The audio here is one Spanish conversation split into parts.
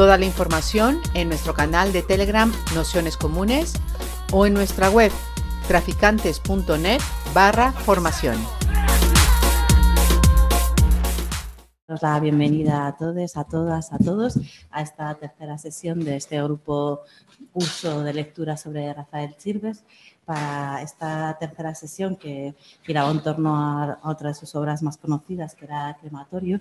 Toda la información en nuestro canal de Telegram Nociones Comunes o en nuestra web traficantes.net barra formación. Os la bienvenida a todos, a todas, a todos a esta tercera sesión de este grupo curso de lectura sobre Rafael Chirves para esta tercera sesión que giraba en torno a, otra de sus obras más conocidas, que era Crematorio.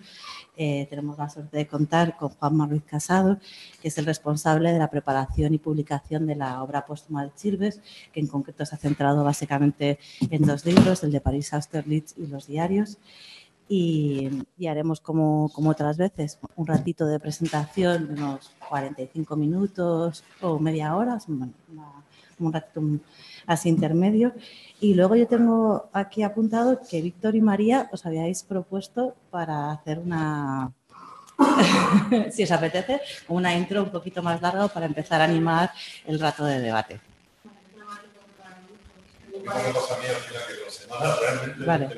Eh, tenemos la suerte de contar con Juan Ruiz Casado, que es el responsable de la preparación y publicación de la obra póstuma de Chirves, que en concreto se ha centrado básicamente en dos libros, el de París Austerlitz y los diarios. Y, haremos como, como, otras veces un ratito de presentación, unos 45 minutos o media hora, un ratito así intermedio. Y luego yo tengo aquí apuntado que Víctor y María os habíais propuesto para hacer una, si os apetece, una intro un poquito más larga para empezar a animar el rato de debate. Vale.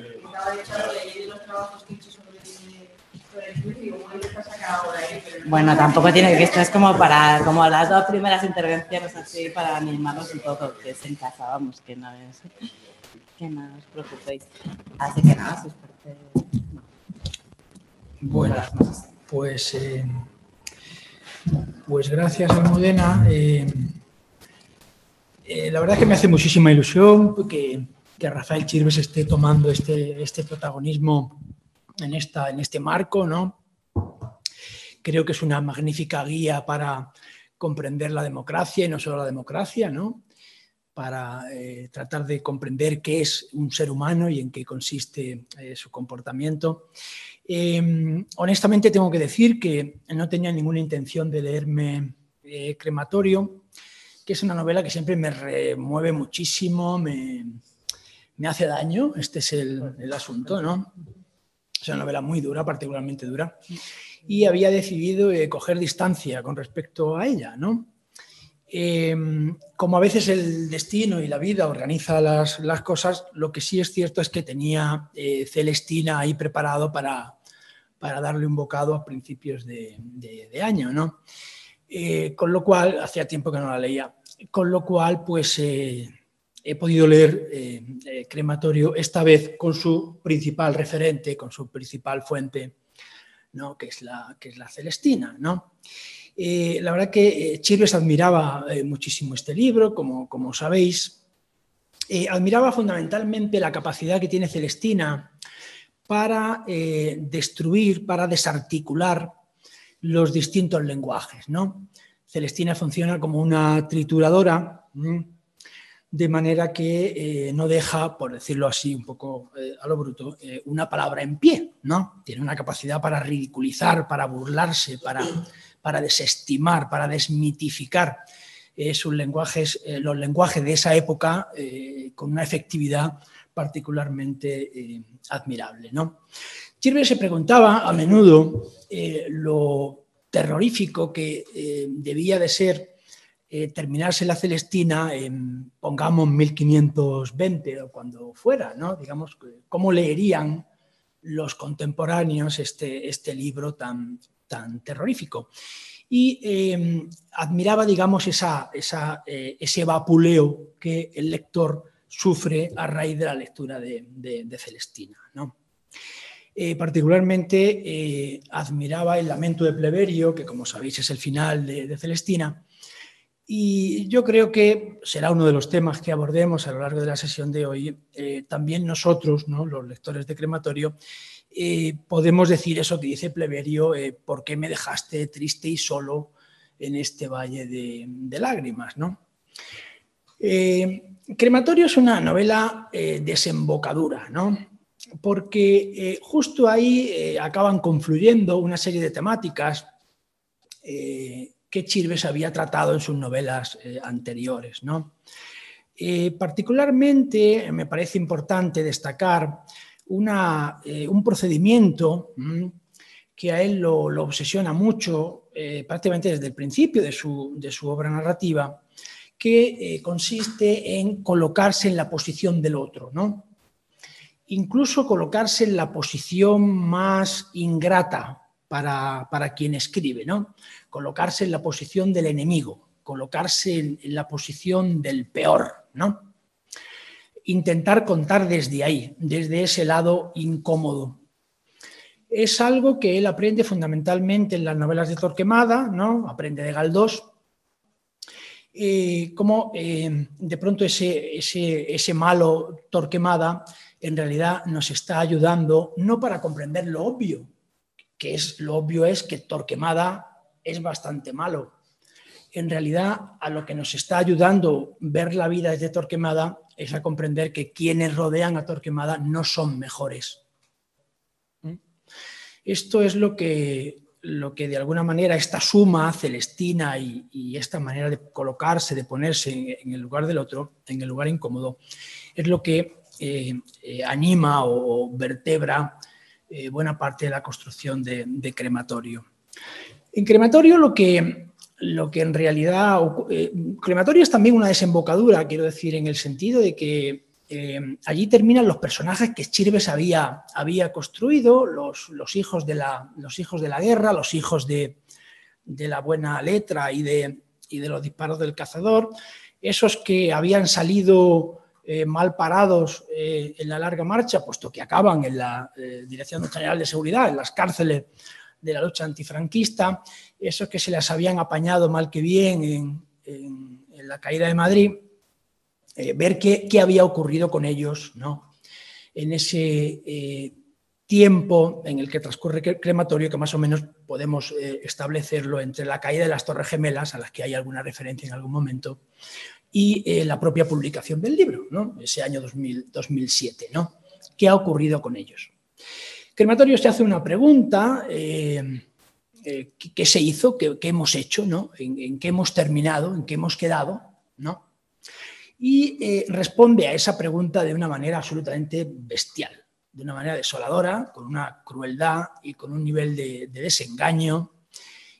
Bueno, tampoco tiene que esto es como para como las dos primeras intervenciones así para animarnos un poco que es en casa, vamos, que no es que no os preocupéis. Así que nada, si os parece. Bueno, pues eh, pues gracias Almudena. Eh, eh, la verdad es que me hace muchísima ilusión que, que Rafael Chirves esté tomando este, este protagonismo en, esta, en este marco, ¿no? Creo que es una magnífica guía para comprender la democracia y no solo la democracia, ¿no? para eh, tratar de comprender qué es un ser humano y en qué consiste eh, su comportamiento. Em, honestamente tengo que decir que no tenía ninguna intención de leerme eh, Crematorio, que es una novela que siempre me remueve muchísimo, me, me hace daño, este es el, el asunto, ¿no? Es una novela muy dura, particularmente dura, y había decidido eh, coger distancia con respecto a ella, ¿no? Eh, como a veces el destino y la vida organiza las, las, cosas, lo que sí es cierto es que tenía eh, Celestina ahí preparado para, para, darle un bocado a principios de, de, año, ¿no? con lo cual, hacía tiempo que no la leía, con lo cual, pues he podido leer eh, eh, Crematorio esta vez con su principal referente, con su principal fuente, ¿no? que, es la, que es la Celestina. ¿no? Eh, la verdad que Chirves admiraba muchísimo este libro, como, como sabéis. admiraba fundamentalmente la capacidad que tiene Celestina para destruir, para desarticular los distintos lenguajes. ¿no? Celestina funciona como una trituradora de manera que eh, no deja, por decirlo así un poco eh, a lo bruto, eh, una palabra en pie, ¿no? Tiene una capacidad para ridiculizar, para burlarse, para, para desestimar, para desmitificar sus lenguajes, los lenguajes de esa época con una efectividad particularmente admirable, ¿no? Se preguntaba a menudo lo terrorífico que debía de ser eh, terminarse la Celestina en, pongamos, 1520 o cuando fuera, ¿no? Digamos, ¿cómo leerían los contemporáneos este, este libro tan, tan terrorífico? Y em, admiraba, digamos, esa, eh, ese vapuleo que el lector sufre a raíz de la lectura de, Celestina, ¿no? Eh, particularmente admiraba el lamento de Pleberio, que como sabéis es el final de, Celestina, y yo creo que será uno de los temas que abordemos a lo largo de la sesión de hoy. Eh, también nosotros, ¿no? los lectores de crematorio, eh, podemos decir eso que dice Pleberio, eh, ¿por qué me dejaste triste y solo en este valle de, lágrimas? ¿no? crematorio es una novela desembocadura, ¿no? porque justo ahí acaban confluyendo una serie de temáticas que Chirves había tratado en sus novelas anteriores. ¿no? particularmente me parece importante destacar un procedimiento que a él lo, obsesiona mucho, eh, prácticamente desde el principio de su, obra narrativa, que eh, consiste en colocarse en la posición del otro, ¿no? Incluso colocarse en la posición más ingrata para, quien escribe, ¿no? Colocarse en la posición del enemigo, colocarse en, la posición del peor, ¿no? Intentar contar desde ahí, desde ese lado incómodo, es algo que él aprende fundamentalmente en las novelas de Torquemada, ¿no? aprende de Galdós, eh, como eh, de pronto ese, ese, malo Torquemada en realidad nos está ayudando no para comprender lo obvio, que es lo obvio es que Torquemada es bastante malo. En realidad a lo que nos está ayudando ver la vida desde Torquemada es a comprender que quienes rodean a Torquemada no son mejores esto es lo que, lo que de alguna manera esta suma celestina y, esta manera de colocarse, de ponerse en, el lugar del otro, en el lugar incómodo, es lo que eh, eh, anima o, vertebra eh, buena parte de la construcción de, crematorio. En crematorio lo que, lo que en realidad... crematorio es también una desembocadura, quiero decir, en el sentido de que eh, allí terminan los personajes que Chirves había, había construido, los, hijos de la, los, hijos de la, guerra, los hijos de, la buena letra y de, de, los disparos del cazador, esos que habían salido eh, mal parados eh, en la larga marcha, puesto que acaban en la Dirección General de Seguridad, en las cárceles de la lucha antifranquista, esos que se les habían apañado mal que bien en la caída de Madrid eh, ver qué, había ocurrido con ellos ¿no? en ese eh, tiempo en el que transcurre el crematorio, que más o menos podemos eh, establecerlo entre la caída de las Torres Gemelas, a las que hay alguna referencia en algún momento, y la propia publicación del libro, ¿no? ese año 2007. ¿no? ¿Qué ha ocurrido con ellos? Crematorio se hace una pregunta. ¿qué, se hizo? ¿Qué, hemos hecho? ¿no? ¿En, ¿En, qué hemos terminado? ¿En qué hemos quedado? ¿no? y eh, responde a esa pregunta de una manera absolutamente bestial, de una manera desoladora, con una crueldad y con un nivel de, desengaño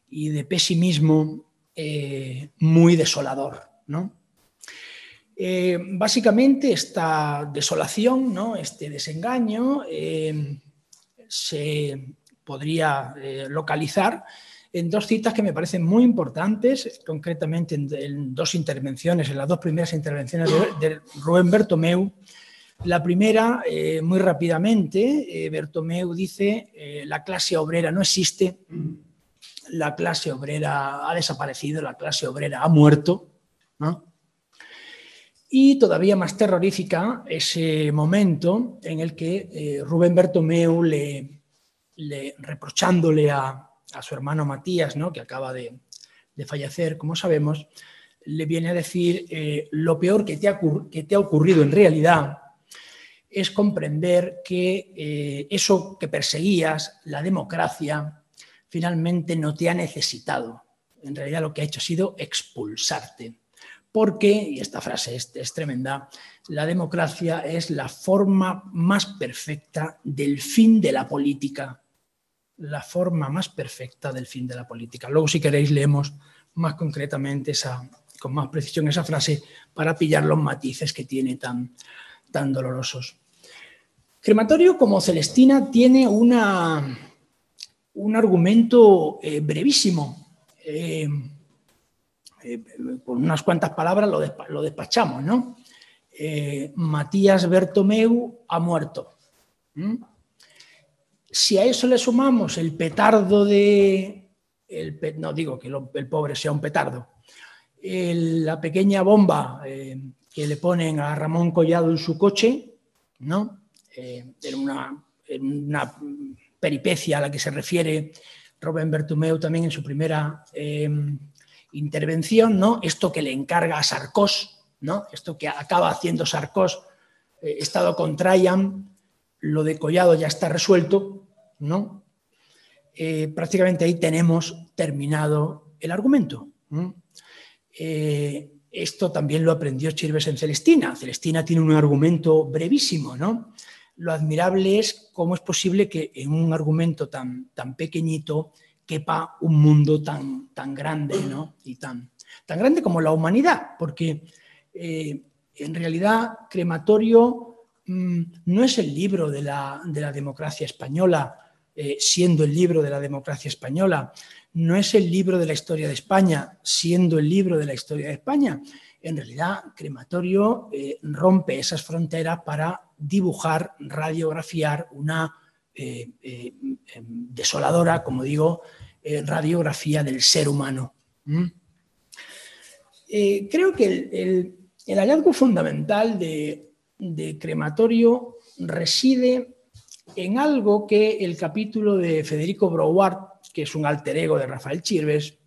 y de pesimismo eh, muy desolador. Eh, básicamente esta desolación, ¿no? este desengaño, se podría localizar en dos citas que me parecen muy importantes, concretamente en, dos intervenciones, en las dos primeras intervenciones de, Rubén Bertomeu. La primera, eh, muy rápidamente, eh, Bertomeu dice, eh, la clase obrera no existe, la clase obrera ha desaparecido, la clase obrera ha muerto. Y todavía más terrorífica ese momento en el que Rubén Bertomeu le, le reprochándole a, su hermano Matías, ¿no? que acaba de, fallecer, como sabemos, le viene a decir eh, lo peor que te, ha, que te, ha, ocurrido en realidad es comprender que eh, eso que perseguías, la democracia, finalmente no te ha necesitado. En realidad lo que ha hecho ha sido expulsarte. Porque, y esta frase es, tremenda, la democracia es la forma más perfecta del fin de la política la forma más perfecta del fin de la política. Luego, si queréis, leemos más concretamente esa, con más precisión esa frase para pillar los matices que tiene tan, tan dolorosos. Crematorio como Celestina tiene una, un argumento eh, brevísimo. Eh, eh, con unas cuantas palabras lo, despachamos, ¿no? Matías Bertomeu ha muerto. Si a eso le sumamos el petardo de, el, no digo que el pobre sea un petardo, la pequeña bomba eh, que le ponen a Ramón Collado en su coche, ¿no? Eh, en, una, una, peripecia a la que se refiere Robin Bertumeu también en su primera intervención, ¿no? Esto que le encarga a Sarcos, ¿no? Esto que acaba haciendo Sarcos, eh, estado con Traian, lo de Collado ya está resuelto, ¿no? Eh, prácticamente ahí tenemos terminado el argumento. Eh, esto también lo aprendió Chirves en Celestina. Celestina tiene un argumento brevísimo, ¿no? Lo admirable es cómo es posible que en un argumento tan, tan pequeñito quepa un mundo tan, tan grande, ¿no? Y tan, tan grande como la humanidad, porque eh, en realidad Crematorio mm, no es el libro de la, democracia española, eh, siendo el libro de la democracia española, no es el libro de la historia de España, siendo el libro de la historia de España. En realidad, Crematorio eh, rompe esas fronteras para dibujar, radiografiar una desoladora, como digo, radiografía del ser humano. creo que el, hallazgo fundamental de, crematorio reside en algo que el capítulo de Federico Brouard, que es un alter ego de Rafael Chirves,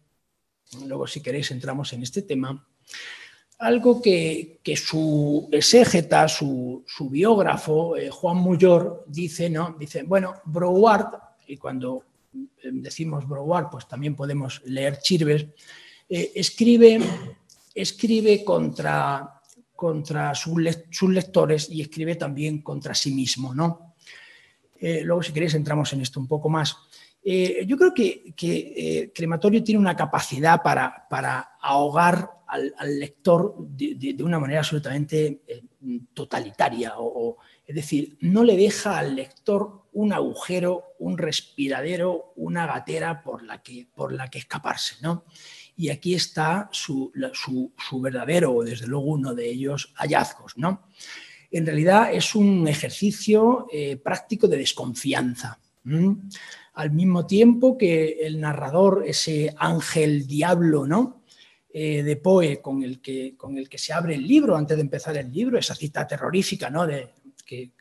luego si queréis entramos en este tema, algo que, su exégeta, su, biógrafo, eh, Juan Muyor, dice, ¿no? Dice, bueno, Brouard, y cuando eh, decimos Brouard, pues también podemos leer Chirves, eh, escribe escribe contra, contra sus, lectores y escribe también contra sí mismo. ¿no? Luego, si queréis, entramos en esto un poco más. Yo creo que, que Crematorio tiene una capacidad para, para ahogar al, lector de, una manera absolutamente totalitaria. O, es decir, no le deja al lector un agujero, un respiradero, una gatera por la que, por la que escaparse. ¿no? y aquí está su, verdadero, o desde luego uno de ellos, hallazgos. ¿no? En realidad es un ejercicio eh, práctico de desconfianza. Al mismo tiempo que el narrador, ese ángel diablo, ¿no? Eh, de Poe con el, que, con el que se abre el libro antes de empezar el libro, esa cita terrorífica ¿no? de, que,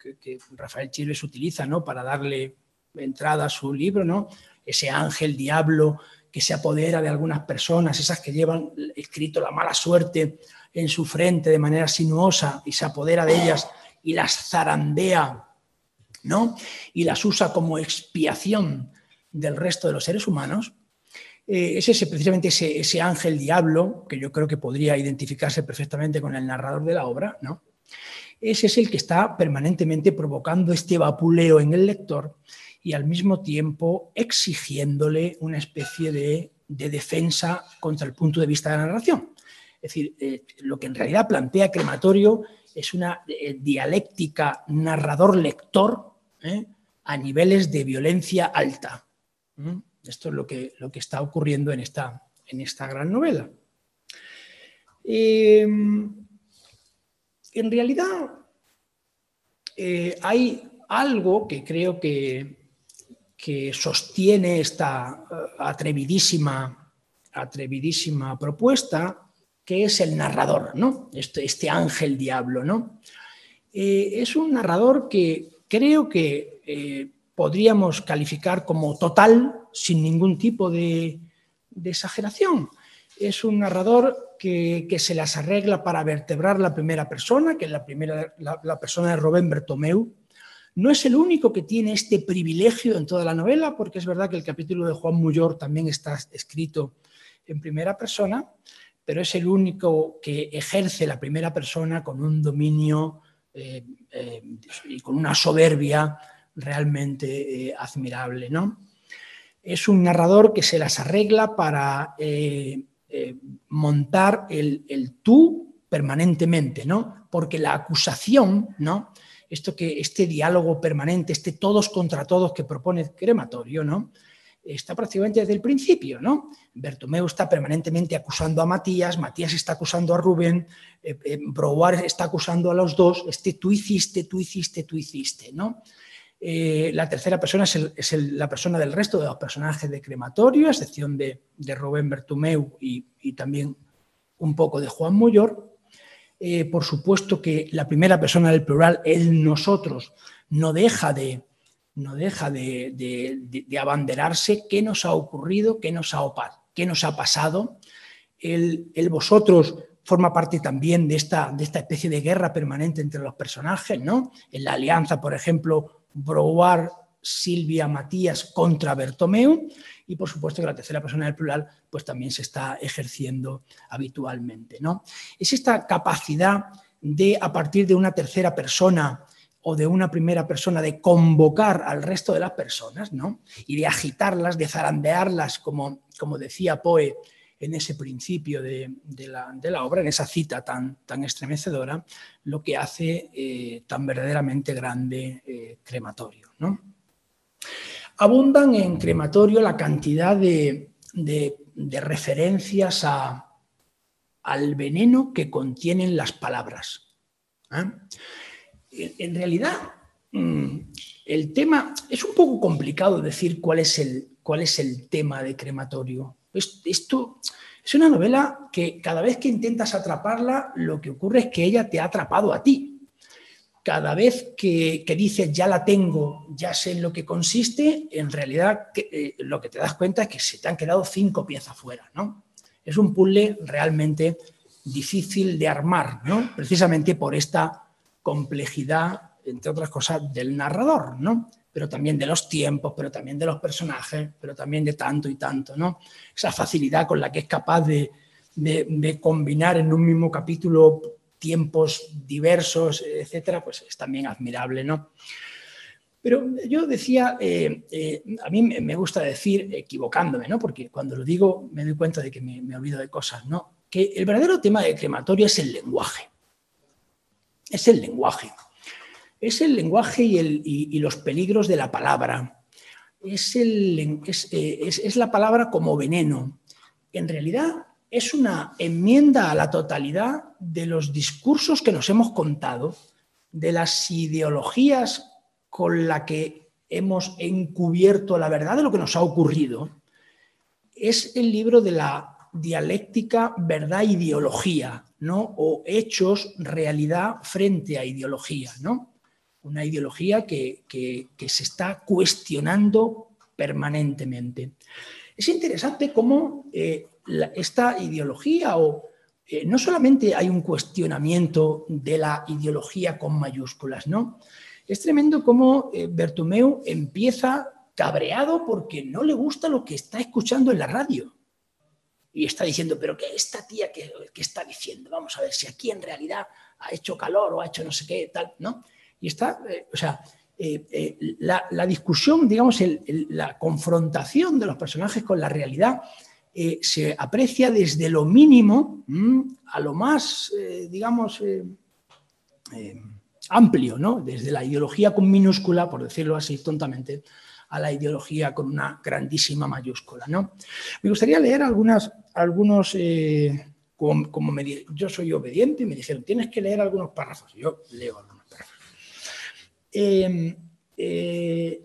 Rafael Chilves utiliza ¿no? para darle entrada a su libro, ¿no? ese ángel diablo que se apodera de algunas personas, esas que llevan escrito la mala suerte en su frente de manera sinuosa y se apodera de ellas y las zarandea, ¿no? Y las usa como expiación del resto de los seres humanos. Eh, es ese, precisamente ese, ese, ángel diablo, que yo creo que podría identificarse perfectamente con el narrador de la obra, ¿no? Ese es el que está permanentemente provocando este vapuleo en el lector y al mismo tiempo exigiéndole una especie de, defensa contra el punto de vista de la narración. Es decir, eh, lo que en realidad plantea Crematorio es una eh, dialéctica narrador-lector a niveles de violencia alta. Esto es lo que, lo que está ocurriendo en esta, en esta gran novela. en realidad, hay algo que creo que que sostiene esta eh, atrevidísima, atrevidísima propuesta, que es el narrador, ¿no? este, este ángel diablo. ¿no? Eh, es un narrador que creo que eh, podríamos calificar como total, sin ningún tipo de, exageración. Es un narrador que, se las arregla para vertebrar la primera persona, que es la, primera, la, persona de Robén Bertomeu, no es el único que tiene este privilegio en toda la novela, porque es verdad que el capítulo de Juan Muyor también está escrito en primera persona, pero es el único que ejerce la primera persona con un dominio eh, eh, y con una soberbia realmente eh, admirable. ¿no? Es un narrador que se las arregla para montar el, el, tú permanentemente, ¿no? porque la acusación ¿no? esto que, este diálogo permanente, este todos contra todos que propone Crematorio, ¿no? está prácticamente desde el principio, ¿no? Bertomeu está permanentemente acusando a Matías, Matías está acusando a Rubén, eh, eh está acusando a los dos, este tú hiciste, tú hiciste, tú hiciste, ¿no? Eh, la tercera persona es, la persona del resto de los personajes de Crematorio, a excepción de, Rubén Bertomeu y, también un poco de Juan Muyor. Eh, por supuesto que la primera persona del plural, el nosotros, no deja de, no deja de, abanderarse qué nos ha ocurrido, qué nos ha, qué nos ha pasado. El, vosotros forma parte también de esta, de esta especie de guerra permanente entre los personajes, ¿no? En la alianza, por ejemplo, Brouard, Silvia, Matías contra Bertomeu y por supuesto que la tercera persona del plural pues también se está ejerciendo habitualmente. ¿no? Es esta capacidad de a partir de una tercera persona o de una primera persona de convocar al resto de las personas ¿no? y de agitarlas, de zarandearlas, como, como decía Poe en ese principio de, la, obra, en esa cita tan, estremecedora, lo que hace eh, tan verdaderamente grande eh, crematorio. Abundan en crematorio la cantidad de, referencias al veneno que contienen las palabras. ¿eh? En, realidad, mm, el tema es un poco complicado decir cuál es el tema de crematorio. Esto es una novela que cada vez que intentas atraparla, lo que ocurre es que ella te ha atrapado a ti cada vez que, dices ya la tengo, ya sé en lo que consiste, en realidad eh, lo que te das cuenta es que se te han quedado cinco piezas fuera. ¿no? Es un puzzle realmente difícil de armar, ¿no? precisamente por esta complejidad, entre otras cosas, del narrador, ¿no? Pero también de los tiempos, pero también de los personajes, pero también de tanto y tanto. ¿no? Esa facilidad con la que es capaz de, de combinar en un mismo capítulo tiempos diversos, etcétera, pues es también admirable, ¿no? Pero yo decía, eh, eh, a mí me gusta decir, equivocándome, ¿no? Porque cuando lo digo me doy cuenta de que me, olvido de cosas, ¿no? Que el verdadero tema de crematorio es el lenguaje. Es el lenguaje. Es el lenguaje y, los peligros de la palabra. Es, eh, es la palabra como veneno. En realidad, es una enmienda a la totalidad de los discursos que nos hemos contado, de las ideologías con la que hemos encubierto la verdad de lo que nos ha ocurrido. Es el libro de la dialéctica verdad-ideología, ¿no? O hechos, realidad frente a ideología, ¿no? Una ideología que, se está cuestionando permanentemente. Es interesante cómo eh, esta ideología o eh, no solamente hay un cuestionamiento de la ideología con mayúsculas, ¿no? Es tremendo cómo eh, empieza cabreado porque no le gusta lo que está escuchando en la radio. Y está diciendo, pero ¿qué esta tía que, está diciendo? Vamos a ver si aquí en realidad ha hecho calor o ha hecho no sé qué, tal, ¿no? Y está, eh, o sea, la, discusión, digamos, la confrontación de los personajes con la realidad eh, se aprecia desde lo mínimo a lo más, eh, digamos, eh, amplio, ¿no? desde la ideología con minúscula, por decirlo así tontamente, a la ideología con una grandísima mayúscula. ¿no? Me gustaría leer algunos, como, me, yo soy obediente y me dijeron, tienes que leer algunos párrafos. Yo leo algunos párrafos.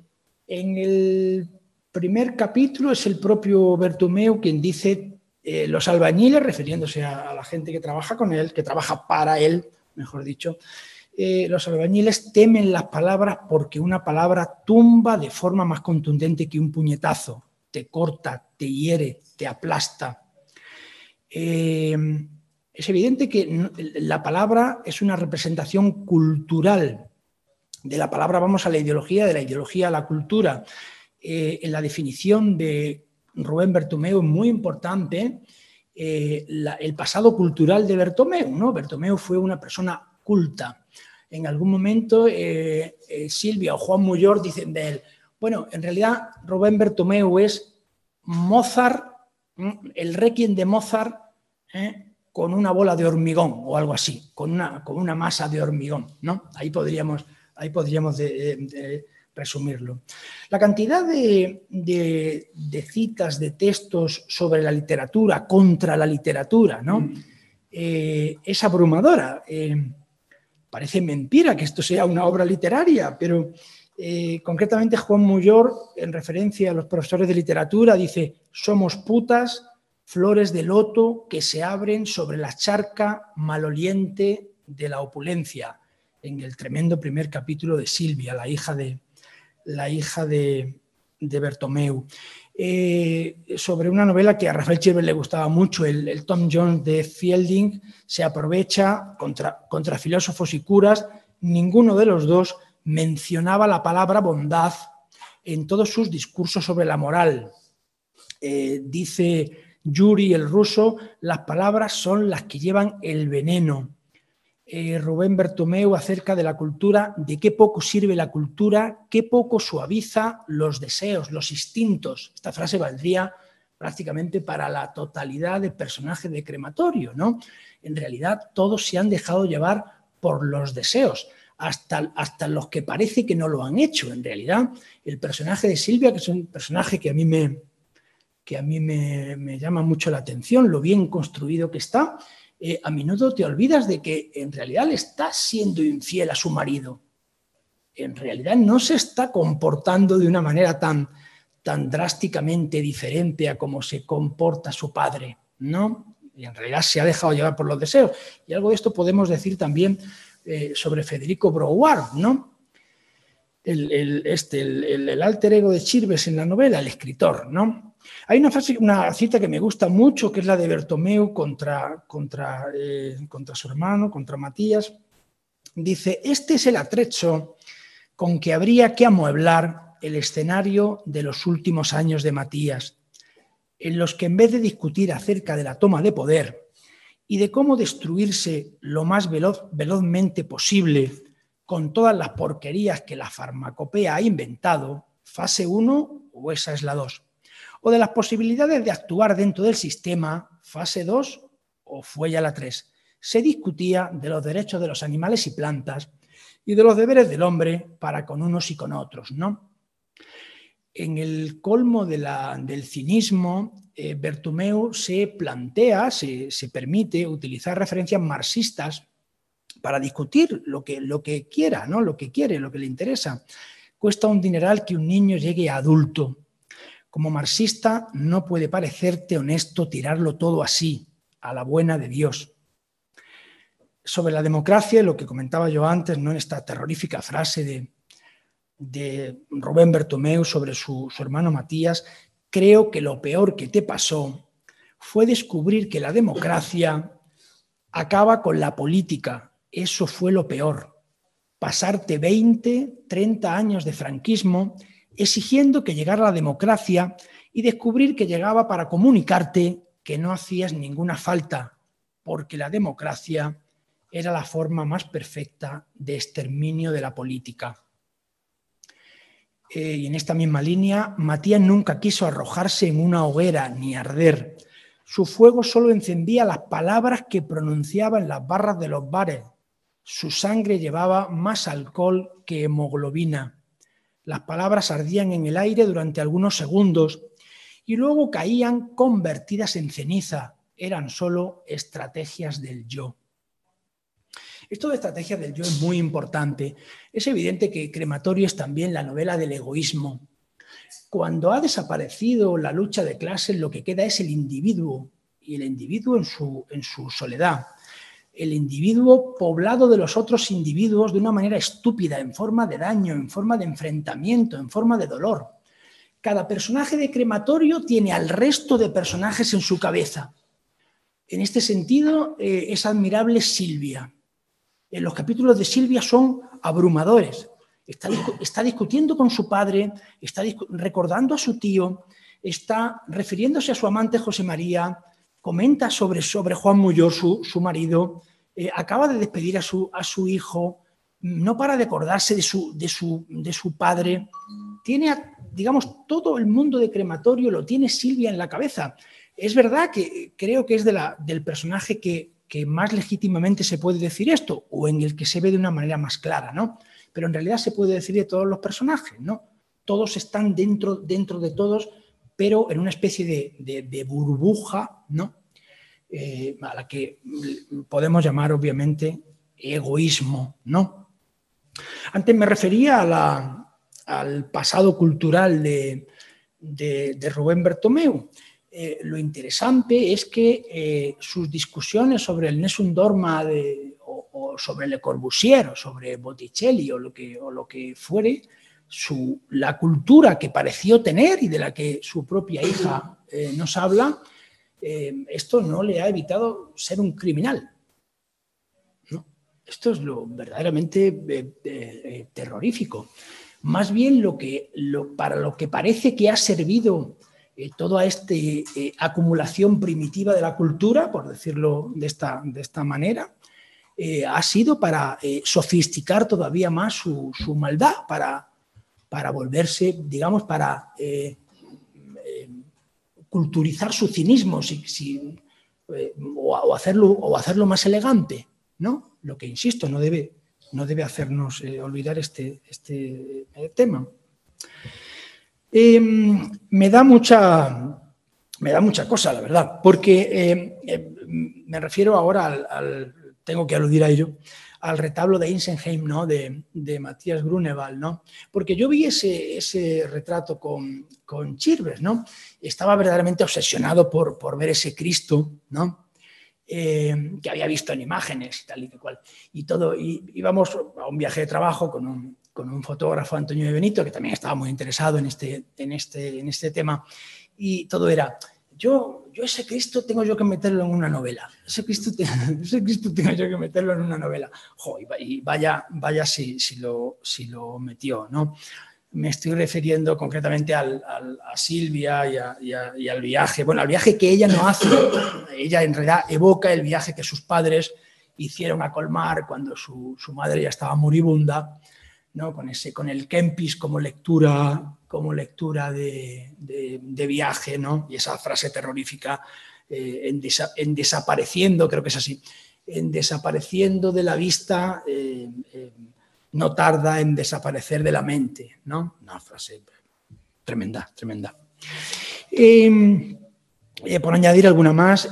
en el primer capítulo es el propio Bertomeu quien dice eh, los albañiles, refiriéndose a, la gente que trabaja con él, que trabaja para él, mejor dicho, eh, los albañiles temen las palabras porque una palabra tumba de forma más contundente que un puñetazo, te corta, te hiere, te aplasta. Eh, es evidente que la palabra es una representación cultural. De la palabra vamos a la ideología, de la ideología a la cultura. Eh, en la definición de Rubén Bertomeu es muy importante eh, el pasado cultural de Bertomeu. ¿no? Bertomeu fue una persona culta. En algún momento eh, Silvia o Juan Muyor dicen de él, bueno, en realidad Rubén Bertomeu es Mozart, el requiem de Mozart con una bola de hormigón o algo así, con una, con una masa de hormigón. ¿no? Ahí podríamos, ahí podríamos resumirlo. La cantidad de, citas, de textos sobre la literatura, contra la literatura, ¿no? Mm. Eh, es abrumadora. Eh, parece mentira que esto sea una obra literaria, pero eh, concretamente Juan Muyor, en referencia a los profesores de literatura, dice, somos putas, flores de loto que se abren sobre la charca maloliente de la opulencia, en el tremendo primer capítulo de Silvia, la hija de, la hija de, Bertomeu. Eh, sobre una novela que a Rafael Chirver le gustaba mucho, el, Tom Jones de Fielding, se aprovecha contra, contra filósofos y curas, ninguno de los dos mencionaba la palabra bondad en todos sus discursos sobre la moral. Eh, dice Yuri el ruso, las palabras son las que llevan el veneno. Eh, Rubén Bertomeu acerca de la cultura, de qué poco sirve la cultura, qué poco suaviza los deseos, los instintos. Esta frase valdría prácticamente para la totalidad de personajes de crematorio, ¿no? En realidad todos se han dejado llevar por los deseos, hasta, hasta los que parece que no lo han hecho. En realidad, el personaje de Silvia, que es un personaje que a mí me, que a mí me llama mucho la atención, lo bien construido que está, eh, a menudo te olvidas de que en realidad le está siendo infiel a su marido. En realidad no se está comportando de una manera tan, tan drásticamente diferente a como se comporta su padre, ¿no? Y en realidad se ha dejado llevar por los deseos. Y algo de esto podemos decir también eh, sobre Federico Brouard, ¿no? El, este, el, alter ego de Chirves en la novela, el escritor, ¿no? Hay una, una cita que me gusta mucho, que es la de Bertomeu eh, contra su hermano, contra Matías. Dice, este es el atrecho con que habría que amueblar el escenario de los últimos años de Matías, en los que en vez de discutir acerca de la toma de poder y de cómo destruirse lo más velozmente posible con todas las porquerías que la farmacopea ha inventado, fase 1 o esa es la 2, o de las posibilidades de actuar dentro del sistema, fase 2 o fue ya la 3. Se discutía de los derechos de los animales y plantas y de los deberes del hombre para con unos y con otros. ¿no? En el colmo del cinismo, eh, Bertumeu se plantea, se, permite utilizar referencias marxistas para discutir lo que, lo que quiera, ¿no? lo que quiere, lo que le interesa. Cuesta un dineral que un niño llegue a adulto como marxista no puede parecerte honesto tirarlo todo así, a la buena de Dios. Sobre la democracia, lo que comentaba yo antes, ¿no? esta terrorífica frase de, de Rubén Bertomeu sobre su, su hermano Matías, creo que lo peor que te pasó fue descubrir que la democracia acaba con la política. Eso fue lo peor. Pasarte 20, 30 años de franquismo exigiendo que llegara la democracia y descubrir que llegaba para comunicarte que no hacías ninguna falta, porque la democracia era la forma más perfecta de exterminio de la política. Eh, y en esta misma línea, Matías nunca quiso arrojarse en una hoguera ni arder. Su fuego solo encendía las palabras que pronunciaba en las barras de los bares. Su sangre llevaba más alcohol que hemoglobina. Las palabras ardían en el aire durante algunos segundos y luego caían convertidas en ceniza. Eran solo estrategias del yo. Esto de estrategias del yo es muy importante. Es evidente que Crematorio es también la novela del egoísmo. Cuando ha desaparecido la lucha de clases, lo que queda es el individuo y el individuo en su, en su soledad el individuo poblado de los otros individuos de una manera estúpida, en forma de daño, en forma de enfrentamiento, en forma de dolor. Cada personaje de crematorio tiene al resto de personajes en su cabeza. En este sentido, eh, es admirable Silvia. En los capítulos de Silvia son abrumadores. Está, está discutiendo con su padre, está recordando a su tío, está refiriéndose a su amante José María, comenta sobre, sobre Juan Muyor, su, su marido, eh, acaba de despedir a su, a su hijo, no para de acordarse de su, de su, de su padre, tiene, digamos, todo el mundo de crematorio lo tiene Silvia en la cabeza. Es verdad que creo que es de la, del personaje que, que más legítimamente se puede decir esto, o en el que se ve de una manera más clara, ¿no? Pero en realidad se puede decir de todos los personajes, ¿no? Todos están dentro, dentro de todos, pero en una especie de, de, de burbuja, ¿no? Eh, a la que podemos llamar obviamente egoísmo, ¿no? Antes me refería al pasado cultural de, Rubén Bertomeu. Eh, lo interesante es que eh, sus discusiones sobre el Nessun Dorma o, sobre Le Corbusier o sobre Botticelli o lo que, o lo que fuere, su, la cultura que pareció tener y de la que su propia hija nos habla, eh, esto no le ha evitado ser un criminal. Esto es lo verdaderamente eh, eh, terrorífico. Más bien lo que, para lo que parece que ha servido toda esta acumulación primitiva de la cultura, por decirlo de esta, de esta manera, ha sido para sofisticar todavía más su, su maldad, para, para volverse, digamos, para culturizar su cinismo eh, o, hacerlo, más elegante, ¿no? Lo que, insisto, no debe, no debe hacernos eh, olvidar este, este eh, tema. Em, me, da mucha, me da mucha cosa, la verdad, porque me refiero ahora al, tengo que aludir a ello, al retablo de Insenheim, ¿no? de, de Matías Grunewald, ¿no? porque yo vi ese, ese retrato con, con Chirves, ¿no? estaba verdaderamente obsesionado por, por ver ese Cristo, ¿no? Eh, que había visto en imágenes y tal y cual. Y todo, y íbamos a un viaje de trabajo con un, con un, fotógrafo, Antonio de Benito, que también estaba muy interesado en este, en este, en este tema, y todo era, yo, yo ese Cristo tengo yo que meterlo en una novela. Ese Cristo, ese Cristo tengo yo que meterlo en una novela. Jo, y vaya, vaya si, lo, si lo metió, ¿no? Me estoy refiriendo concretamente a Silvia y, y, al viaje. Bueno, al viaje que ella no hace. Ella en realidad evoca el viaje que sus padres hicieron a Colmar cuando su, su madre ya estaba moribunda, ¿no? con, ese, con el Kempis como lectura como lectura de, viaje, ¿no? Y esa frase terrorífica, eh, en, desapareciendo, creo que es así, en desapareciendo de la vista, eh, eh, no tarda en desaparecer de la mente, ¿no? Una frase tremenda, tremenda. Em, por añadir alguna más,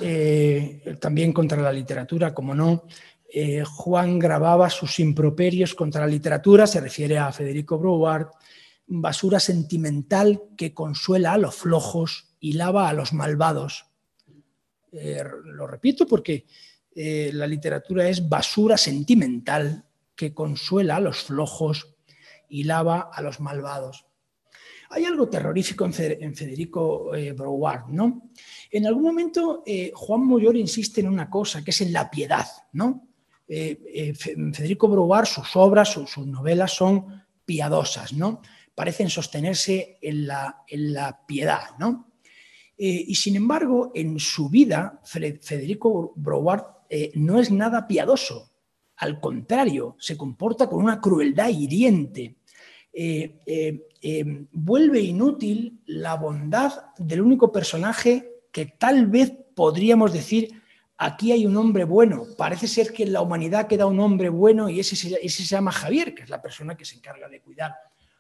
también contra la literatura, como no, Juan grababa sus improperios contra la literatura, se refiere a Federico Broward, basura sentimental que consuela a los flojos y lava a los malvados. Eh, lo repito porque eh, la literatura es basura sentimental que consuela a los flojos y lava a los malvados. Hay algo terrorífico en, Federico eh, Broward, ¿no? En algún momento Juan Moyor insiste en una cosa, que es en la piedad, ¿no? Federico Broward, sus obras, sus novelas son piadosas, ¿no? parecen sostenerse en la, en la piedad. ¿no? Eh, y sin embargo, en su vida, Federico Broward eh, no es nada piadoso. Al contrario, se comporta con una crueldad hiriente. Eh, vuelve inútil la bondad del único personaje que tal vez podríamos decir aquí hay un hombre bueno. Parece ser que en la humanidad queda un hombre bueno y ese, ese, se llama Javier, que es la persona que se encarga de cuidar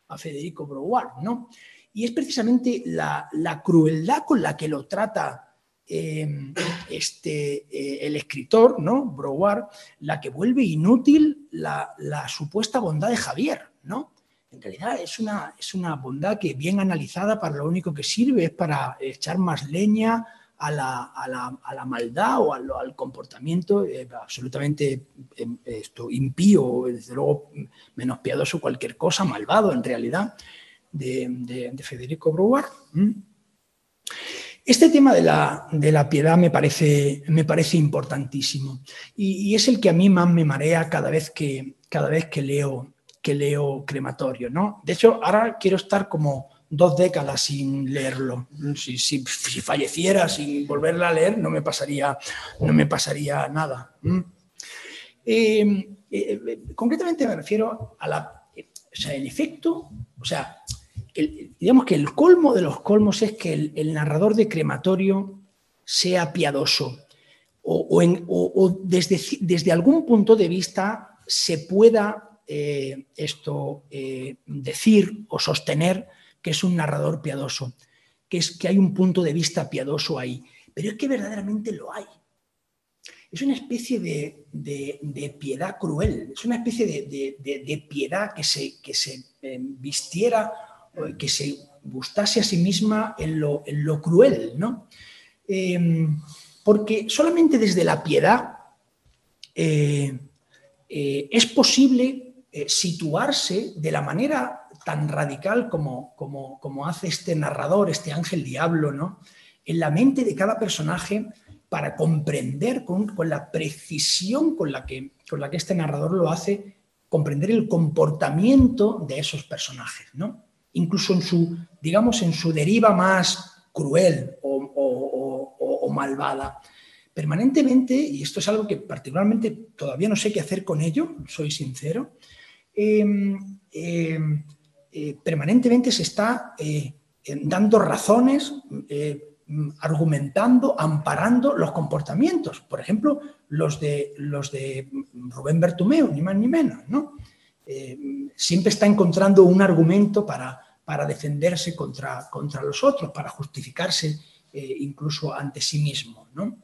a Federico Broward, ¿no? Y es precisamente la, crueldad con la que lo trata em, este, eh, el escritor, ¿no? Broward, la que vuelve inútil la, supuesta bondad de Javier, ¿no? En realidad es una, es una bondad que bien analizada para lo único que sirve es para echar más leña a la, maldad o al, comportamiento eh, absolutamente em, esto, impío, desde luego menos piadoso cualquier cosa, malvado en realidad, de, Federico Brouwer. Este tema de la, piedad me parece, me parece importantísimo y, es el que a mí más me marea cada vez que, cada vez que, leo, que leo crematorio. ¿no? De hecho, ahora quiero estar como dos décadas sin leerlo. Si, falleciera sin volverla a leer, no me pasaría, no me pasaría nada. Eh, eh, concretamente me refiero a la, o sea, el efecto, o sea, digamos que el colmo de los colmos es que el, narrador de crematorio sea piadoso o, desde, desde, algún punto de vista se pueda eh, esto decir o sostener que es un narrador piadoso, que es que hay un punto de vista piadoso ahí, pero es que verdaderamente lo hay. Es una especie de, piedad cruel, es una especie de, piedad que se, que se eh, vistiera, que se gustase a sí misma en lo, en lo cruel, ¿no? Em, porque solamente desde la piedad eh, eh, es posible situarse de la manera tan radical como, como, como hace este narrador, este ángel diablo, ¿no? En la mente de cada personaje para comprender con, con la precisión con la, que, con la que este narrador lo hace, comprender el comportamiento de esos personajes, ¿no? Incluso en su, digamos, en su deriva más cruel o, o- o- o malvada. Permanentemente, y esto es algo que particularmente todavía no sé qué hacer con ello, soy sincero, eh, eh, eh, permanentemente se está eh, eh, dando razones, argumentando, amparando los comportamientos. Por ejemplo, los de, los de Rubén Bertumeo, ni más ni menos. ¿no? Siempre está encontrando un argumento para, para defenderse contra, contra los otros, para justificarse incluso ante sí mismo. ¿no?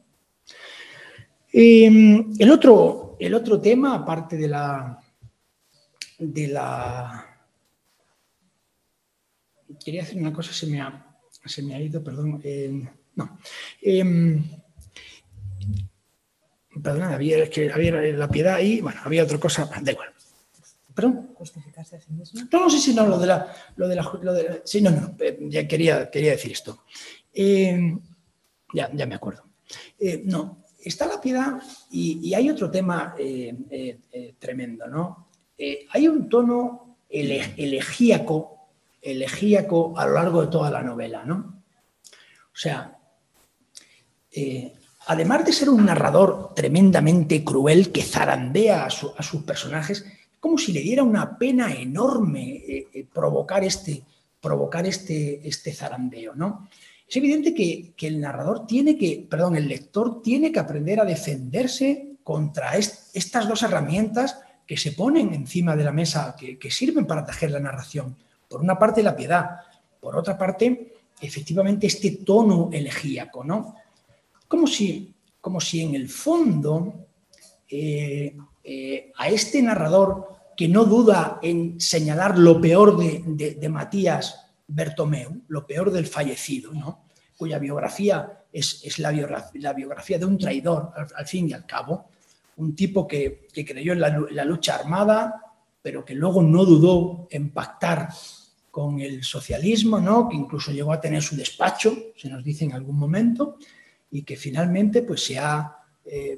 El, otro, el otro tema, aparte de la, de la... Quería hacer una cosa, se me ha, se me ha ido, perdón. eh, no. Eh, perdona, había, que había la piedad ahí, bueno, había otra cosa, da igual. ¿Perdón? Justificarse a sí mismo. No, no, sí, sí, no, lo de la... Lo de la, lo de la- sí, no, no, eh, ya quería, quería decir esto. Eh, ya, ya me acuerdo. Eh, no, está la piedad y, y hay otro tema eh, eh, tremendo, ¿no? Eh, hay un tono ele- elegíaco, elegíaco a lo largo de toda la novela, ¿no? O sea, eh, además de ser un narrador tremendamente cruel que zarandea a, su- a sus personajes, es como si le diera una pena enorme eh, eh, provocar, este, provocar este, este zarandeo, ¿no? Es evidente que, que el narrador tiene que, perdón, el lector tiene que aprender a defenderse contra est- estas dos herramientas que se ponen encima de la mesa, que, que sirven para tejer la narración. Por una parte, la piedad, por otra parte, efectivamente, este tono elegíaco, ¿no? Como si, como si en el fondo eh, eh, a este narrador que no duda en señalar lo peor de, de- Matías Bertomeu, lo peor del fallecido, ¿no? cuya biografía es, es la, biogra- la biografía de un traidor, al, fin y al cabo, un tipo que, que creyó en la, la lucha armada, pero que luego no dudó en pactar con el socialismo, ¿no? que incluso llegó a tener su despacho, se nos dice en algún momento, y que finalmente pues, se ha eh,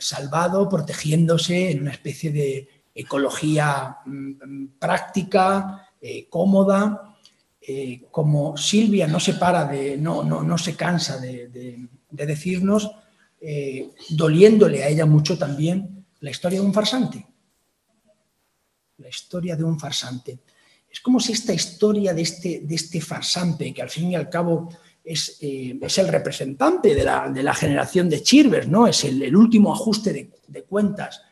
salvado protegiéndose en una especie de ecología mm, mm, práctica, eh, cómoda, eh, como Silvia no se para de, no, no, no se cansa de, de- de decirnos, doliéndole a ella mucho también la historia de un farsante. La historia de un farsante. Es como si esta historia de este, de este farsante, que al fin y al cabo es, eh, es el representante de la, de la generación de Chirves, ¿no? es el, último ajuste de, cuentas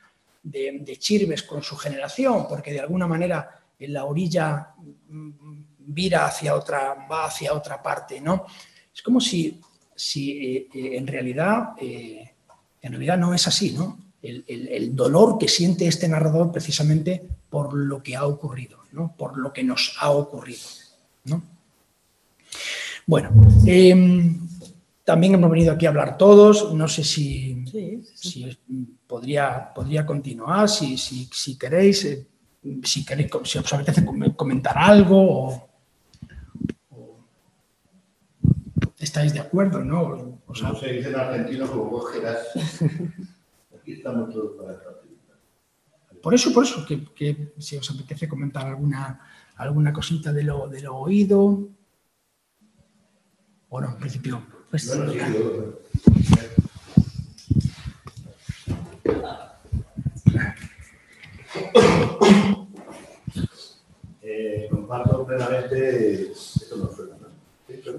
de, de Chirves con su generación, porque de alguna manera en la orilla mm, vira hacia otra, va hacia otra parte. ¿no? Es como si, si eh, eh, en, realidad, en realidad no es así. ¿no? El- el dolor que siente este narrador precisamente por lo que ha ocurrido, ¿no? por lo que nos ha ocurrido. ¿no? Bueno, em, también hemos venido aquí a hablar todos. No sé si, Sí, si es- podría, podría continuar, si, si, si queréis, eh, si queréis, si os apetece com- comentar algo o, o estáis de acuerdo, ¿no? O sea, No se dice en argentino como vos quieras. Aquí estamos todos para. Por eso, por eso, que, que si os apetece comentar alguna, alguna cosita de lo, de lo oído. Bueno, en principio, Pues Bueno, sí, yo- Eh, comparto plenamente esto no suena, ¿no?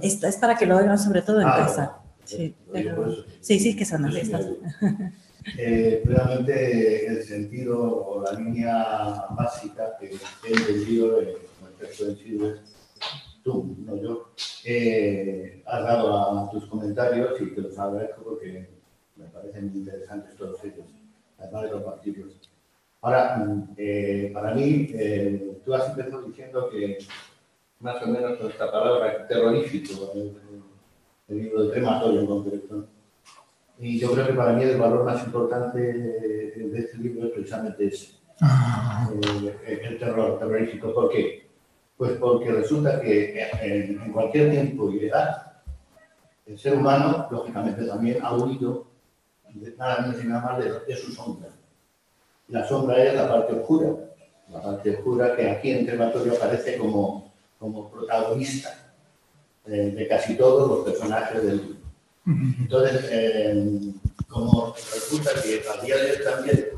Esto es para que lo oigan sobre todo en Ah, casa. bueno. Sí, pero- sí, sí, que son así. Sí, estas. Eh, plenamente el sentido o la línea básica que he entendido en el texto de Silves, tú, no yo, eh, has dado a tus comentarios y te los agradezco porque me parecen muy interesantes todos ellos, además de compartirlos. Ahora, eh, para mí, eh, tú has empezado diciendo que más o menos con esta palabra terrorífico, el, el libro de crematorio en concreto. Y yo creo que para mí el valor más importante de este libro es precisamente ese, eh, el terror terrorífico. ¿Por qué? Pues porque resulta que en, en cualquier tiempo y edad, El ser humano, lógicamente, también ha huido de nada menos y nada más de, de su sombra. La sombra es la parte oscura, la parte oscura que aquí en Crematorio aparece como, como protagonista eh, de casi todos los personajes del libro. Entonces, eh, como resulta que a día de hoy también,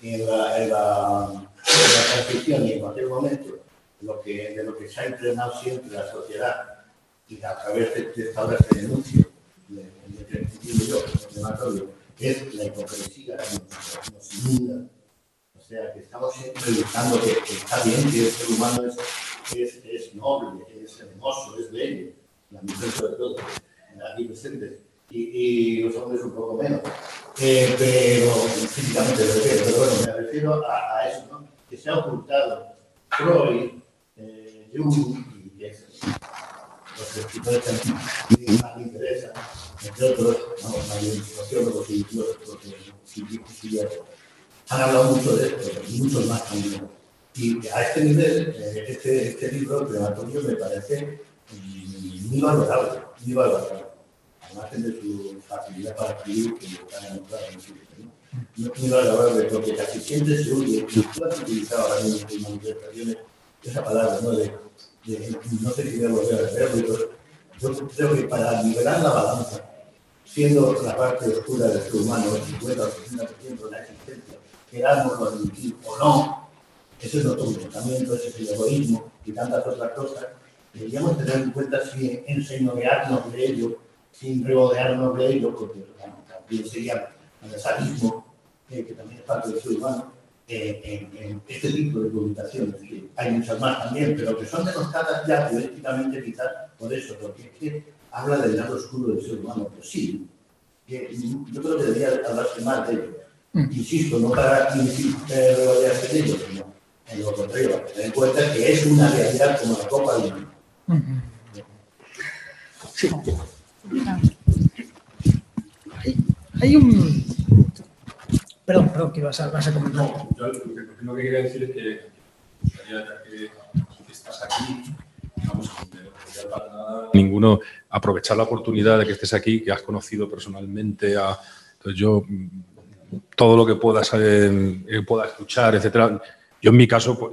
en la, en la, en la y en cualquier momento, lo que, de lo que se ha entrenado siempre la sociedad y a través de, de esta de denuncio, de, de, yo, es la hipocresía nos, inunda. O sea, que estamos siempre buscando que, que está bien que el ser humano es, es, es noble, es hermoso, es bello, la mujer sobre todo, aquí presentes, y, los hombres un poco menos. Eh, pero físicamente lo refiero, pero bueno, me refiero a, eso, ¿no? Que se ha ocultado Freud, eh, Jung y que es- los escritores que más me interesan, entre otros, vamos, hay sociólogos y filósofos han hablado mucho de esto, muchos más también. Y a este nivel, eh, este, este libro, el crematorio, me parece mm, muy valorable, muy valorable. Además de su facilidad para escribir, que está en otra ¿no? Muy valorable, porque casi siempre se y tú has utilizado ahora mismo en manifestaciones esa palabra, ¿no? De, de- no sé si a volver a leerlo, pero yo creo que para liberar la balanza, siendo la parte oscura del ser humano el 50 o 60% de la existencia, queramos admitir o no, eso es otro comportamiento, ese es el egoísmo y tantas otras cosas, deberíamos tener en cuenta si enseñorearnos de ello, sin regodearnos de ello, porque bueno, también sería el sadismo, eh, que también es parte del ser humano, eh, en, en este tipo de publicaciones, que hay muchas más también, pero que son denostadas ya políticamente quizás por eso, porque es que habla del lado oscuro del ser humano, pero sí, que yo creo que debería hablarse más de ello. Insisto, no para regodearse de ello, sino en lo contrario, para tener en cuenta que es una realidad como la copa de un Sí. Hay, un... Perdón, perdón, que vas a, vas a comentar. No, yo lo que, quería decir es que que, estás aquí, para ninguno, aprovechar la oportunidad de que estés aquí, que has conocido personalmente a. Entonces yo, todo lo que puedas, eh, pueda escuchar, etcétera. Yo en mi caso, pues,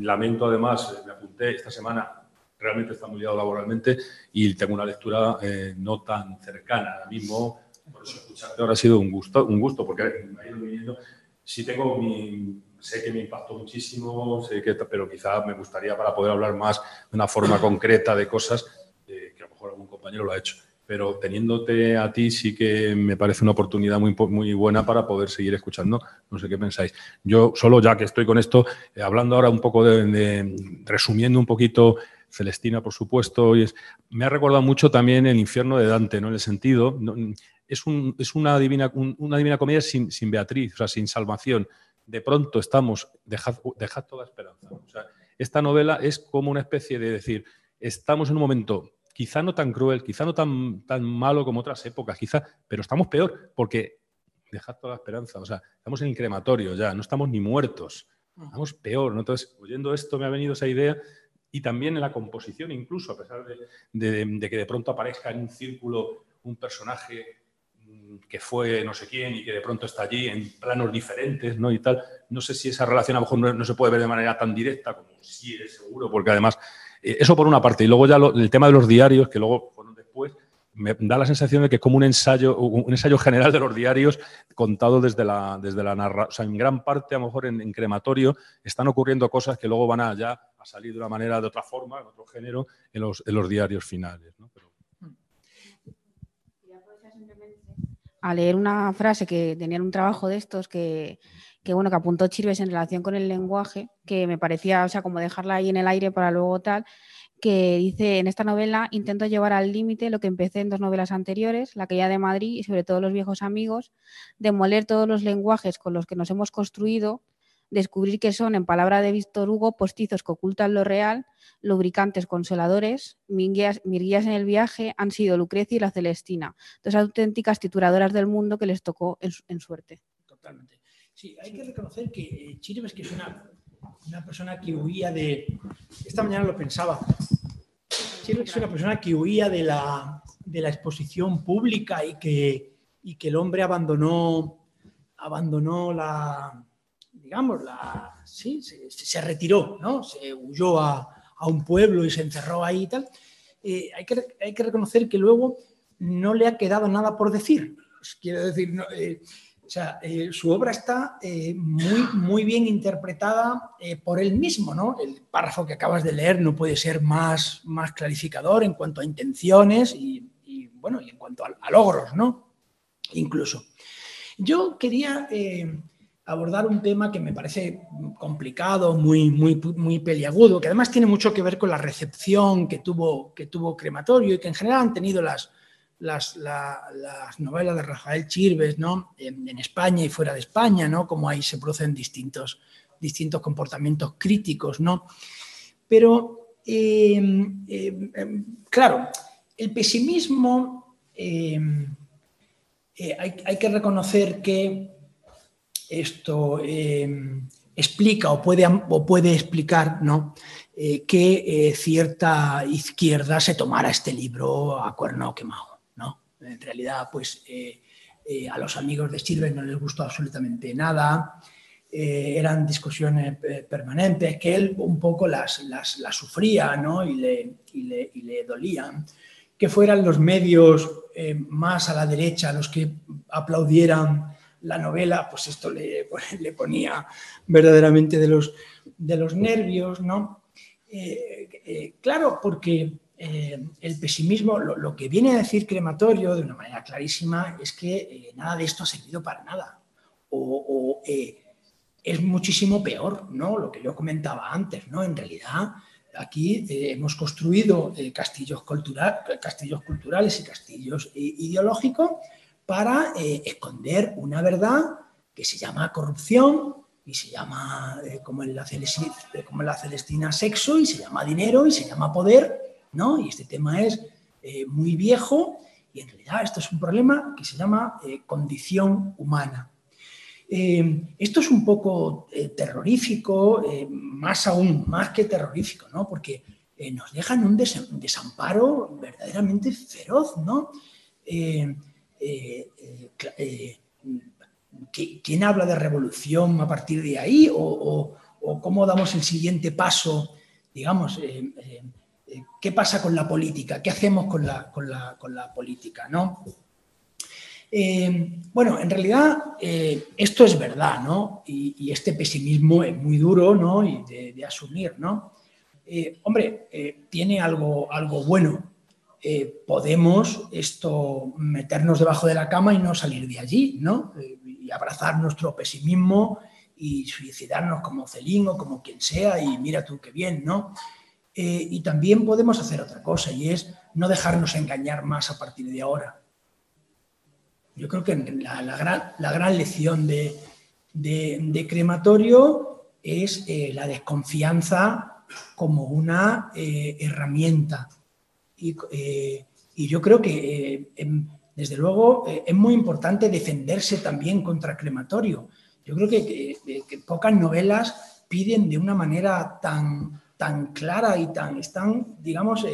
lamento además, me apunté esta semana, realmente está muy liado laboralmente y tengo una lectura eh, no tan cercana ahora mismo. Por eso escucharte ahora ha sido un gusto, un gusto porque me ha ido viniendo sí tengo mi, sé que me impactó muchísimo, sé que, pero quizá me gustaría para poder hablar más de una forma concreta de cosas eh, que a lo mejor algún compañero lo ha hecho. Pero teniéndote a ti sí que me parece una oportunidad muy, muy buena para poder seguir escuchando. No sé qué pensáis. Yo solo ya que estoy con esto, eh, hablando ahora un poco de, de- resumiendo un poquito, Celestina, por supuesto, y es, me ha recordado mucho también el infierno de Dante, ¿no? En el sentido, no, es, un- es una, divina, un- una divina comedia sin, sin Beatriz, o sea, sin salvación. De pronto estamos, dejad, dejad toda esperanza. O sea, esta novela es como una especie de decir, estamos en un momento quizá no tan cruel, quizá no tan, tan malo como otras épocas, quizá, pero estamos peor porque dejad toda esperanza. O sea, estamos en el crematorio ya, no estamos ni muertos, estamos peor. ¿no? Entonces, oyendo esto me ha venido esa idea y también en la composición, incluso, a pesar de, que de pronto aparezca en un círculo un personaje mm, que fue no sé quién y que de pronto está allí en planos diferentes, ¿no? Y tal. No sé si esa relación a lo mejor no, se puede ver de manera tan directa como sí es seguro, porque además, eh, eso por una parte. Y luego ya lo- el tema de los diarios, que luego fueron después, me da la sensación de que es como un ensayo, un ensayo general de los diarios contado desde la, desde la narración. O sea, en gran parte, a lo mejor en, en crematorio, están ocurriendo cosas que luego van a ya salir de una manera, de otra forma, en otro género, en los, en los diarios finales. ¿no? Pero- a leer una frase que tenía en un trabajo de estos que, que, bueno, que apuntó Chirves en relación con el lenguaje, que me parecía, o sea, como dejarla ahí en el aire para luego tal, que dice, en esta novela intento llevar al límite lo que empecé en dos novelas anteriores, La caída de Madrid y sobre todo Los viejos amigos, demoler todos los lenguajes con los que nos hemos construido, descubrir que son, en palabra de Víctor Hugo, postizos que ocultan lo real, lubricantes consoladores, mis guías, en el viaje han sido Lucrecia y la Celestina, dos auténticas tituladoras del mundo que les tocó en, su- en suerte. Totalmente. Sí, hay que reconocer que eh, Chirves, que es una, una persona que huía de. Esta mañana lo pensaba. Chirves es una persona que huía de la, de la exposición pública y que, y que el hombre abandonó, abandonó la, digamos, la, sí, se, retiró, ¿no? Se huyó a, a, un pueblo y se encerró ahí y tal. Eh, hay, que, hay que reconocer que luego no le ha quedado nada por decir. Quiero decir, eh, o sea, eh, su obra está muy, muy bien interpretada por él mismo, ¿no? El párrafo que acabas de leer no puede ser más, más clarificador en cuanto a intenciones y, y bueno, y en cuanto a, a, logros, ¿no? Incluso. Yo quería abordar un tema que me parece complicado, muy, muy, muy peliagudo, que además tiene mucho que ver con la recepción que tuvo, que tuvo Crematorio y que en general han tenido las, las, la, las, novelas de Rafael Chirves ¿no? En, en, España y fuera de España, ¿no? como ahí se producen distintos, distintos comportamientos críticos. ¿no? Pero, eh, eh, claro, el pesimismo, eh, hay, hay, que reconocer que esto explica o puede, o puede explicar ¿no? que cierta izquierda se tomara este libro a cuerno quemado. En realidad, pues eh, eh, a los amigos de Chirves no les gustó absolutamente nada. Eh, eran discusiones eh, permanentes que él un poco las, las, las sufría ¿no? y, le, y, le, y, le, dolían. Que fueran los medios eh, más a la derecha los que aplaudieran la novela, pues esto le, le ponía verdaderamente de los, de los nervios. ¿no? claro, porque eh, el pesimismo, lo, lo, que viene a decir Crematorio de una manera clarísima es que eh, nada de esto ha servido para nada. O, eh, es muchísimo peor, ¿no? Lo que yo comentaba antes, ¿no? En realidad, aquí eh, hemos construido castillos, castillos culturales y castillos ideológicos para esconder una verdad que se llama corrupción y se llama, la Celestina, como en la Celestina, sexo y se llama dinero y se llama poder ¿no? Y este tema es eh, muy viejo y en realidad esto es un problema que se llama eh, condición humana. Eh, esto es un poco eh, terrorífico, más aún, más que terrorífico, ¿no? Porque nos dejan un, des un, desamparo verdaderamente feroz, ¿no? ¿Quién habla de revolución a partir de ahí? ¿O, cómo damos el siguiente paso, digamos, ¿Qué pasa con la política? ¿Qué hacemos con la, política? ¿no? Eh, bueno, en realidad eh, esto es verdad, ¿no? Y, este pesimismo es muy duro, ¿no? Y de, de asumir, ¿no? Eh, hombre, eh, tiene algo, algo bueno. Eh, podemos esto meternos debajo de la cama y no salir de allí, ¿no? y abrazar nuestro pesimismo y suicidarnos como Celín o como quien sea y mira tú qué bien, ¿no? Eh, y también podemos hacer otra cosa y es no dejarnos engañar más a partir de ahora. Yo creo que la, gran, la gran, lección de, de, crematorio es eh, la desconfianza como una eh, herramienta. Y, eh, y, yo creo que, eh, desde luego, eh, es muy importante defenderse también contra crematorio. Yo creo que, pocas novelas piden de una manera tan, tan clara y tan, están, digamos,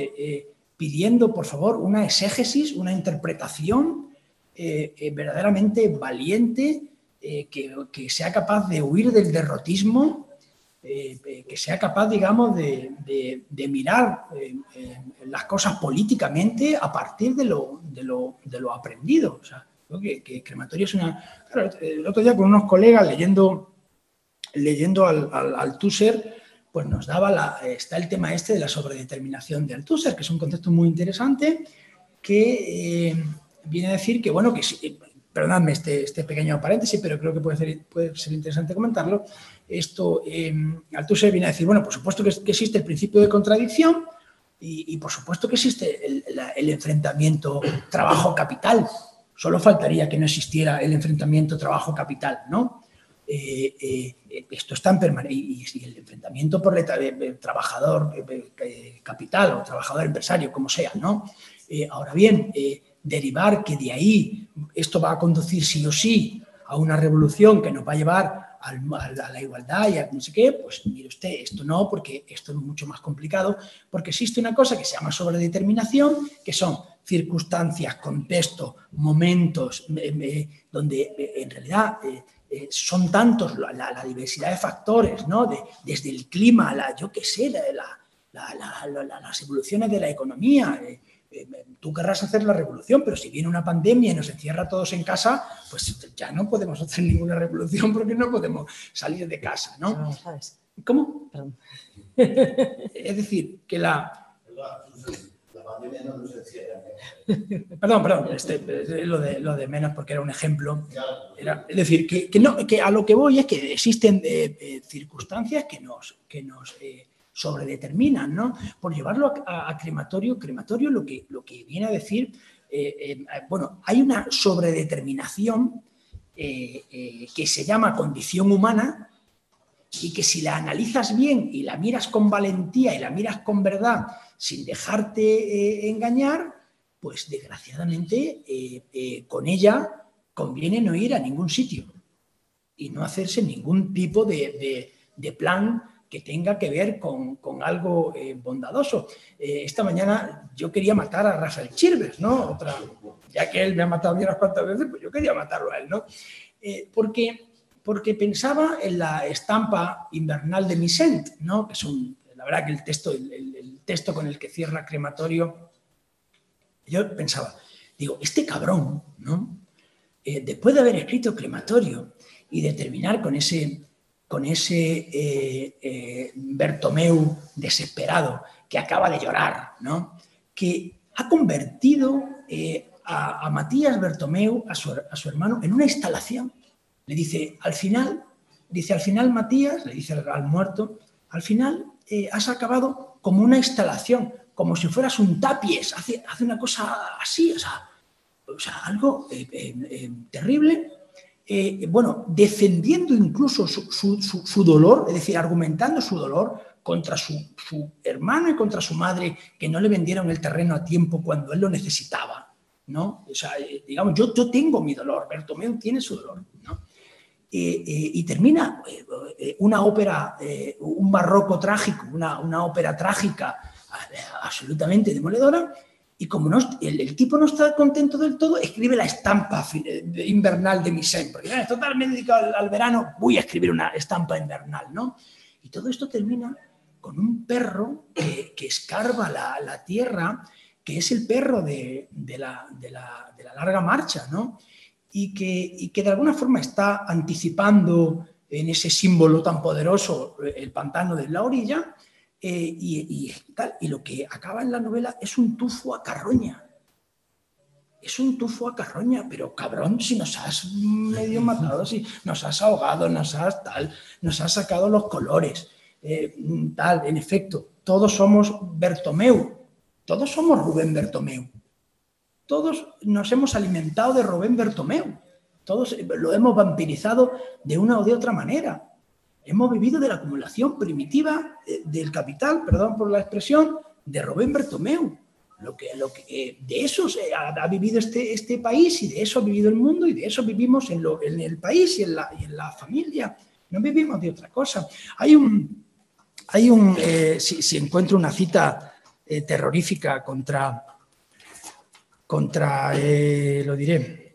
pidiendo, por favor, una exégesis, una interpretación verdaderamente valiente, que, sea capaz de huir del derrotismo, eh, que sea capaz, digamos, de, de, mirar las cosas políticamente a partir de lo, de lo, de lo aprendido. O sea, creo que, que, Crematorio es una... El otro día con unos colegas leyendo, leyendo al, al, Tusser, pues nos daba la, está el tema este de la sobredeterminación de Althusser, que es un concepto muy interesante que eh, viene a decir que, bueno, que sí, perdonadme este, este, pequeño paréntesis, pero creo que puede ser, puede ser interesante comentarlo. Esto, eh, Althusser viene a decir, bueno, por supuesto que, que existe el principio de contradicción y, y por supuesto que existe el, la, el enfrentamiento trabajo-capital. Solo faltaría que no existiera el enfrentamiento trabajo-capital, ¿no? Eh, eh, esto está en permanente y, y, el enfrentamiento por el eh, trabajador eh, capital o trabajador empresario, como sea, ¿no? Eh, ahora bien, eh, derivar que de ahí esto va a conducir sí o sí a una revolución que nos va a llevar a la igualdad y a no sé qué, pues mire usted, esto no, porque esto es mucho más complicado, porque existe una cosa que se llama sobredeterminación, que son circunstancias, contextos, momentos, donde en realidad son tantos la, diversidad de factores, ¿no? desde el clima, la, yo qué sé, las evoluciones de la economía. Tú querrás hacer la revolución, pero si viene una pandemia y nos encierra a todos en casa, pues ya no podemos hacer ninguna revolución porque no podemos salir de casa, ¿no? ¿Cómo? Perdón. es decir, que la... Perdón, perdón, este, lo, de, lo de menos porque era un ejemplo. Era, es decir, que, que, no, que a lo que voy es que existen eh, eh, circunstancias que nos, que nos eh, sobredeterminan, ¿no? Por llevarlo a, crematorio, crematorio lo que, lo que viene a decir, bueno, hay una sobredeterminación que se llama condición humana, y que si la analizas bien y la miras con valentía y la miras con verdad, sin dejarte eh, engañar, pues desgraciadamente eh, eh, con ella conviene no ir a ningún sitio y no hacerse ningún tipo de, plan que tenga que ver con, algo bondadoso. esta mañana yo quería matar a Rafael Chirves, ¿no? Otra, ya que él me ha matado mí unas cuantas veces, pues yo quería matarlo a él, ¿no? porque porque pensaba en la estampa invernal de Misent, ¿no? que es un, la verdad que el texto, el, texto con el que cierra Crematorio, yo pensaba, digo, este cabrón, ¿no? Eh, después de haber escrito Crematorio y de terminar con ese, con ese eh, eh, Bertomeu desesperado que acaba de llorar, ¿no? que ha convertido a, Matías Bertomeu, a su, hermano, en una instalación le dice, al final, dice, al final Matías, le dice al, muerto, al final eh, has acabado como una instalación, como si fueras un tapies, hace, hace una cosa así, o sea, o sea algo eh, eh, bueno, defendiendo incluso su, dolor, es decir, argumentando su dolor contra su, hermano y contra su madre, que no le vendieron el terreno a tiempo cuando él lo necesitaba. ¿no? O sea, digamos, yo, tengo mi dolor, Bertomeu tiene su dolor. ¿no? y termina eh, una ópera, eh, un barroco trágico, una, ópera trágica absolutamente demoledora, y como no, el, tipo no está contento del todo, escribe la estampa invernal de Misen, porque totalmente dedicado al, verano, voy a escribir una estampa invernal, ¿no? Y todo esto termina con un perro que, que escarba la, la, tierra, que es el perro de, de, la, de, la, de la larga marcha, ¿no? y que, que de alguna forma está anticipando en ese símbolo tan poderoso el pantano de la orilla, eh, y, tal, y lo que acaba en la novela es un tufo a carroña. Es un tufo a carroña, pero cabrón, si nos has medio matado, si nos has ahogado, nos has tal, nos has sacado los colores, eh, tal, en efecto, todos somos Bertomeu, todos somos Rubén Bertomeu todos nos hemos alimentado de Robén Bertomeu, todos lo hemos vampirizado de una o de otra manera. Hemos vivido de la acumulación primitiva eh, del capital, perdón por la expresión, de Robén Bertomeu. Lo que, lo que, eh, de eso ha, vivido este, este país y de eso ha vivido el mundo y de eso vivimos en, lo, en el país y en, la, y en, la, familia. No vivimos de otra cosa. Hay un, hay un eh, si, encuentro una cita terrorífica contra, contra, lo diré,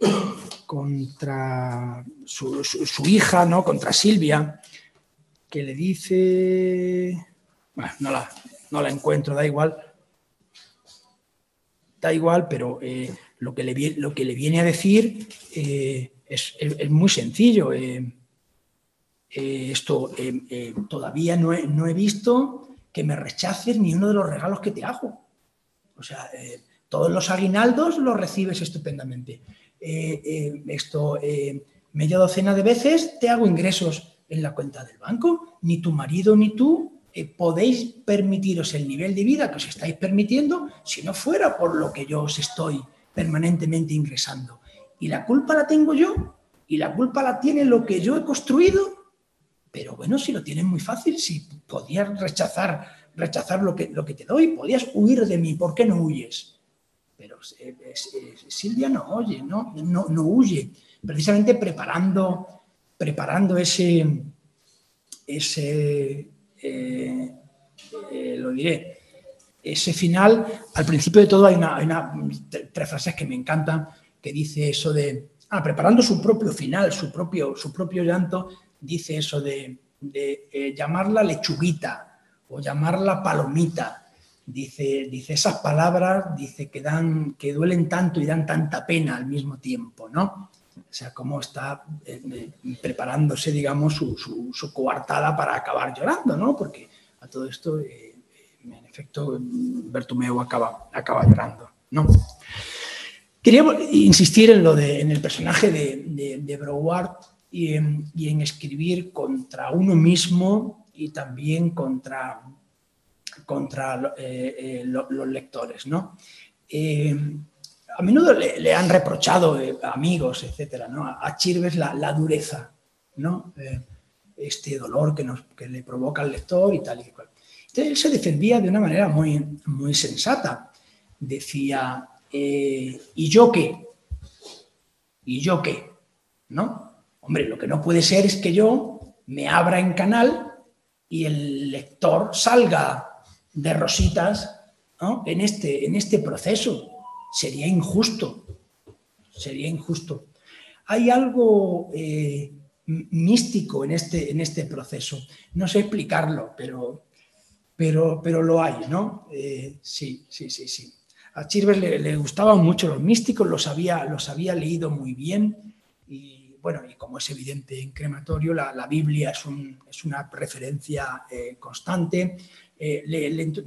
contra su, hija, ¿no? Contra Silvia, que le dice, bueno, no la, no la encuentro, da igual, da igual, pero eh, lo, que le, lo que le viene a decir eh, es, muy sencillo. esto todavía no he, no he, visto que me rechaces ni uno de los regalos que te hago. O sea, todos los aguinaldos los recibes estupendamente. Eh, eh, esto, eh, media docena de veces te hago ingresos en la cuenta del banco. Ni tu marido ni tú podéis permitiros el nivel de vida que os estáis permitiendo si no fuera por lo que yo os estoy permanentemente ingresando. Y la culpa la tengo yo y la culpa la tiene lo que yo he construido. Pero bueno, si lo tienes muy fácil, si podías rechazar, rechazar lo que, lo que te doy, podías huir de mí, ¿por qué no huyes? pero Silvia no oye, ¿no? No, huye, precisamente preparando, preparando ese, ese eh, eh, lo diré, ese final, al principio de todo hay, una, hay una- tres frases que me encantan, que dice eso de, ah, preparando su propio final, su propio, su propio llanto, dice eso de, de, eh, llamarla lechuguita o llamarla palomita. Dice, dice esas palabras, dice que, dan, que duelen tanto y dan tanta pena al mismo tiempo, ¿no? O sea, cómo está eh, eh, preparándose, digamos, su, su- coartada para acabar llorando, ¿no? Porque a todo esto, eh, en efecto, Bertumeo acaba, acaba llorando, ¿no? Quería insistir en, lo de, en el personaje de, de, Broward y en, escribir contra uno mismo y también contra, contra eh, eh, lo- los lectores, ¿no? Eh, a menudo le, han reprochado eh, amigos, etcétera, ¿no? A, Chirves la, la dureza, ¿no? Eh, este dolor que, nos, que le provoca al lector y tal y cual. Entonces él se defendía de una manera muy, muy sensata. Decía, eh, ¿y yo qué? ¿Y yo qué? ¿No? Hombre, lo que no puede ser es que yo me abra en canal y el lector salga de rositas ¿no? en, este, en este proceso. Sería injusto. Sería injusto. Hay algo eh, místico en este, en este proceso. No sé explicarlo, pero, pero, pero lo hay, ¿no? Eh, sí, sí, sí, sí. A Chirves le, gustaban mucho los místicos, los había, los había leído muy bien y bueno, y como es evidente en crematorio, la, la Biblia es, un- es una referencia eh, constante.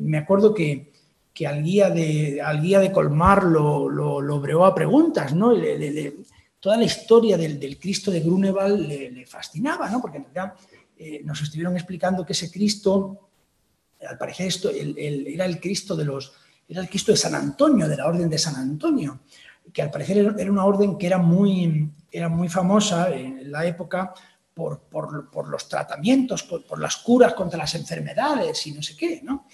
Me acuerdo que, que al, guía de, al de Colmar lo, lo, lo breó a preguntas, ¿no? Toda la historia del, del Cristo de Grunewald le, fascinaba, ¿no? Porque en realidad eh, nos estuvieron explicando que ese Cristo, al parecer esto, era el Cristo de los, era el Cristo de San Antonio, de la Orden de San Antonio, que al parecer era era una orden que era muy, era muy famosa en la época por, por- por los tratamientos, por, por las curas contra las enfermedades y no sé qué, ¿no?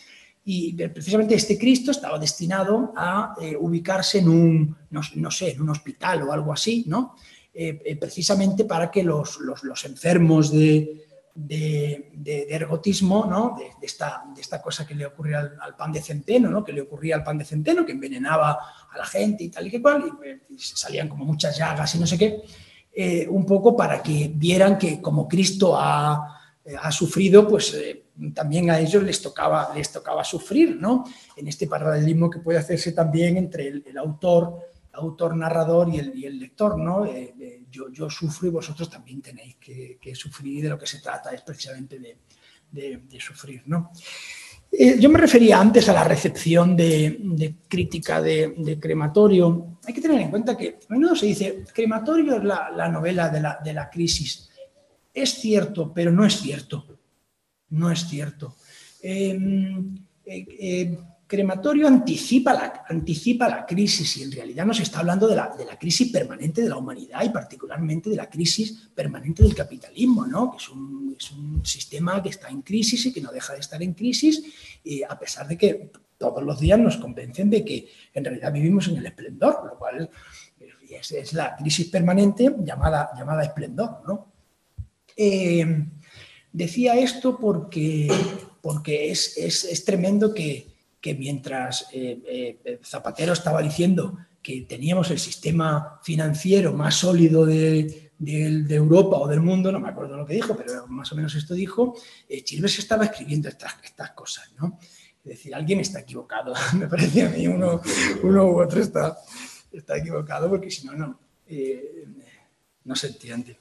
Y precisamente este Cristo estaba destinado a eh, ubicarse en un, no, sé, en un hospital o algo así, ¿no? Eh, eh, precisamente para que los, los- enfermos de, de- de- ergotismo, ¿no? de, esta, de esta cosa que le ocurría al, pan de centeno, ¿no? que le ocurría al pan de centeno, que envenenaba a la gente y tal y que cual, y, salían como muchas llagas y no sé qué, un poco para que vieran que como Cristo ha, ha sufrido, pues también a ellos les tocaba, les tocaba sufrir, ¿no? En este paralelismo que puede hacerse también entre el, el autor, autor narrador y el, y el lector, ¿no? Eh, eh, yo, yo sufro y vosotros también tenéis que, que sufrir de lo que se trata es precisamente de, de- sufrir, ¿no? Eh, yo me refería antes a la recepción de, crítica de, crematorio. Hay que tener en cuenta que a menudo se dice, crematorio es la, la novela la, de la crisis. Es cierto, pero no es cierto. No es cierto. Eh, eh, eh, crematorio anticipa la, anticipa la crisis y en realidad nos está hablando de la, de la crisis permanente de la humanidad y particularmente de la crisis permanente del capitalismo, ¿no? que es un, es un sistema que está en crisis y que no deja de estar en crisis y a pesar de que todos los días nos convencen de que en realidad vivimos en el esplendor, lo cual es, la crisis permanente llamada, llamada esplendor. ¿no? Eh, decía esto porque, porque es, es- es tremendo que, que mientras eh, eh, Zapatero estaba diciendo que teníamos el sistema financiero más sólido de, de- Europa o del mundo, no me acuerdo lo que dijo, pero más o menos esto dijo, eh, Chilves estaba escribiendo estas, estas cosas, ¿no? Es decir, alguien está equivocado, me parece a mí, uno, uno u otro está, está equivocado, porque si no, no, eh, no se entiende.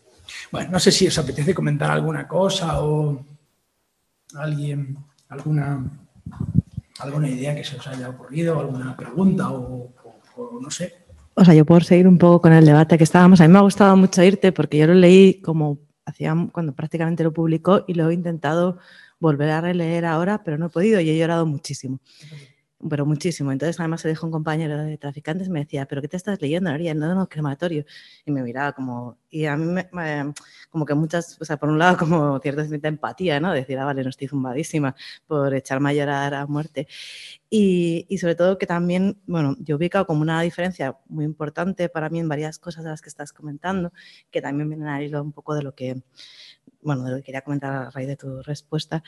Bueno, no sé si os apetece comentar alguna cosa o alguien, alguna, alguna idea que se os haya ocurrido, alguna pregunta o, no sé. O sea, yo puedo seguir un poco con el debate que estábamos. A mí me ha gustado mucho irte porque yo lo leí como hacía cuando prácticamente lo publicó y lo he intentado volver a releer ahora, pero no he podido y he llorado muchísimo. Pero muchísimo. Entonces, además, se dijo un compañero de traficantes, me decía, ¿pero qué te estás leyendo, María? No, no, crematorio. Y me miraba como. Y a mí, me, me- como que muchas. O sea, por un lado, como cierta empatía, ¿no? Decir, ah, vale, no estoy zumbadísima por echarme a llorar a muerte. Y, y sobre todo que también, bueno, yo he ubicado como una diferencia muy importante para mí en varias cosas de las que estás comentando, que también vienen a hilo un poco de lo que bueno, de lo que quería comentar a raíz de tu respuesta,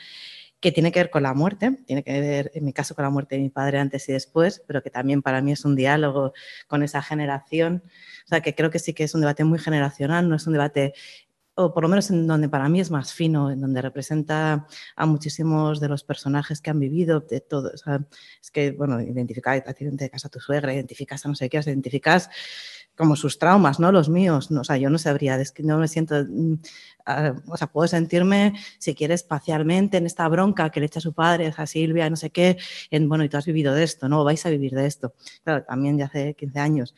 que tiene que ver con la muerte, tiene que ver, en mi caso, con la muerte de mi padre antes y después, pero que también para mí es un diálogo con esa generación. O sea, que creo que sí que es un debate muy generacional, no es un debate o por lo menos en donde para mí es más fino, en donde representa a muchísimos de los personajes que han vivido, de todo. O sea, es que, bueno, identificas a ti casa a tu suegra, identificas a no sé qué, identificas como sus traumas, ¿no? Los míos. No, o sea, yo no sabría, es que no me siento, mm, o sea, puedo sentirme, si quieres, espacialmente en esta bronca que le echa a su padre, a Silvia, no sé qué, en, bueno, y tú has vivido de esto, ¿no? Vais a vivir de esto. Claro, también ya hace 15 años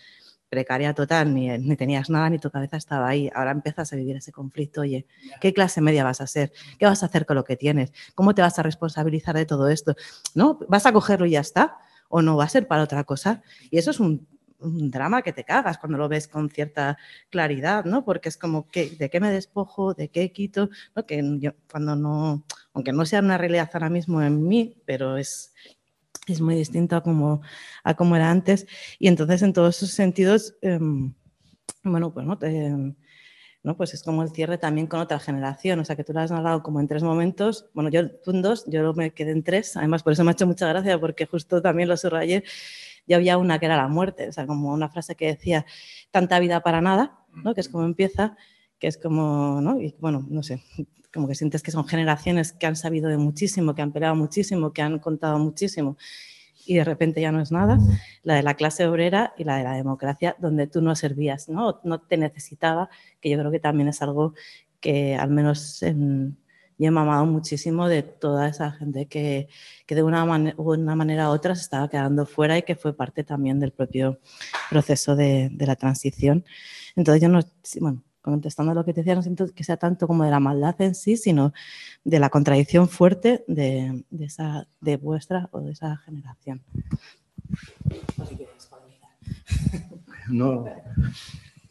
precaria total, ni, ni, tenías nada, ni tu cabeza estaba ahí. Ahora empiezas a vivir ese conflicto. Oye, ¿qué clase media vas a ser? ¿Qué vas a hacer con lo que tienes? ¿Cómo te vas a responsabilizar de todo esto? ¿No? ¿Vas a cogerlo y ya está? ¿O no va a ser para otra cosa? Y eso es un, un drama que te cagas cuando lo ves con cierta claridad, ¿no? Porque es como, ¿qué, ¿de qué me despojo? ¿De qué quito? ¿No? Que yo, cuando no, aunque no sea una realidad ahora mismo en mí, pero es, es muy distinto a como, a como era antes. Y entonces, en todos esos sentidos, eh, bueno, pues no, ¿no? Pues es como el cierre también con otra generación, o sea, que tú lo has narrado como en tres momentos, bueno, yo tú en dos, yo me quedé en tres, además por eso me ha hecho mucha gracia, porque justo también lo subrayé, había una que era la muerte, o sea, como una frase que decía, tanta vida para nada, ¿no? Que es como empieza, que es como, ¿no? Y bueno, no sé, como que sientes que son generaciones que han sabido de muchísimo, que han peleado muchísimo, que han contado muchísimo y de repente ya no es nada, la de la clase obrera y la de la democracia, donde tú no servías, no, no te necesitaba, que yo creo que también es algo que al menos en, yo he mamado muchísimo de toda esa gente que, que de una, manera u otra se estaba quedando fuera y que fue parte también del propio proceso de, de la transición. Entonces yo no, bueno, contestando a lo que te decía, no siento que sea tanto como de la maldad en sí, sino de la contradicción fuerte de, de esa, de vuestra o de esa generación. No,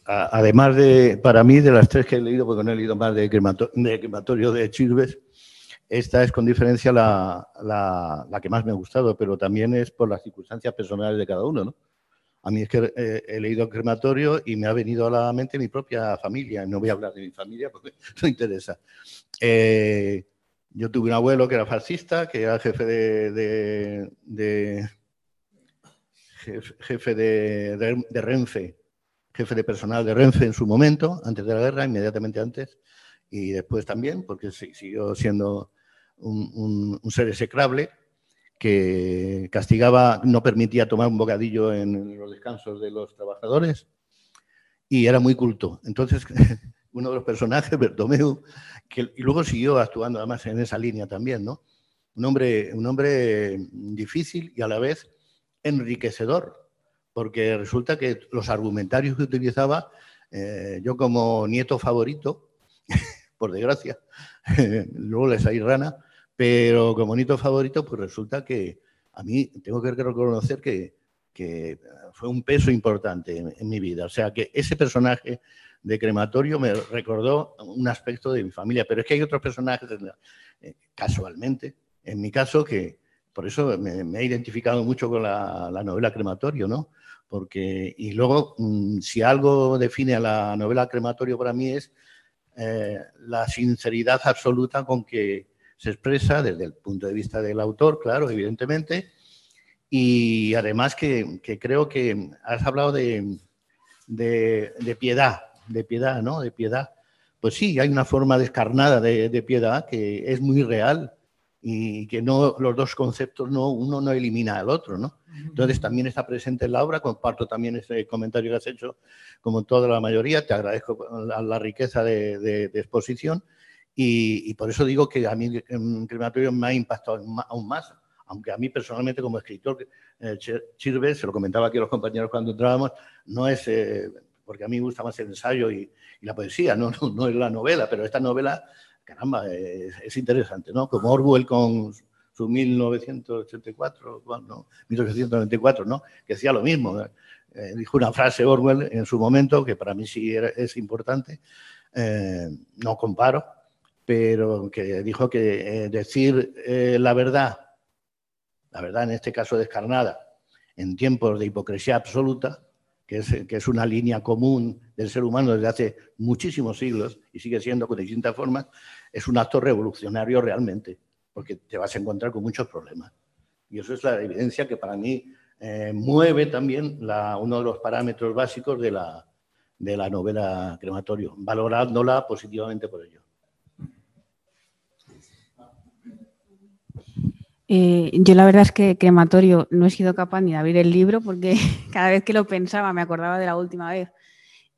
además de, para mí, de las tres que he leído, porque no he leído más de, crematorio de, Chirves, esta es con diferencia la, la, que más me ha gustado, pero también es por las circunstancias personales de cada uno, ¿no? A mí es que eh, he leído crematorio y me ha venido a la mente mi propia familia. No voy a hablar de mi familia porque no interesa. Eh, yo tuve un abuelo que era fascista, que era jefe de, jefe de, Renfe, jefe de personal de Renfe en su momento, antes de la guerra, inmediatamente antes, y después también, porque siguió siendo un, ser execrable que castigaba, no permitía tomar un bocadillo en los descansos de los trabajadores y era muy culto. Entonces, uno de los personajes, Bertomeu, que y luego siguió actuando además en esa línea también, ¿no? Un hombre, un hombre difícil y a la vez enriquecedor, porque resulta que los argumentarios que utilizaba, eh, yo como nieto favorito, por desgracia, luego les hay rana, pero como bonito favorito, pues resulta que a mí tengo que reconocer que, fue un peso importante en, en, mi vida. O sea, que ese personaje de crematorio me recordó un aspecto de mi familia, pero es que hay otros personajes, eh, casualmente, en mi caso, que por eso me, me he identificado mucho con la, novela crematorio, ¿no? Porque, y luego, mmm, si algo define a la novela crematorio para mí es eh, la sinceridad absoluta con que se expresa desde el punto de vista del autor, claro, evidentemente, y además que, creo que has hablado de, de, piedad, de piedad, ¿no? De piedad. Pues sí, hay una forma descarnada de, de, piedad que es muy real y que no los dos conceptos no uno no elimina al otro, ¿no? Entonces también está presente en la obra, comparto también ese comentario que has hecho, como toda la mayoría, te agradezco la, la riqueza de, de, de exposición y, y, por eso digo que a mí el crematorio me ha impactado aún más, aunque a mí personalmente como escritor, eh, se lo comentaba aquí a los compañeros cuando entrábamos, no es, eh, porque a mí me gusta más el ensayo y, y la poesía, no, no, no, es la novela, pero esta novela, caramba, es, es interesante, ¿no? Como Orwell con su 1984, bueno, 1894, ¿no? Que decía lo mismo. Eh, dijo una frase Orwell en su momento, que para mí sí es importante, eh, no comparo, pero que dijo que eh, decir la verdad, la verdad en este caso descarnada, en tiempos de hipocresía absoluta, que es, una línea común de del ser humano desde hace muchísimos siglos y sigue siendo con distintas formas, es un acto revolucionario realmente, porque te vas a encontrar con muchos problemas. Y eso es la evidencia que para mí eh, mueve también uno de los parámetros básicos de la, de la novela Crematorio, valorándola positivamente por ello. Eh, yo la verdad es que crematorio no he sido capaz ni de abrir el libro porque cada vez que lo pensaba me acordaba de la última vez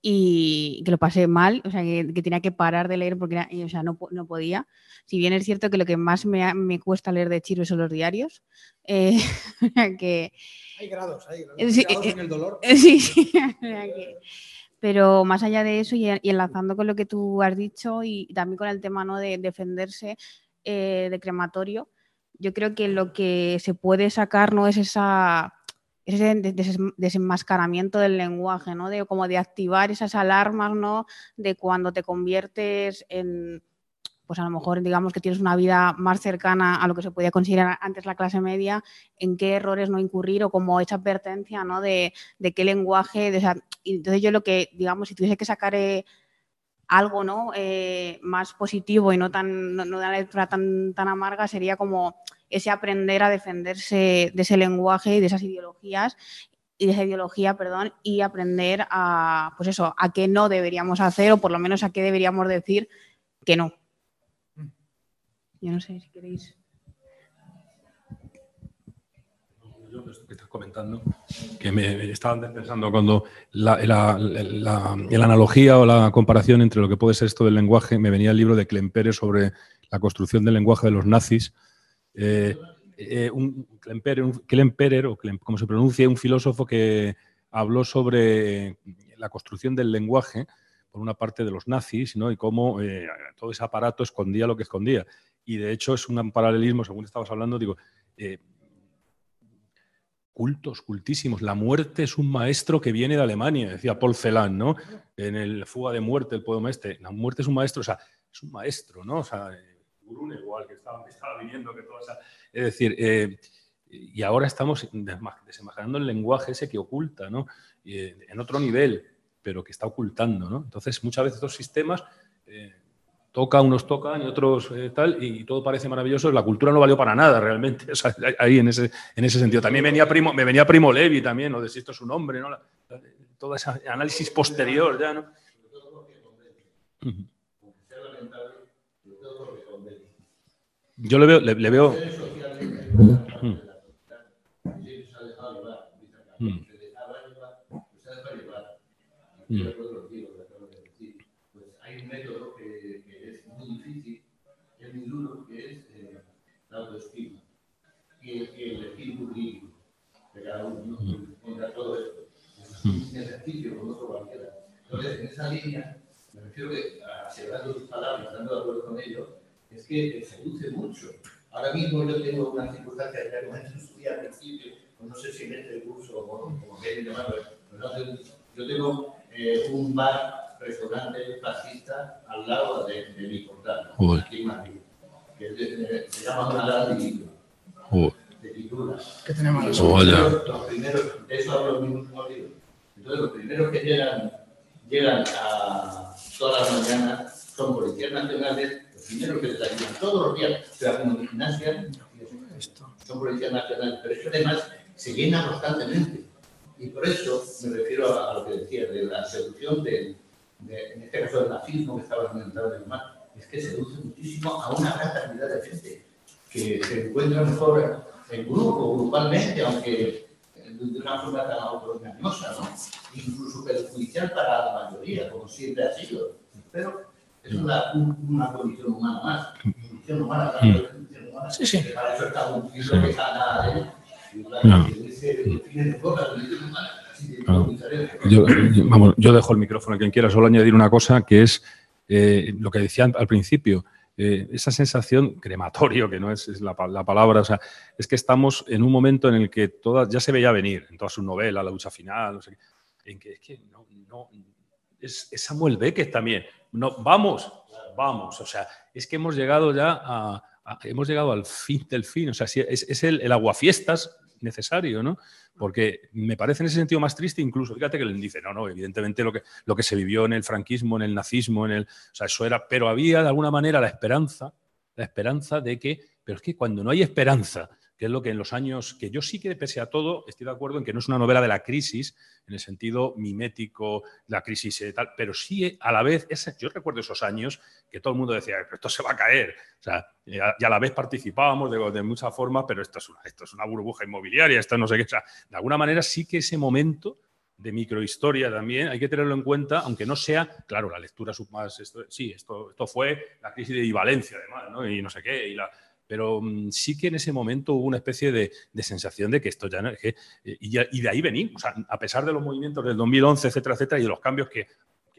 y que lo pasé mal, o sea, que, tenía que parar de leer porque o sea, no, no, podía. Si bien es cierto que lo que más me, me cuesta leer de Chirve son los diarios, eh, que... Hay grados, hay grados, sí, grados en el dolor. Sí, sí. pero más allá de eso y, enlazando con lo que tú has dicho y también con el tema ¿no? de defenderse eh, de crematorio, yo creo que lo que se puede sacar no es esa ese desenmascaramiento del lenguaje, ¿no? De como de activar esas alarmas, ¿no? De cuando te conviertes en, pues a lo mejor digamos que tienes una vida más cercana a lo que se podía considerar antes la clase media, en qué errores no incurrir o como esa advertencia, ¿no? De, qué lenguaje, entonces yo lo que, digamos, si tuviese que sacar eh, algo, ¿no? Eh, más positivo y no tan, no, de una lectura tan, tan amarga sería como ese aprender a defenderse de ese lenguaje y de esas ideologías y de esa ideología, perdón, y aprender a, pues eso, a qué no deberíamos hacer o por lo menos a qué deberíamos decir que no. Yo no sé si queréis. Yo que estás comentando, que me estaba pensando cuando la, analogía o la comparación entre lo que puede ser esto del lenguaje, me venía el libro de Klemperer sobre la construcción del lenguaje de los nazis, eh, eh, un Klemperer, o como se pronuncia, un filósofo que habló sobre la construcción del lenguaje por una parte de los nazis ¿no? y cómo eh, todo ese aparato escondía lo que escondía. Y de hecho es un paralelismo, según estabas hablando, digo, cultos, cultísimos. La muerte es un maestro que viene de Alemania, decía Paul Celan, ¿no? En el Fuga de Muerte, el poema este. La muerte es un maestro, o sea, es un maestro, ¿no? O sea, igual, que estaba, viniendo, que todo Es decir, eh, y ahora estamos desenmascarando el lenguaje ese que oculta, ¿no? Eh, en otro nivel, pero que está ocultando, ¿no? Entonces, muchas veces estos sistemas eh, toca, unos tocan y otros tal, y todo parece maravilloso. La cultura no valió para nada realmente, ahí en ese, en ese sentido. También venía Primo, me venía Primo Levi también, lo de si esto es un hombre, ¿no? todo ese análisis posterior ya, ¿no? Yo le veo, le, veo. Pues hay un método que, que, es muy difícil, que es muy duro, que es eh, la autoestima y el, el espíritu de cada uno ¿no? contra todo esto. Es un ejercicio con otro cualquiera. Entonces, en esa línea, me refiero que, aseverando tus palabras, estando de acuerdo con ellos, es que seduce mucho. Ahora mismo yo tengo una circunstancia que comenté en su día al principio, pues no sé si en este curso o como queréis llamarlo, yo tengo eh, un bar, restaurante fascista al lado de, de mi portal, aquí en Madrid, que se llama una de de pintura. ¿Qué tenemos? Los primeros, los primeros, eso hablo los mismos libros. Entonces, los primeros que llegan, llegan a todas las mañanas son policías nacionales primero que les ayudan todos los días, pero como gimnasia, son policías nacionales, pero eso además se llena constantemente. Y por eso me refiero a, lo que decía, de la seducción de, en este caso del nazismo que estaba comentando el mar, es que seduce muchísimo a una gran cantidad de gente que se encuentra mejor en grupo, grupalmente, aunque de una forma tan autoengañosa, ¿no? incluso perjudicial para la mayoría, como siempre ha sido. Pero es una, una condición humana más. Condición humana, mm. condición humana. Sí, sí. Para eso está un libro que está nada de él. Yo, yo, vamos, yo dejo el micrófono a quien quiera, solo añadir una cosa que es eh, lo que decía al principio, eh, esa sensación crematorio, que no es, la, la, palabra, o sea, es que estamos en un momento en el que todas, ya se veía venir en toda su novela, La lucha final, no qué, en que es que no, no es, Samuel Beckett también, no, vamos, vamos. O sea, es que hemos llegado ya hemos llegado al fin del fin. O sea, es, es el, el, aguafiestas necesario, ¿no? Porque me parece en ese sentido más triste incluso, fíjate que le dice, no, no, evidentemente lo que, lo que se vivió en el franquismo, en el nazismo, en el, o sea, eso era, pero había de alguna manera la esperanza, la esperanza de que, pero es que cuando no hay esperanza, que es lo que en los años, que yo sí que pese a todo, estoy de acuerdo en que no es una novela de la crisis, en el sentido mimético, la crisis y tal, pero sí a la vez, yo recuerdo esos años que todo el mundo decía, esto se va a caer, o sea, y a, la vez participábamos de, de muchas formas, pero esto es, una, esto es una burbuja inmobiliaria, esto no sé qué, o sea, de alguna manera sí que ese momento de microhistoria también, hay que tenerlo en cuenta, aunque no sea, claro, la lectura más, esto, sí, esto, esto fue la crisis de Valencia además, ¿no? y no sé qué, y la, pero mm, sí que en ese momento hubo una especie de, sensación de que esto ya no es que, eh, y, de ahí venimos, a pesar de los movimientos del 2011, etcétera, etcétera, y de los cambios que,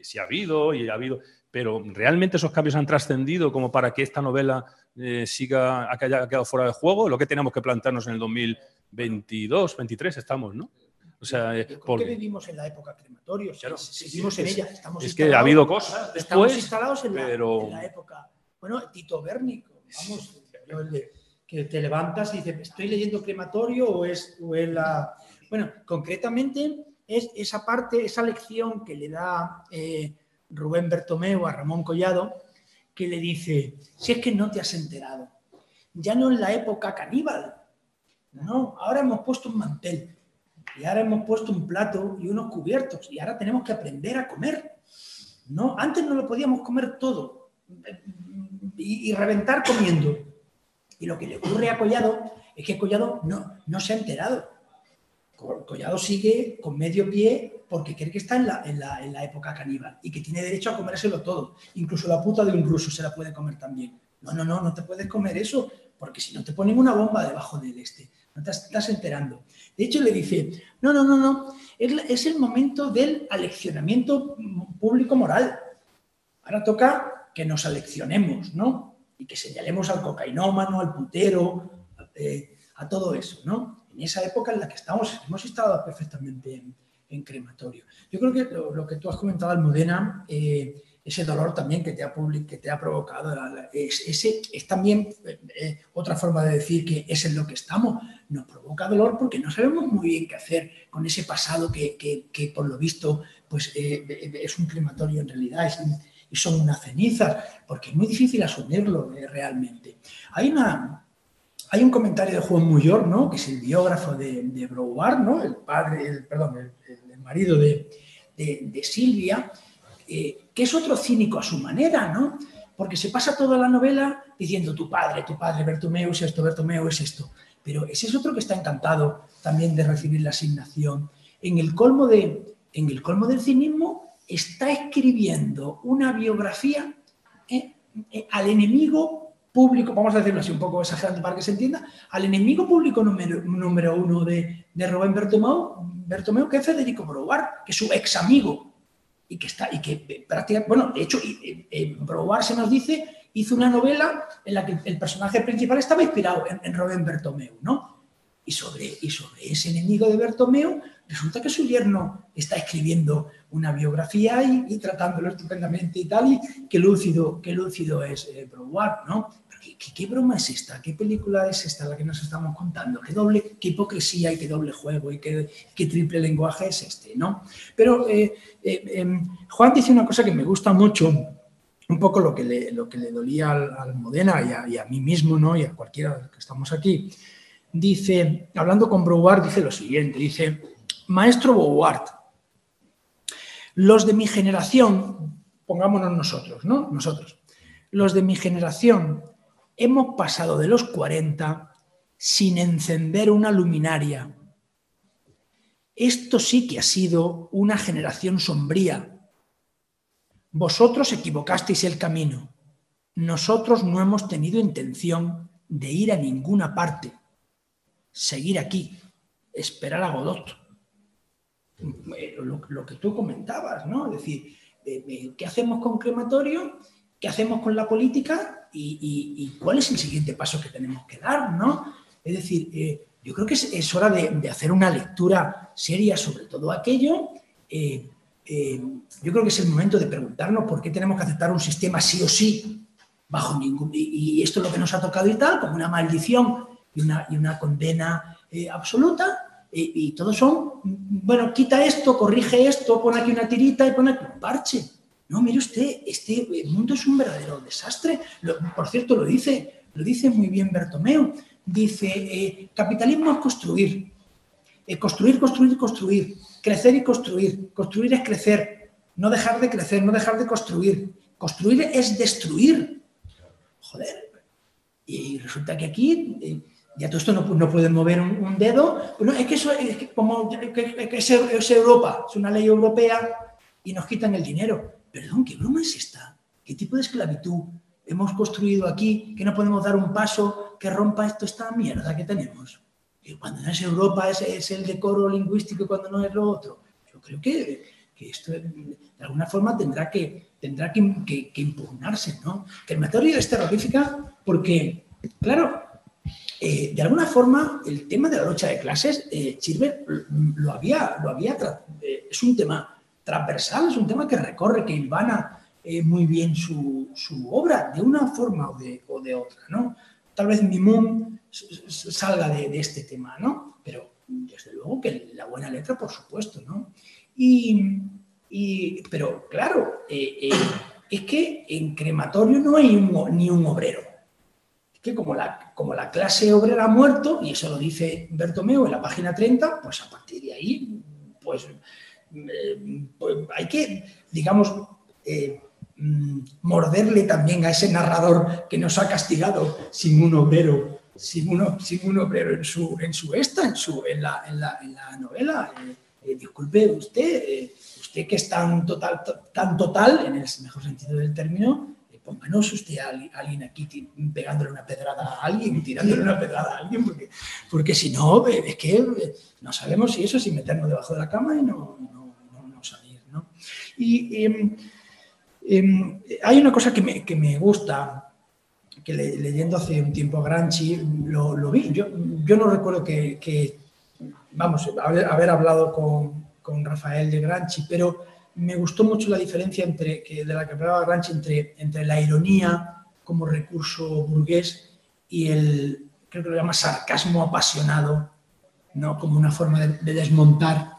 sí ha habido y ha habido, pero realmente esos cambios han trascendido como para que esta novela eh, siga, haya quedado fuera de juego, lo que tenemos que plantearnos en el 2022, 23 estamos, ¿no? O sea, eh, ¿Por qué vivimos en la época crematorio? seguimos en ella. Estamos es que ha habido cosas después, estamos instalados en, la, en la época. Bueno, Tito Bérnico, vamos, que te levantas y dices, ¿estoy leyendo crematorio o es, la...? Bueno, concretamente es esa parte, esa lección que le da eh, Rubén Bertomeu a Ramón Collado, que le dice, si es que no te has enterado, ya no en la época caníbal, no, ahora hemos puesto un mantel y ahora hemos puesto un plato y unos cubiertos y ahora tenemos que aprender a comer. No, antes no lo podíamos comer todo y reventar comiendo. Y lo que le ocurre a Collado es que Collado no, no se ha enterado. Collado sigue con medio pie porque cree que está en la, en, la, en la, época caníbal y que tiene derecho a comérselo todo. Incluso la puta de un ruso se la puede comer también. No, no, no, no te puedes comer eso porque si no te ponen una bomba debajo del este. No te estás enterando. De hecho, le dice, no, no, no, no, es el momento del aleccionamiento público moral. Ahora toca que nos aleccionemos, ¿no? Y que señalemos al cocainómano, al putero, eh, a todo eso, ¿no? En esa época en la que estamos, hemos estado perfectamente en, crematorio. Yo creo que lo, que tú has comentado, Almudena, eh, ese dolor también que te ha, que te ha provocado, es, ese, es también eh, otra forma de decir que es en lo que estamos. Nos provoca dolor porque no sabemos muy bien qué hacer con ese pasado que, que, por lo visto pues, es un crematorio en realidad. Es, y son unas cenizas, porque es muy difícil asumirlo eh, realmente. Hay, una, hay un comentario de Juan Muyor, ¿no? que es el biógrafo de, de ¿no? el, padre, el, perdón, el, marido de, de, Silvia, eh, que es otro cínico a su manera, ¿no? porque se pasa toda la novela diciendo tu padre, tu padre, Bertomeu es esto, Bertomeu es esto. Pero ese es otro que está encantado también de recibir la asignación. En el colmo, de, en el colmo del cinismo está escribiendo una biografía eh, eh, al enemigo público, vamos a decirlo así un poco exagerando para que se entienda, al enemigo público número, uno de, de Rubén Bertomeu, que es Federico Brouard, que es su ex amigo, y que está, y que eh, prácticamente, bueno, de hecho, eh, se nos dice, hizo una novela en la que el personaje principal estaba inspirado en, en Rubén Bertomeu, ¿no? Y sobre, y sobre ese enemigo de Bertomeu, resulta que su yerno está escribiendo una biografía y, tratándolo estupendamente y tal, y qué lúcido, qué lúcido es eh, ¿no? ¿qué, broma es esta? ¿Qué película es esta la que nos estamos contando? ¿Qué doble, qué hipocresía y qué doble juego y qué, triple lenguaje es este, no? Pero eh, eh, em, Juan dice una cosa que me gusta mucho, un poco lo que le, lo que le dolía al, Modena y a, mí mismo, ¿no? Y a cualquiera que estamos aquí. Dice, hablando con Brouard, dice lo siguiente, dice, Maestro Brouard, los de mi generación, pongámonos nosotros, ¿no? Nosotros. Los de mi generación hemos pasado de los 40 sin encender una luminaria. Esto sí que ha sido una generación sombría. Vosotros equivocasteis el camino. Nosotros no hemos tenido intención de ir a ninguna parte. Seguir aquí, esperar a Godot. Eh, lo, que tú comentabas, ¿no? Es decir, ¿qué hacemos con crematorio? ¿Qué hacemos con la política? ¿Y, cuál es el siguiente paso que tenemos que dar, ¿no? Es decir, eh, yo creo que es, hora de, hacer una lectura seria sobre todo aquello. Eh, yo creo que es el momento de preguntarnos por qué tenemos que aceptar un sistema sí o sí, bajo ningún... Y, esto es lo que nos ha tocado y tal, como una maldición y una, y una condena eh, absoluta y, y todos son, bueno, quita esto, corrige esto, pone aquí una tirita y pone aquí un parche. No, mire usted, este mundo es un verdadero desastre. Por cierto, lo dice, lo dice muy bien Bertomeu. Dice, eh, capitalismo es construir. Eh, construir, construir, construir. Crecer y construir. Construir es crecer. No dejar de crecer, no dejar de construir. Construir es destruir. Joder. Y resulta que aquí eh, ya todo esto no, no pueden mover un, un dedo. Bueno, es que eso es que como que, que- que es, es Europa, es una ley europea y nos quitan el dinero. Perdón, ¿qué broma es esta? ¿Qué tipo de esclavitud hemos construido aquí que no podemos dar un paso que rompa esto, esta mierda que tenemos? Que cuando no es Europa es, es el decoro lingüístico y cuando no es lo otro. Yo creo que, que esto de alguna forma tendrá que, tendrá que, que- que impugnarse, ¿no? Crematorio es terrorífica porque, claro, eh, de alguna forma el tema de la lucha de clases, eh, Chilbert lo había, lo había eh, es un tema transversal, es un tema que recorre, que hilvana eh, muy bien su, su obra, de una forma o de, o de otra, ¿no? Tal vez s- salga de, de este tema, ¿no? Pero desde luego que la buena letra, por supuesto, ¿no? Y, y- pero claro, es que en crematorio no hay ni un obrero. Que como la, como la clase obrera ha muerto, y eso lo dice Bertomeu en la página 30, pues a partir de ahí, pues, eh, pues hay que, digamos, eh, mm, morderle también a ese narrador que nos ha castigado sin un obrero, sin, uno, sin un obrero en su, en su esta, en, su, en, la, en, la, en la novela. Eh, eh, disculpe usted, usted que es tan total, tan total, en el mejor sentido del término, pónganos usted a, alguien aquí pegándole una pedrada a alguien, tirándole una pedrada a alguien, porque, porque si no, eh, es que eh, no sabemos si eso, si meternos debajo de la cama y no, no, no- no salir. ¿no? Y em, em, hay una cosa que me, que me gusta, que le- leyendo hace un tiempo a Granchi, lo, lo vi. Yo, yo no recuerdo que, que, vamos, haber, haber hablado con, con Rafael de Granchi, pero me gustó mucho la diferencia entre, que, de la que hablaba Granchi entre, entre la ironía como recurso burgués y el, creo que lo llama sarcasmo apasionado, ¿no? como una forma de, de desmontar.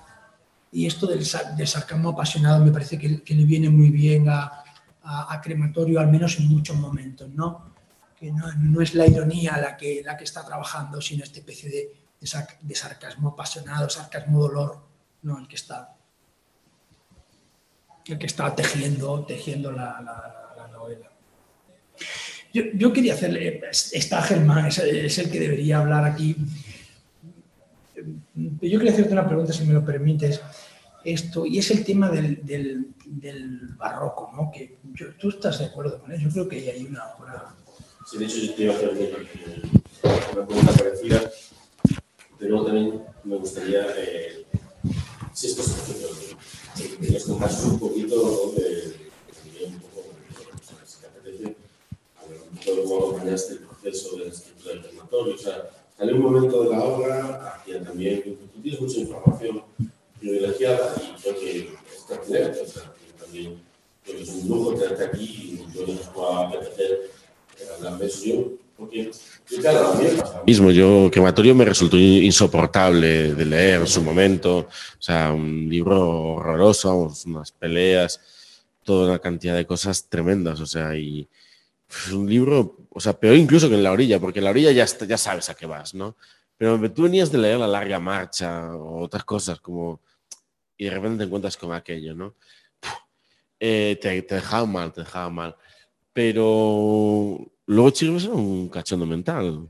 Y esto del, sa- del sarcasmo apasionado me parece que, le viene muy bien a, a- Crematorio, al menos en muchos momentos, ¿no? que no, no es la ironía la que, la que está trabajando, sino esta especie de, de de sarcasmo apasionado, sarcasmo dolor, ¿no? el que está el que está tejiendo, tejiendo la, la- la novela. Yo, yo quería hacerle, está Germán, es, el que debería hablar aquí. Yo quería hacerte una pregunta, si me lo permites, esto, y es el tema del, barroco, ¿no? Que tú estás de acuerdo con eso, yo creo que hay una obra Sí, de hecho, yo te iba hacer una pregunta parecida, pero también me gustaría, eh, si esto es que nos contases un poquito de, de un poco, un poco de cómo acompañaste el proceso de la escritura del. O sea, salió un momento de la obra, hacía también, tú tienes mucha información privilegiada y creo que es pertinente, o sea, que también creo que es un lujo tenerte aquí y yo les puedo apetecer hablar de eso yo, porque yo, claro, a mí me pasa mismo. Yo, Crematorio me resultó insoportable de leer en su momento. O sea, un libro horroroso, unas peleas, toda una cantidad de cosas tremendas. O sea, y un libro, o sea, peor incluso que en La Orilla, porque en La Orilla ya, está- ya sabes a qué vas, ¿no? Pero tú venías de leer La Larga Marcha o otras cosas como... Y de repente te encuentras con aquello, ¿no? Eh, te, te dejaba mal, te dejaba mal. Pero luego Chirves era un cachondo mental.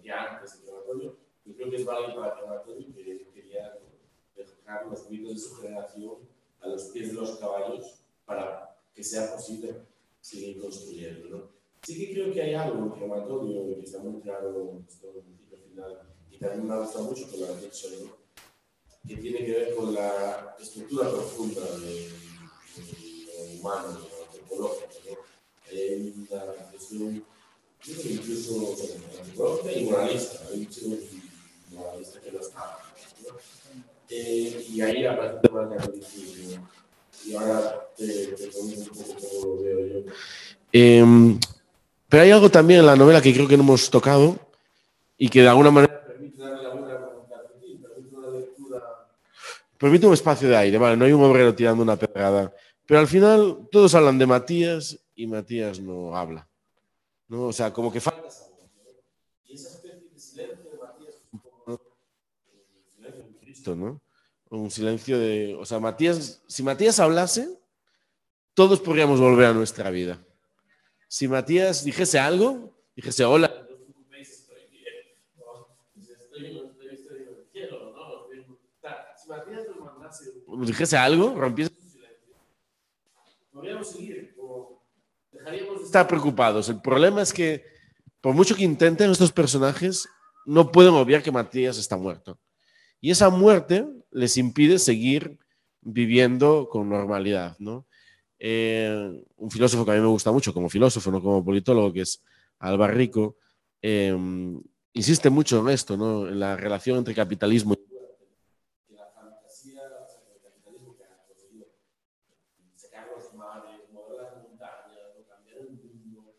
decía antes del crematorio, yo creo que es válido para el crematorio, que él quería dejar los mitos de su generación a los pies de los caballos para que sea posible seguir construyendo, ¿no? Sí que creo que hay algo en el crematorio que está muy claro esto principio final y también me ha gustado mucho, lo has dicho, ¿no? que tiene que ver con la estructura profunda de, lo humano, de antropológico. ¿no? Hay una reflexión, yo incluso antropológica y moralista. Hay un moralista que. ¿no? Eh, y ahí aparece el tema del catolicismo. Y ahora te, te un poco cómo lo veo yo. Eh, pero hay algo también en la novela que creo que no hemos tocado y que de alguna manera Permite darle la una lectura. permite un espacio de aire, vale, no hay un obrero tirando una pedrada. Pero al final todos hablan de Matías y Matías no habla. ¿No? O sea, como que falta. Y esa especie de silencio de Matías un poco silencio de Cristo. ¿no? Un silencio de. O sea, Matías, si Matías hablase, todos podríamos volver a nuestra vida. Si Matías dijese algo, dijese hola, dijese algo, rompiese. podríamos seguir, dejaríamos de Estar preocupados. El problema es que, por mucho que intenten estos personajes, no pueden obviar que Matías está muerto. Y esa muerte les impide seguir viviendo con normalidad, ¿no? Eh, un filósofo que a mí me gusta mucho como filósofo, no como politólogo, que es Alba Rico, eh, insiste mucho en esto, ¿no? En la relación entre capitalismo y que la fantasía, o sea, que el capitalismo que ha conseguido secar los mares, mover las montañas, no cambiar el mundo,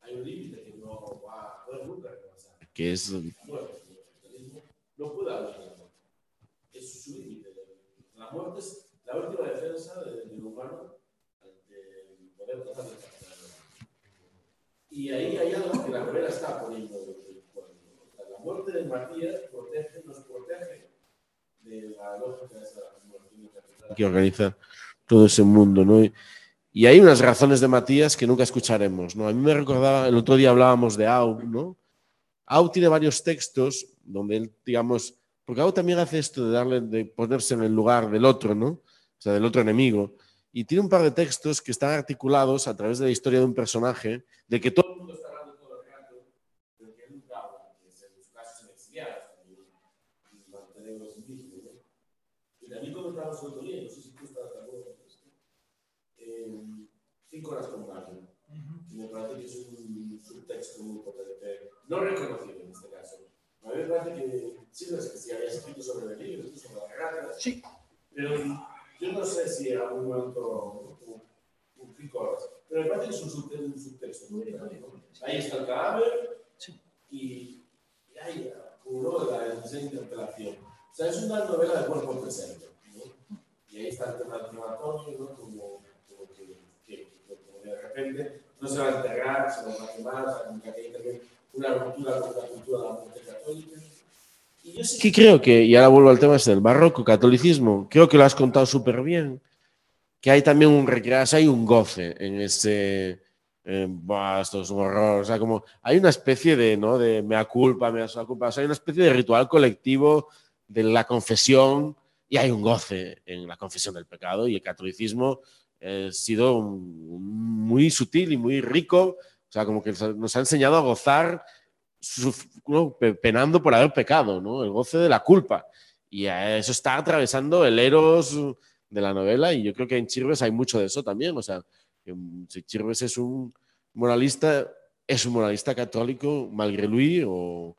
hay un límite que no va a poder nunca rebasar. que es La muerte, el capitalismo no puede hablar de la muerte. Es su límite. La muerte es la última defensa del humano ante poder total capitalismo. Y ahí hay algo que la novela está poniendo de La muerte de Matías protege, nos protege de la lógica de esa de que organiza todo ese mundo, ¿no? Y, y hay unas razones de Matías que nunca escucharemos, ¿no? A mí me recordaba, el otro día hablábamos de Au, ¿no? Au tiene varios textos donde él, digamos, porque Au también hace esto de darle, de ponerse en el lugar del otro, ¿no? O sea, del otro enemigo. Y tiene un par de textos que están articulados a través de la historia de un personaje, de que todo el mundo está hablando todo el rato, pero que él nunca habla, que en los casos en exiliados, los indígenas. ¿no? Y también comentamos otro día, no sé si tú estás de acuerdo con esto, eh, cinco horas con que me parece que es un subtexto muy potente, no reconocido en este caso. A mí me parece que sí, no que si había escrito sobre delirios, sobre las ratas, Sí. pero yo no sé si a un momento, un, un horas, pero me parece que es un subtexto, un subtexto muy. ¿no? Ahí está el cadáver y, y ahí de la interpelación. O sea, es una novela de cuerpo presente. ¿no? Y ahí está el tema del ¿no? como, como que, que- que como de repente no se va a enterrar, se va a quemar, o hay una ruptura con la cultura de la muerte católica. Y yo sí que creo que, y ahora vuelvo al tema este del barroco, catolicismo, creo que lo has contado súper bien, que hay también un recrearse, hay un goce en ese, eh, "Buah, esto es un horror, o sea, como hay una especie de, ¿no? De mea culpa, mea culpa, o sea, hay una especie de ritual colectivo de la confesión y hay un goce en la confesión del pecado y el catolicismo eh, sido muy sutil y muy rico, o sea, como que nos ha enseñado a gozar ¿no? pe- penando por haber pecado, ¿no? El goce de la culpa. Y eso está atravesando el eros de la novela y yo creo que en Chirves hay mucho de eso también. O sea, mm, si Chirves es un moralista, es un moralista católico, malgré lui, o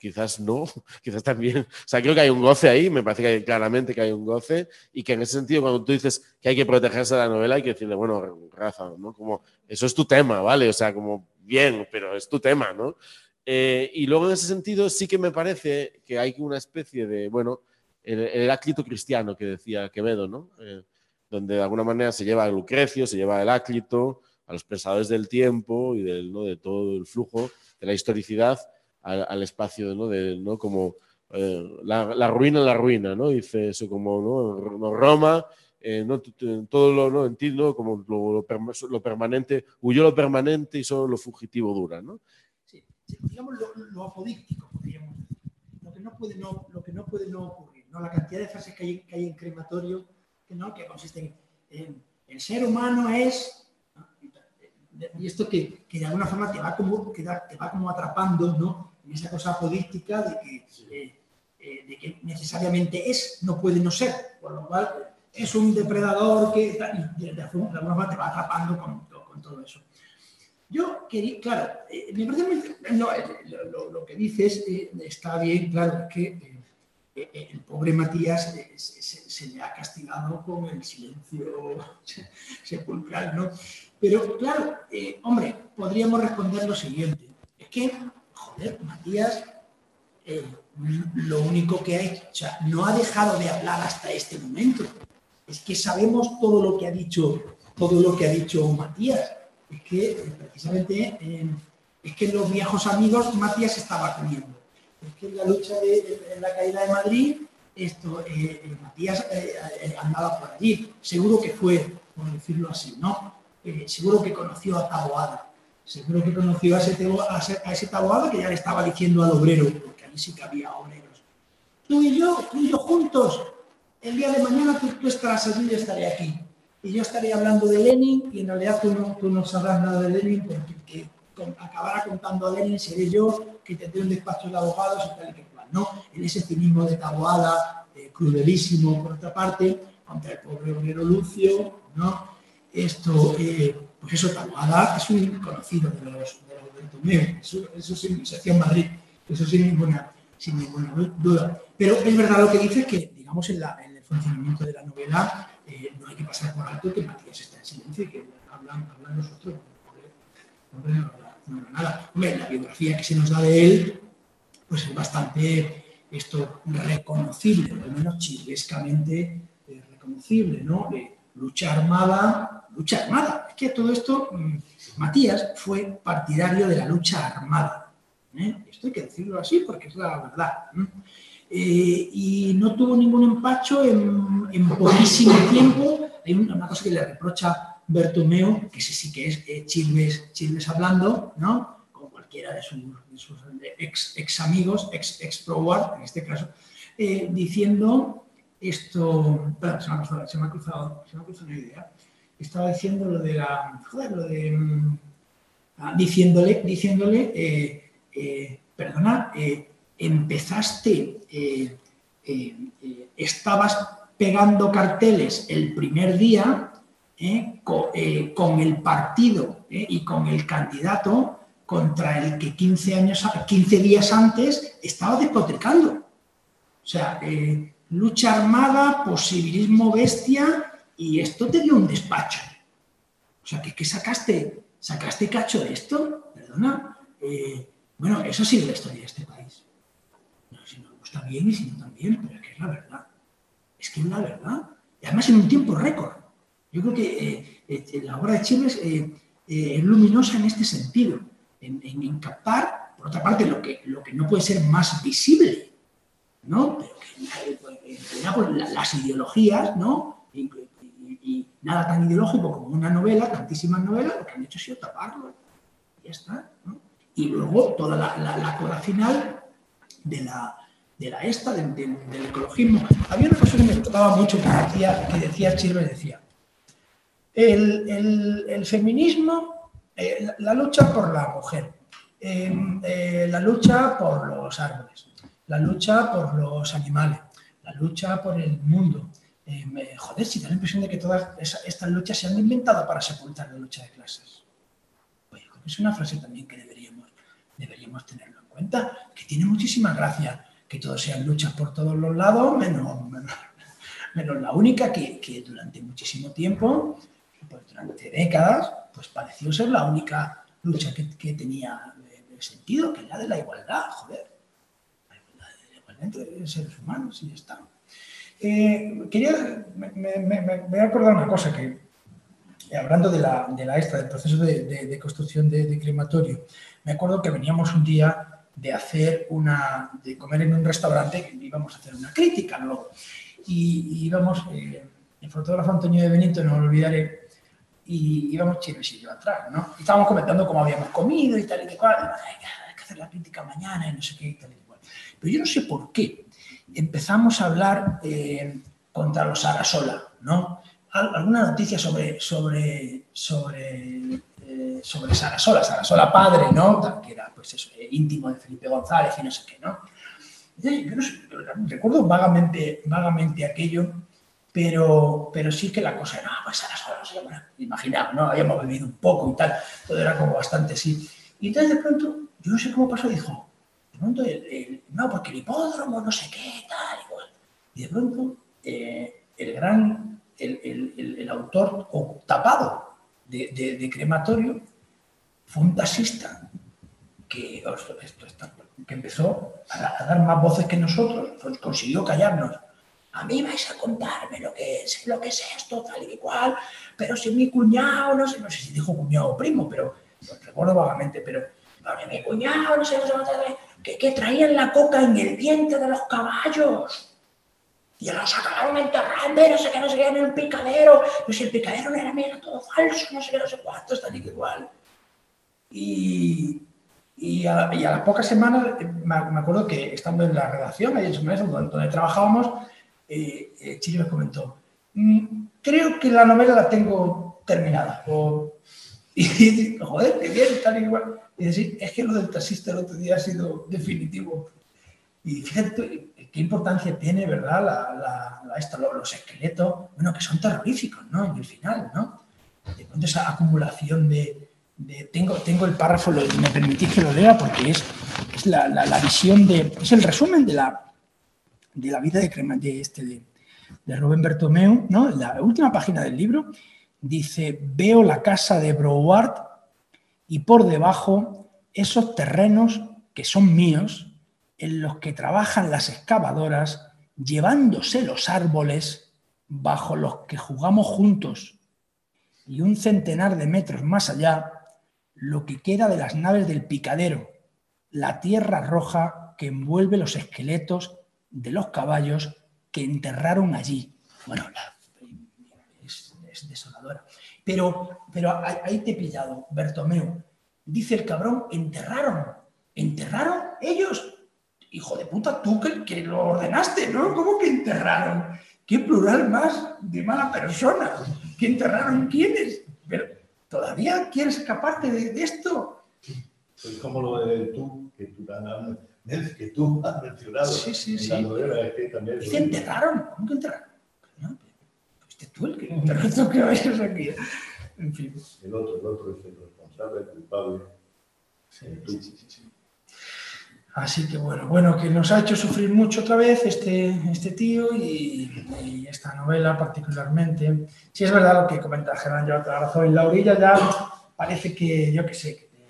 quizás no, quizás también. O sea, creo que hay un goce ahí, me parece que hay- claramente que hay un goce y que en ese sentido cuando tú dices que hay que protegerse de la novela hay que decirle, bueno, Rafa, ¿no? Como, eso es tu tema, ¿vale? O sea, como, bien, pero es tu tema, ¿no? Eh, y luego en ese sentido sí que me parece que hay una especie de, bueno, el, el Heráclito cristiano que decía Quevedo, ¿no? Eh, donde de alguna manera se lleva a Lucrecio, se lleva a Heráclito, a los pensadores del tiempo y del, ¿no? de todo el flujo de la historicidad al, al espacio, ¿no? De, ¿no? Como eh, la, ruina, la ruina, ¿no? Dice eso como, ¿no? Roma, eh, ¿no? Todo lo, ¿no? En ti, ¿no? Como lo, lo lo permanente, huyó lo permanente y solo lo fugitivo dura, ¿no? Sí, digamos lo, lo apodíctico, podríamos decir. Lo que no puede no, lo que no, puede no ocurrir. ¿no? La cantidad de frases que hay, que hay en crematorio que, ¿no? que consisten en el ser humano es. ¿no? Y esto que, que de alguna forma te va como, que te va como atrapando ¿no? Esa cosa apodíctica de que, eh, eh, de que necesariamente es, no puede no ser, por lo cual es un depredador que de, de alguna forma te va atrapando con, todo eso. Yo quería, claro, eh, me parece muy, lo, que dices está bien, claro, es que el pobre Matías se, le ha castigado con el silencio sepulcral, ¿no? Pero claro, hombre, podríamos responder lo siguiente. Es que, joder, Matías, eh, lo único que ha hecho, o sea, no ha dejado de hablar hasta este momento. Es que sabemos todo lo que ha dicho, todo lo que ha dicho Matías. Es que eh, precisamente eh, es que los viejos amigos Matías estaba comiendo. Es que en la lucha de, en la caída de Madrid, esto, Matías andaba por allí. Seguro que fue, por decirlo así, ¿no? Seguro que conoció a Taboada. Seguro que conoció a ese, tebo- a a ese que ya le estaba diciendo al obrero, porque allí sí que había obreros. Tú y yo, tú y yo juntos, el día de mañana tú, tú estarás allí y estaré aquí. Y yo estaré hablando de Lenin y en realidad tú no, tú no sabrás nada de Lenin porque el que con- acabará contando a Lenin seré yo que tendré un despacho de abogados y tal y que cual, ¿no? En ese cinismo de Taboada, eh, crudelísimo por otra parte, contra el pobre obrero Lucio, ¿no? Esto, eh, pues eso, Taboada es un conocido de los de los eso, eso sin sección Madrid, eso sin ninguna, sin ninguna duda. Pero es verdad lo que dice que, digamos, en, la- en el funcionamiento de la novela eh, no hay que pasar por alto que Matías está en silencio y que hablan, hablan los otros. Hombre, no no nada. Hombre, la biografía que se nos da de él, pues es bastante esto reconocible, o al menos chilescamente eh, reconocible, ¿no? Lucha armada, lucha armada. Es que todo esto, mm, Matías fue partidario de la lucha armada. ¿eh? Esto hay que decirlo así porque es la verdad. ¿eh? Eh, y no tuvo ningún empacho en, poquísimo tiempo. Hay una, cosa que le reprocha Bertomeu, que ese sí que es eh, Chilves, hablando, ¿no? Con cualquiera de sus, ex, amigos, ex, ex pro en este caso, diciendo esto. Se me ha cruzado, se me ha cruzado, se me ha cruzado una idea. Estaba diciendo lo de la. Joder, lo de. mm, ah, diciéndole, diciéndole, eh, eh, perdona, eh, empezaste, eh, estabas pegando carteles el primer día co- eh, con, el partido y con el candidato contra el que 15, años, a- 15 días antes estaba despotricando. O sea, lucha armada, posibilismo bestia y esto te dio un despacho. O sea, que, que sacaste, sacaste cacho de esto, perdona. Eh, bueno, eso sí es la historia de este país. No, si nos gusta bien y si no también, pero es que es la verdad. Es que es la verdad. Y además en un tiempo récord. Yo creo que eh, eh, la obra de eh, es luminosa en este sentido, en, en- en captar, por otra parte, lo que, lo que no puede ser más visible, ¿no? Pero que, pues, pues, la- las ideologías, ¿no? Y, nada tan ideológico como una novela, tantísimas novelas, lo que han hecho ha sido taparlo. Y ya está, ¿no? Y luego toda la, la, la cola final de la, de la esta, del, ecologismo. Había una cosa que me gustaba mucho que decía, que decía Chirve, decía, el, el- el feminismo, eh, la, lucha por la mujer, eh, eh, la lucha por los árboles, la lucha por los animales, la lucha por el mundo. Eh, me- joder, si da la impresión de que todas esa- estas luchas se han inventado para sepultar la lucha de clases. Pues yo creo que es una frase también que deberíamos, deberíamos tenerlo en cuenta, que tiene muchísima gracia que todos sean luchas por todos los lados, menos, menos, menos la única que, que durante muchísimo tiempo, pues durante décadas, pues pareció ser la única lucha que, que tenía eh, sentido, que es la de la igualdad, joder. La igualdad, la igualdad entre seres humanos y ya está. Eh, quería, me, me- me- voy a acordar una cosa que, eh, hablando de la, de la esta, del proceso de, de- de construcción de, de crematorio, me acuerdo que veníamos un día de hacer una, de comer en un restaurante, que íbamos a hacer una crítica luego, y, y íbamos, eh, el fotógrafo Antonio de Benito, no lo olvidaré, y íbamos chinos y yo atrás, ¿no? Y estábamos comentando cómo habíamos comido y tal y que cual, y, "Ay, hay que hacer la crítica mañana y no sé qué y tal y cual. Pero yo no sé por qué empezamos a hablar eh, contra los Arasola, ¿no? Al- alguna noticia sobre, sobre, sobre eh, sobre Sarasola, Sarasola padre, ¿no? Que era, pues eso, eh, íntimo de Felipe González y no sé qué, ¿no? Yo no sé, recuerdo vagamente, vagamente aquello, pero, pero sí que la cosa era, ah, pues Sarasola, no bueno, imaginaba, ¿no? Habíamos bebido un poco y tal, todo era como bastante así. Y entonces de pronto, yo no sé cómo pasó, dijo, pronto, el- el- no, porque el hipódromo, no sé qué, tal, igual. Y de pronto, eh, el gran, el, el- autor tapado de, crematorio fue un taxista que, esto- esto que empezó a, dar más voces que nosotros, pues consiguió callarnos. A mí vais a contarme lo que es, lo que es esto, tal y cual, pero si mi cuñado, no sé, no sé si dijo cuñado o primo, pero recuerdo vagamente, pero "Pero mi cuñado, no sé, no sé, no sé, que, traían la coca en el vientre de los caballos. Y los acabaron enterrando, y no sé qué, no sé qué, en el picadero. Pero si el picadero no era mío, era todo falso, no sé qué, no sé cuánto, tal y que igual. Y, y, a, las pocas semanas, eh, me, acuerdo que estando en la redacción, ahí en su mesa, donde, trabajábamos, eh, eh, Chile me comentó, "Mm, creo que la novela la tengo terminada. O, y joder, qué bien, tal y igual. Dice, sí, es que lo del taxista el otro día ha sido definitivo. Y fíjate qué importancia tiene, ¿verdad? La, esto, lo- los esqueletos, bueno, que son terroríficos, ¿no? En el final, ¿no? De pronto esa acumulación de... tengo, tengo el párrafo, me permitís que lo lea porque es, es la, la- la visión de... Es el resumen de la, de la vida de, Crema- de, este, de, de Rubén Bertomeu, ¿no? La última página del libro dice, veo la casa de Broward y por debajo esos terrenos que son míos, en los que trabajan las excavadoras, llevándose los árboles bajo los que jugamos juntos, y un centenar de metros más allá, lo que queda de las naves del picadero, la tierra roja que envuelve los esqueletos de los caballos que enterraron allí. Bueno, es desoladora. Pero, pero ahí te he pillado, Bertomeu. Dice el cabrón, enterraron. ¿Enterraron ellos? Hijo de puta, tú que, que lo ordenaste, ¿no? ¿Cómo que enterraron? ¿Qué plural más de mala persona? ¿Que enterraron quiénes? Pero todavía quieres escaparte de, de esto. Es como lo de tú, que tú, has- que tú has mencionado Sí, sí, sí. la novela, es que también enterraron. ¿Cómo que enterraron? No, fuiste tú el que enterró tú que vayas aquí. En fin. el otro, el otro es el responsable, el culpable. el tú. Así que bueno, bueno, que nos ha hecho sufrir mucho otra vez este, este tío y, y esta novela particularmente. Sí es verdad lo que comenta Germán, lleva toda la razón. En la orilla ya parece que, yo qué sé, que te,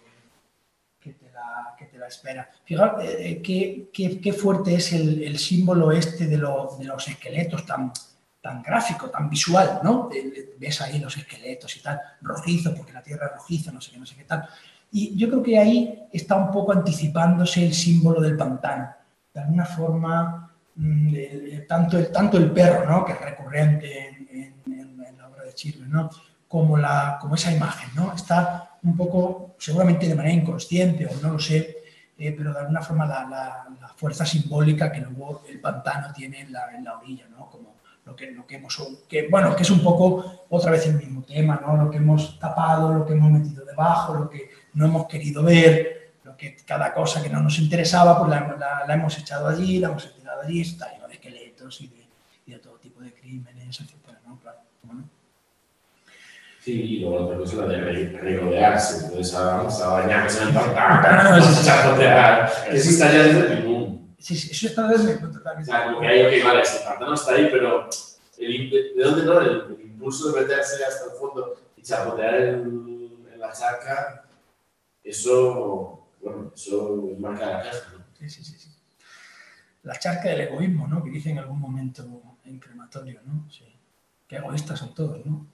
que te la, que te la espera. Fíjate eh, qué, qué- qué fuerte es el, el símbolo este de, lo- de los esqueletos tan, tan gráfico, tan visual, ¿no? De- de- ves ahí los esqueletos y tal, rojizo, porque la tierra es rojiza, no sé qué, no sé qué tal. Y yo creo que ahí está un poco anticipándose el símbolo del pantano. De alguna forma, mm, el- el- tanto, el, tanto el perro, ¿no? que es recurrente en, en- en- la obra de Chirve, ¿no? como, la, como esa imagen. ¿no? Está un poco, seguramente de manera inconsciente o no lo sé, eh, pero de alguna forma la, la- la fuerza simbólica que luego el pantano tiene en la, en la orilla, ¿no? Lo que, lo que hemos, que, bueno, que es un poco otra vez el mismo tema, ¿no? lo que hemos tapado, lo que hemos metido debajo, lo que no hemos querido ver, lo que cada cosa que no nos interesaba, pues la, hemos- la- la hemos echado allí, la hemos tirado allí, está lleno de esqueletos y de, y de todo tipo de crímenes, etcétera, ¿no? Claro, ¿cómo no? Sí, y luego la otra cosa la de re- regodearse, entonces vamos a bañarse en el pantano, vamos a chapotear. Eso está ya desde el. Sí, sí, eso está desde mi punto de O vista. sea, como que hay, ok, vale, ese pantano está ahí, pero el, de, ¿de dónde no? El, el impulso de meterse hasta el fondo y chapotear en, en la charca, eso, bueno, eso marca la casa, ¿no? Sí, sí, sí, sí. La charca del egoísmo, ¿no? Que dice en algún momento en crematorio, ¿no? Sí. Qué egoístas son todos, ¿no?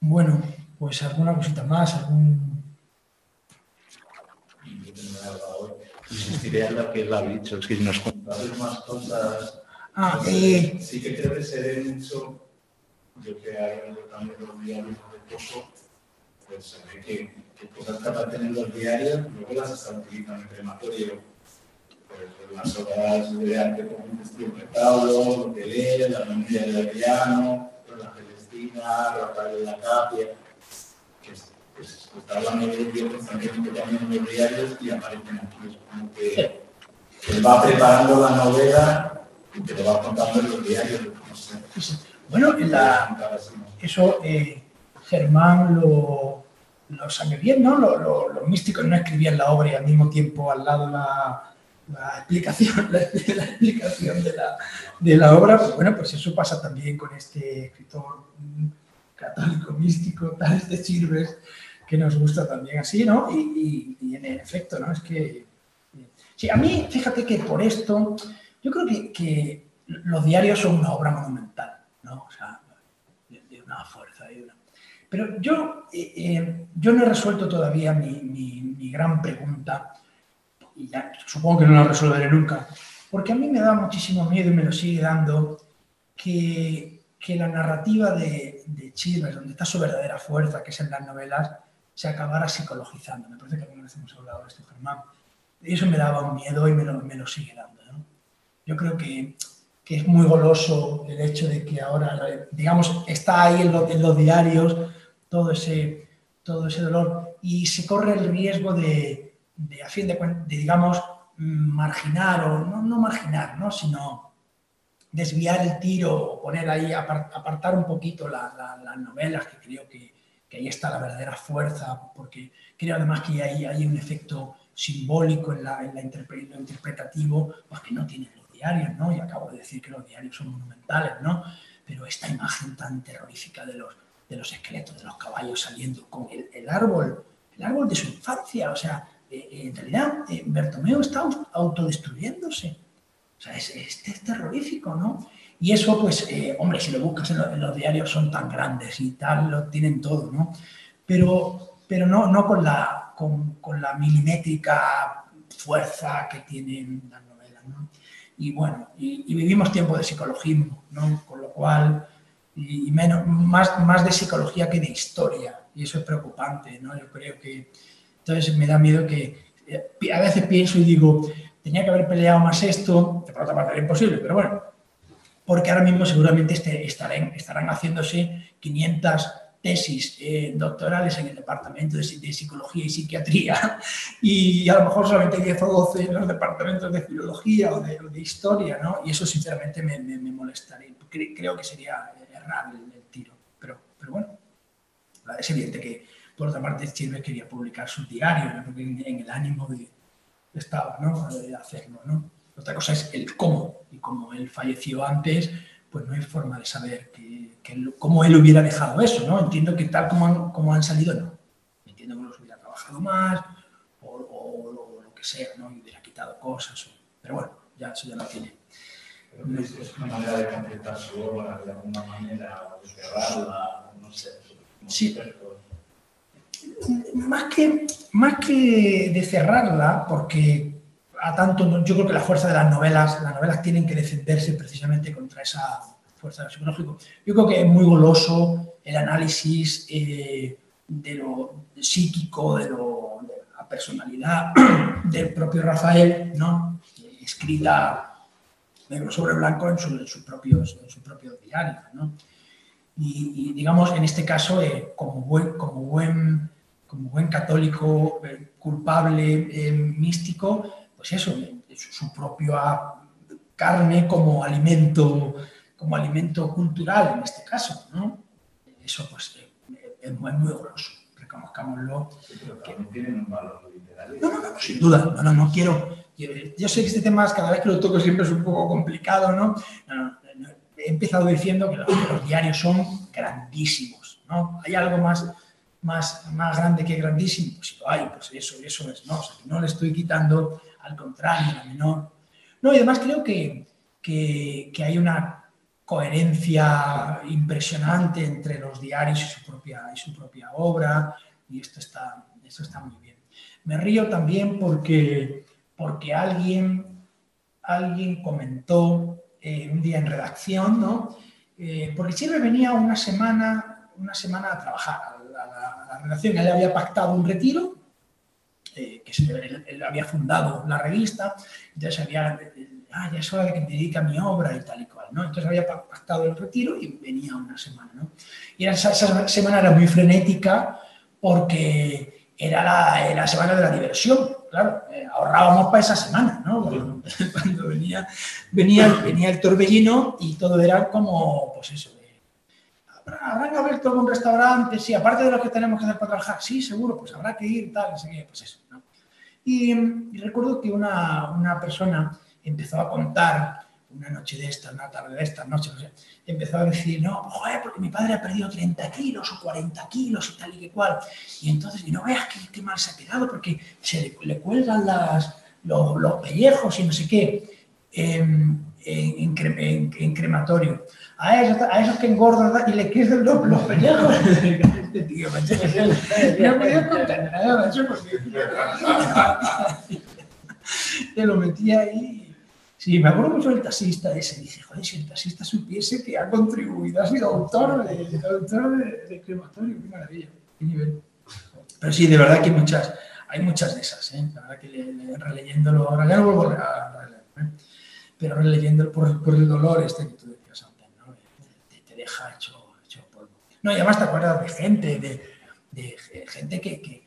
Bueno, pues alguna cosita más, algún... Yo tengo algo ahora. Insistiré lo que él ha dicho, es que nos contado más cosas. Ah, eh, Sí que creo que se ve mucho, yo que hago también los diarios de poco, pues hay que, que cosas que aparecen en los diarios, luego las están utilizando en crematorio. Pues, las obras de arte como un vestido de Pablo, lo que lee, la memoria de Adriano, la Celestina, Rafael de la Capia, pues está hablando de ellos constantemente también en los diarios y aparecen aquí. Es como que él va preparando la novela y te lo va contando en los diarios. No sé. Bueno, en la, eso eh, Germán lo, lo sabe bien, ¿no? Lo- lo- los místicos no escribían la obra y al mismo tiempo al lado la, la explicación, la, la explicación de, la, de la obra. Pues bueno, pues eso pasa también con este escritor mm, católico místico, tal de Chirves, que nos gusta también así, ¿no? Y, y- y en efecto, ¿no? Es que... Sí, a mí, fíjate que por esto, yo creo que, que los diarios son una obra monumental, ¿no? O sea, de, de una fuerza y una... Pero yo, eh, eh, yo no he resuelto todavía mi, mi- mi gran pregunta, y ya supongo que no la resolveré nunca, porque a mí me da muchísimo miedo y me lo sigue dando que, que la narrativa de, de Chilvers, donde está su verdadera fuerza, que es en las novelas, se acabara psicologizando. Me parece que alguna vez hemos hablado de esto, Germán. Y eso me daba un miedo y me lo, me lo sigue dando. ¿no? Yo creo que, que es muy goloso el hecho de que ahora, digamos, está ahí en, lo- en los diarios todo ese, todo ese dolor y se corre el riesgo de, de, a fin de cuentas, digamos, marginar o no, no marginar, ¿no? sino desviar el tiro o poner ahí, apar- apartar un poquito la- la- las novelas, que creo que, que ahí está la verdadera fuerza, porque creo además que ahí hay un efecto simbólico en, la, en la lo interpretativo, pues que no tienen los diarios, ¿no? Y acabo de decir que los diarios son monumentales, ¿no? Pero esta imagen tan terrorífica de los, de los esqueletos de los caballos saliendo con el, el árbol, el árbol de su infancia, o sea, eh, eh, en realidad eh, Bertomeo está au- autodestruyéndose. O sea, es, es- terrorífico, ¿no? Y eso, pues, eh, hombre, si lo buscas en, lo- en los diarios son tan grandes y tal, lo tienen todo, ¿no? Pero, pero no, no con, la, con, con la milimétrica fuerza que tienen las novelas, ¿no? Y bueno, y, vivimos tiempos de psicologismo, ¿no? Con lo cual, y, y menos, más, más de psicología que de historia, y eso es preocupante, ¿no? Yo creo que, entonces me da miedo que, eh, a veces pienso y digo, tenía que haber peleado más esto, que por otra parte era imposible, pero bueno, porque ahora mismo seguramente este- estarán, estarán haciéndose 500 tesis eh, doctorales en el departamento de, de psicología y psiquiatría y a lo mejor solamente 10 o 12 en los departamentos de filología o de, de historia, ¿no? Y eso sinceramente me, me- me molestaría. Cre- creo que sería errar el, el tiro, pero, pero bueno, es evidente que por otra parte Chilves quería publicar su diario, que en, en el ánimo de, estaba, ¿no? De hacerlo, ¿no? Otra cosa es el cómo, y como él falleció antes, pues no hay forma de saber que, cómo él hubiera dejado eso, ¿no? Entiendo que tal como han, como han salido, no. Entiendo que los hubiera trabajado más, o, o lo, lo que sea, ¿no? Y hubiera quitado cosas, o- pero bueno, ya eso ya no tiene. Pero es, es una manera de completar su obra, de alguna manera, o de cerrarla, no sé. Sí. Más que, más que de cerrarla, porque a tanto, yo creo que la fuerza de las novelas, las novelas tienen que defenderse precisamente contra esa fuerza del psicológico. Yo creo que es muy goloso el análisis eh, de lo psíquico, de, lo, de la personalidad del propio Rafael, ¿no? escrita negro sobre blanco en, su- en sus propios. ¿no? Y, y, digamos, en este caso, eh, como, buen, como, buen, como buen católico eh, culpable, eh, místico, pues eso, su, su propia carne como alimento, como alimento cultural en este caso, ¿no? Eso pues es muy, muy goloso, reconozcámoslo. Pero también tienen un valor literario. No, no, no, sin duda, no, no, no quiero. Yo, yo sé que este tema, cada vez que lo toco, siempre es un poco complicado, ¿no? No, no, no, He empezado diciendo que los, diarios son grandísimos, ¿no? ¿Hay algo más, más, más grande que grandísimo? Pues si lo hay, pues eso, eso es, ¿no? O sea, que no le estoy quitando, al contrario, la menor. No, y además creo que, que, que hay una coherencia impresionante entre los diarios y su propia, y su propia obra, y esto está, esto está muy bien. Me río también porque, porque alguien, alguien comentó eh, un día en redacción, ¿no? Eh, porque Chirve venía una semana, una semana a trabajar a la, a la- redacción. Él había pactado un retiro, eh, que se- él, él había fundado la revista, entonces había, ah, ya es hora de que me dedique a mi obra y tal y cual, ¿no? Entonces había pa- pactado el retiro y venía una semana, ¿no? Y esa, esa semana era muy frenética porque era la, la semana de la diversión, claro, eh, ahorrábamos para esa semana, ¿no? Cuando, cuando venía, venía, venía el torbellino y todo era como, pues eso, de, ¿habrá- ¿habrán abierto algún restaurante? Sí, aparte de lo que tenemos que hacer para trabajar, sí, seguro, pues habrá que ir, tal, sé qué, pues eso, ¿no? Y, y recuerdo que una, una persona empezó a contar una noche de estas, una tarde de estas, noche, no sé, empezó a decir, no, joder, porque mi padre ha perdido 30 kilos o 40 kilos y tal y que cual. Y entonces, y no veas qué, qué mal se ha quedado porque se le, le cuelgan las, los, los pellejos y no sé qué en, en- en cre- en- en crematorio. A esos, a esos que engordan y le crecen los, los pellejos. Este tío, macho, no podía contar nada, macho, porque te lo metía ahí. Sí, me acuerdo mucho del taxista ese. Dice, joder, si el taxista supiese que ha contribuido, ha sido autor de, autor de, crematorio, qué maravilla, qué nivel. Pero sí, de verdad que hay muchas, hay muchas de esas, ¿eh? La verdad que le- le- releyéndolo ahora, ya no vuelvo a releer, ¿eh? pero releyéndolo por, el dolor este que tú decías antes, ¿no? Te, deja hecho, hecho polvo. No, y además te acuerdas de gente, de, de gente que... que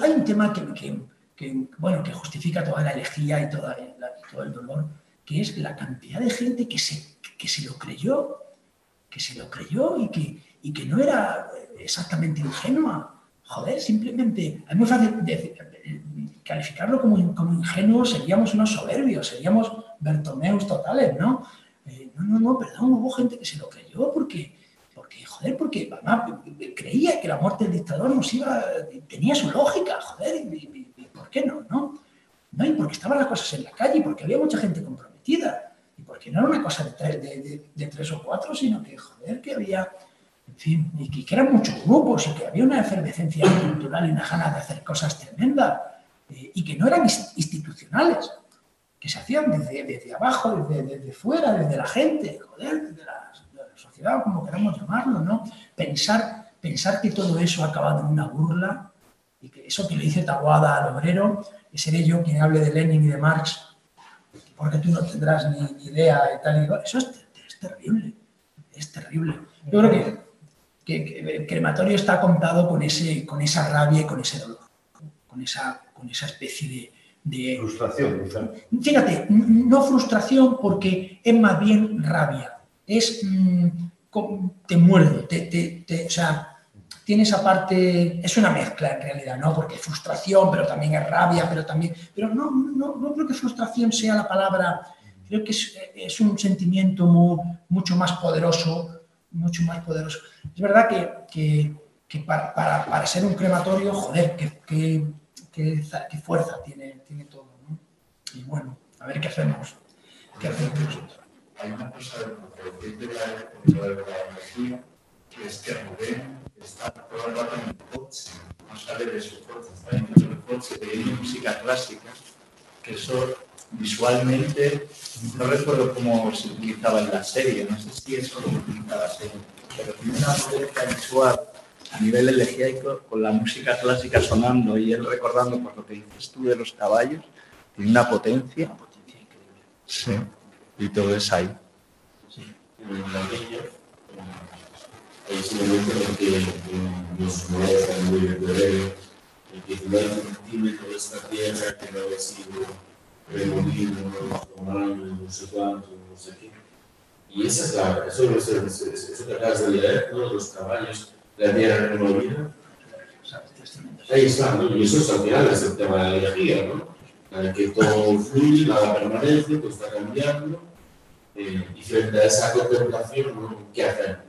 hay un tema que, que, bueno, que justifica toda la elegía y, toda la- y todo el dolor, que es la cantidad de gente que se, que se lo creyó, que se lo creyó y que, y que no era exactamente ingenua. Joder, simplemente, es muy fácil calificarlo como, como ingenuo, seríamos unos soberbios, seríamos Bertomeus totales, ¿no? Eh, no, no, no, perdón, hubo gente que se lo creyó porque porque además, creía que la muerte del dictador nos iba, tenía su lógica, joder, y, ¿por qué no, no? No, y porque estaban las cosas en la calle, y porque había mucha gente comprometida, y porque no era una cosa de tres, o cuatro, sino que, joder, que había, en fin, y que, eran muchos grupos, y que había una efervescencia cultural y una ganas de hacer cosas tremendas, eh, y que no eran ins- institucionales, que se hacían desde, abajo, desde, desde fuera, desde la gente, joder, desde la, de sociedad, como queramos llamarlo, ¿no? Pensar, pensar que todo eso ha acabado en una burla, y que eso que le dice Taboada al obrero, que seré yo quien hable de Lenin y de Marx, porque tú no tendrás ni, ni idea y tal y cual. Eso es, es terrible, es terrible. Yo creo que, que- que el crematorio está contado con, ese, con esa rabia y con ese dolor, con esa, con esa especie de... de Frustración, quizá. Fíjate, no frustración porque es más bien rabia. Es, mm, co- te muerde, te, o sea, tiene esa parte, es una mezcla en realidad, ¿no? Porque es frustración, pero también es rabia, pero también, pero no, no, no creo que frustración sea la palabra, creo que es, un sentimiento mu- mucho más poderoso, mucho más poderoso. Es verdad que, que- que para, para- ser un crematorio, joder, qué, qué fuerza tiene, tiene todo, ¿no? Y bueno, a ver qué hacemos. ¿Qué hacemos nosotros? Hay una cosa de de la, de la energía, que es que Rubén está todo el rato en el coche, no sale de su coche, está dentro del coche, oyendo música clásica, que eso visualmente, no recuerdo cómo se utilizaba en la serie, no sé si eso lo utilizaba la serie, pero tiene una potencia visual a nivel elegíaco, con la música clásica sonando y él recordando por lo que dices tú de los caballos, tiene una potencia. Sí, y todo es ahí. eh. Y esa es eso, es, es- es- eso que acabas de leer, ¿no? los caballos, la tierra removida. Ahí está, ¿no? y eso es al final es el tema de la energía, ¿no? Que todo fluye, nada permanece, todo está cambiando. Eh, y frente a esa contemplación. ¿qué hacer?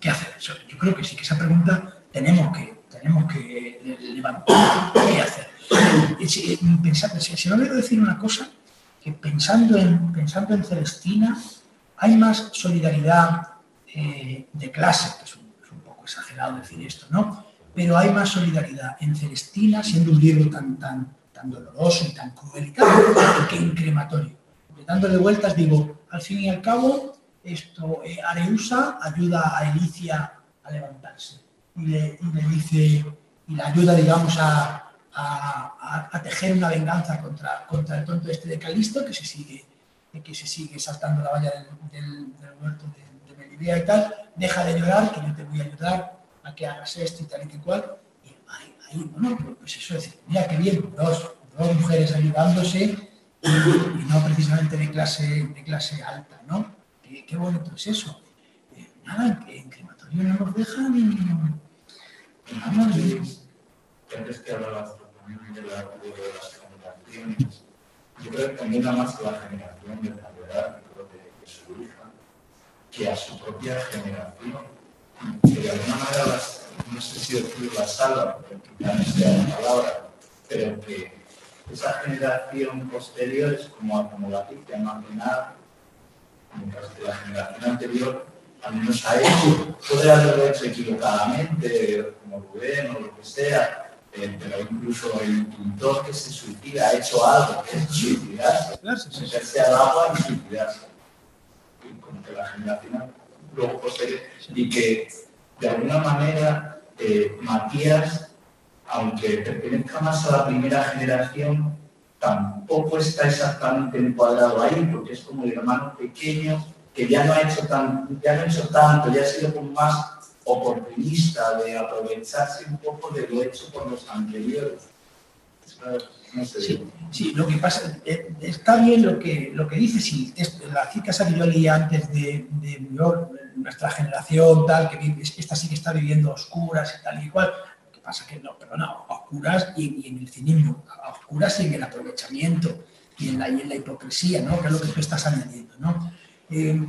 ¿Qué hacer? Yo creo que sí que esa pregunta tenemos que, tenemos que le- levantar. ¿Qué hacer? Si, pensar- si, si no quiero decir una cosa, que pensando en, pensando en Celestina, hay más solidaridad eh, de clase, que es un, poco exagerado decir esto, ¿no? Pero hay más solidaridad en Celestina, siendo un libro tan, tan, tan doloroso y tan cruel y tal, que en crematorio. Dándole vueltas, digo, al fin y al cabo, esto, eh, Areusa ayuda a Elicia a levantarse y le, y le dice, y la ayuda, digamos, a, a- a- tejer una venganza contra, contra el tonto este de Calisto, que se sigue, que se sigue saltando la valla del, del, del huerto de, de Melibea y tal, deja de llorar, que yo te voy a ayudar a que hagas esto y tal y que cual, y ahí, bueno, pues eso es decir, mira qué bien, dos, dos mujeres ayudándose y, y no precisamente de clase, de clase alta, ¿no? Qué, qué bonito es eso. Eh, nada, en, crematorio no nos dejan. Vamos, y- antes que hablabas también de, la, de las generaciones, yo creo que también más a la generación de Navidad, creo que, que su hija, que a su propia generación, que de alguna manera las, no sé si decir la salva, porque quizá no sea la palabra, pero que esa generación posterior es como acumulativa, no hace nada, mientras que la generación anterior al menos ha hecho, puede haberlo hecho equivocadamente, como Rubén o lo que sea, eh, pero incluso el pintor que se suicida ha hecho algo, que es suicidarse, meterse al agua y suicidarse. Y como que la generación luego posterior, y que de alguna manera eh, Matías, aunque pertenezca más a la primera generación, tampoco está exactamente encuadrado ahí, porque es como el hermano pequeño que ya no ha hecho, tan, ya no ha hecho tanto, ya ha sido más oportunista de aprovecharse un poco de lo hecho por los anteriores. Sí, lo que pasa, eh, está bien lo que, lo que dice, sí, la cita esa que yo antes de, de nuestra generación, tal, que esta sí que está viviendo oscuras y tal y cual, pasa que no, perdona, a oscuras y, y en el cinismo, a oscuras y en el aprovechamiento y en la, y en la hipocresía, ¿no? que es lo que tú estás añadiendo. ¿no? Eh,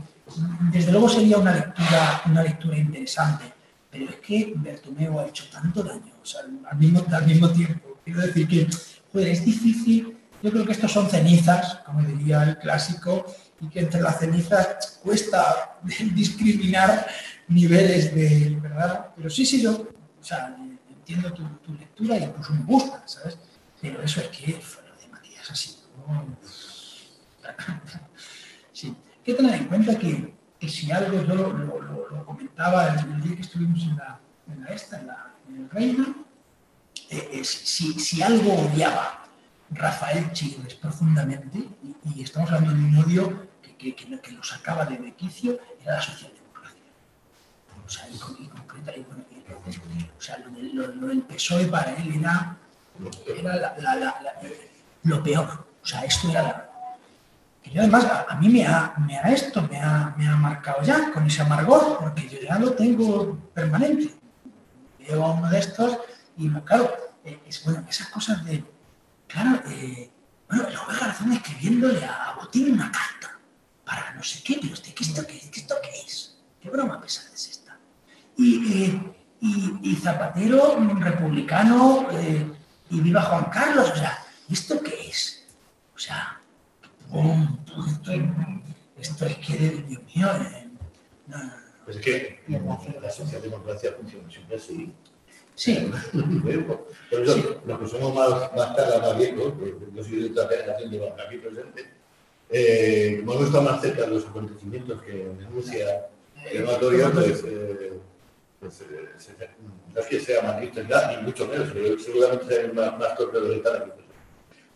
desde luego sería una lectura, una lectura interesante, pero es que Bertomeu ha hecho tanto daño, o sea, al mismo, al mismo tiempo. Quiero decir que, joder, es difícil, yo creo que estos son cenizas, como diría el clásico, y que entre las cenizas cuesta discriminar niveles de, ¿verdad? Pero sí, sí, yo, o sea, entiendo tu, tu lectura y incluso me gusta, ¿sabes? Pero eso es que fuera de Matías así, ¿no? Sí, hay que tener en cuenta que, que si algo yo lo, lo- lo- lo comentaba el, día que estuvimos en la, en la esta, en, la, el Reina, eh, si, si algo odiaba Rafael Chilves profundamente, y, estamos hablando de un odio que, que, que lo, lo sacaba de bequicio, era la socialdemocracia. O sea, y, con- y concreta, y o sea, lo, del- lo- lo PSOE para él era, lo peor. O sea, esto era la, además, a, a mí me ha, me ha esto, me ha, me ha marcado ya con ese amargor, porque yo ya lo tengo permanente. Veo a uno de estos y, claro, eh, es, bueno, esas cosas de, claro, eh, bueno, luego Garzón escribiéndole a Botín una carta para no sé qué, pero usted, ¿qué esto qué, es? ¿Qué esto qué es? ¿Qué broma pesada es? Y, y, y Zapatero, un republicano, eh, y viva Juan Carlos, o sea, ¿esto qué es? O sea, pum, esto, es, esto es que, Dios mío, eh, no. Pues es que la socialdemocracia funciona siempre así. Sí. Por eso, los que somos más, más tarde, más viejos, pues, yo soy de otra generación de aquí presentes, eh, como hemos estado más cerca de los acontecimientos que denuncia el crematorio, pues, eh, pues eh, no es que sea más listo ni mucho menos, pero seguramente sea más, más torpe de lo que están aquí.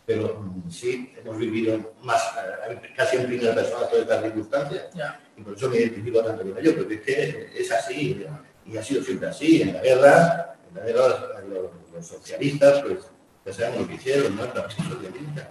Pero mm, sí, hemos vivido más, eh, casi en primera persona todas estas circunstancias, Ya. y por eso me identifico tanto con ello, porque es que es así, y ha sido siempre así. En la guerra, en la guerra los, los socialistas, pues ya sabemos lo que hicieron, ¿no? Partido Socialista.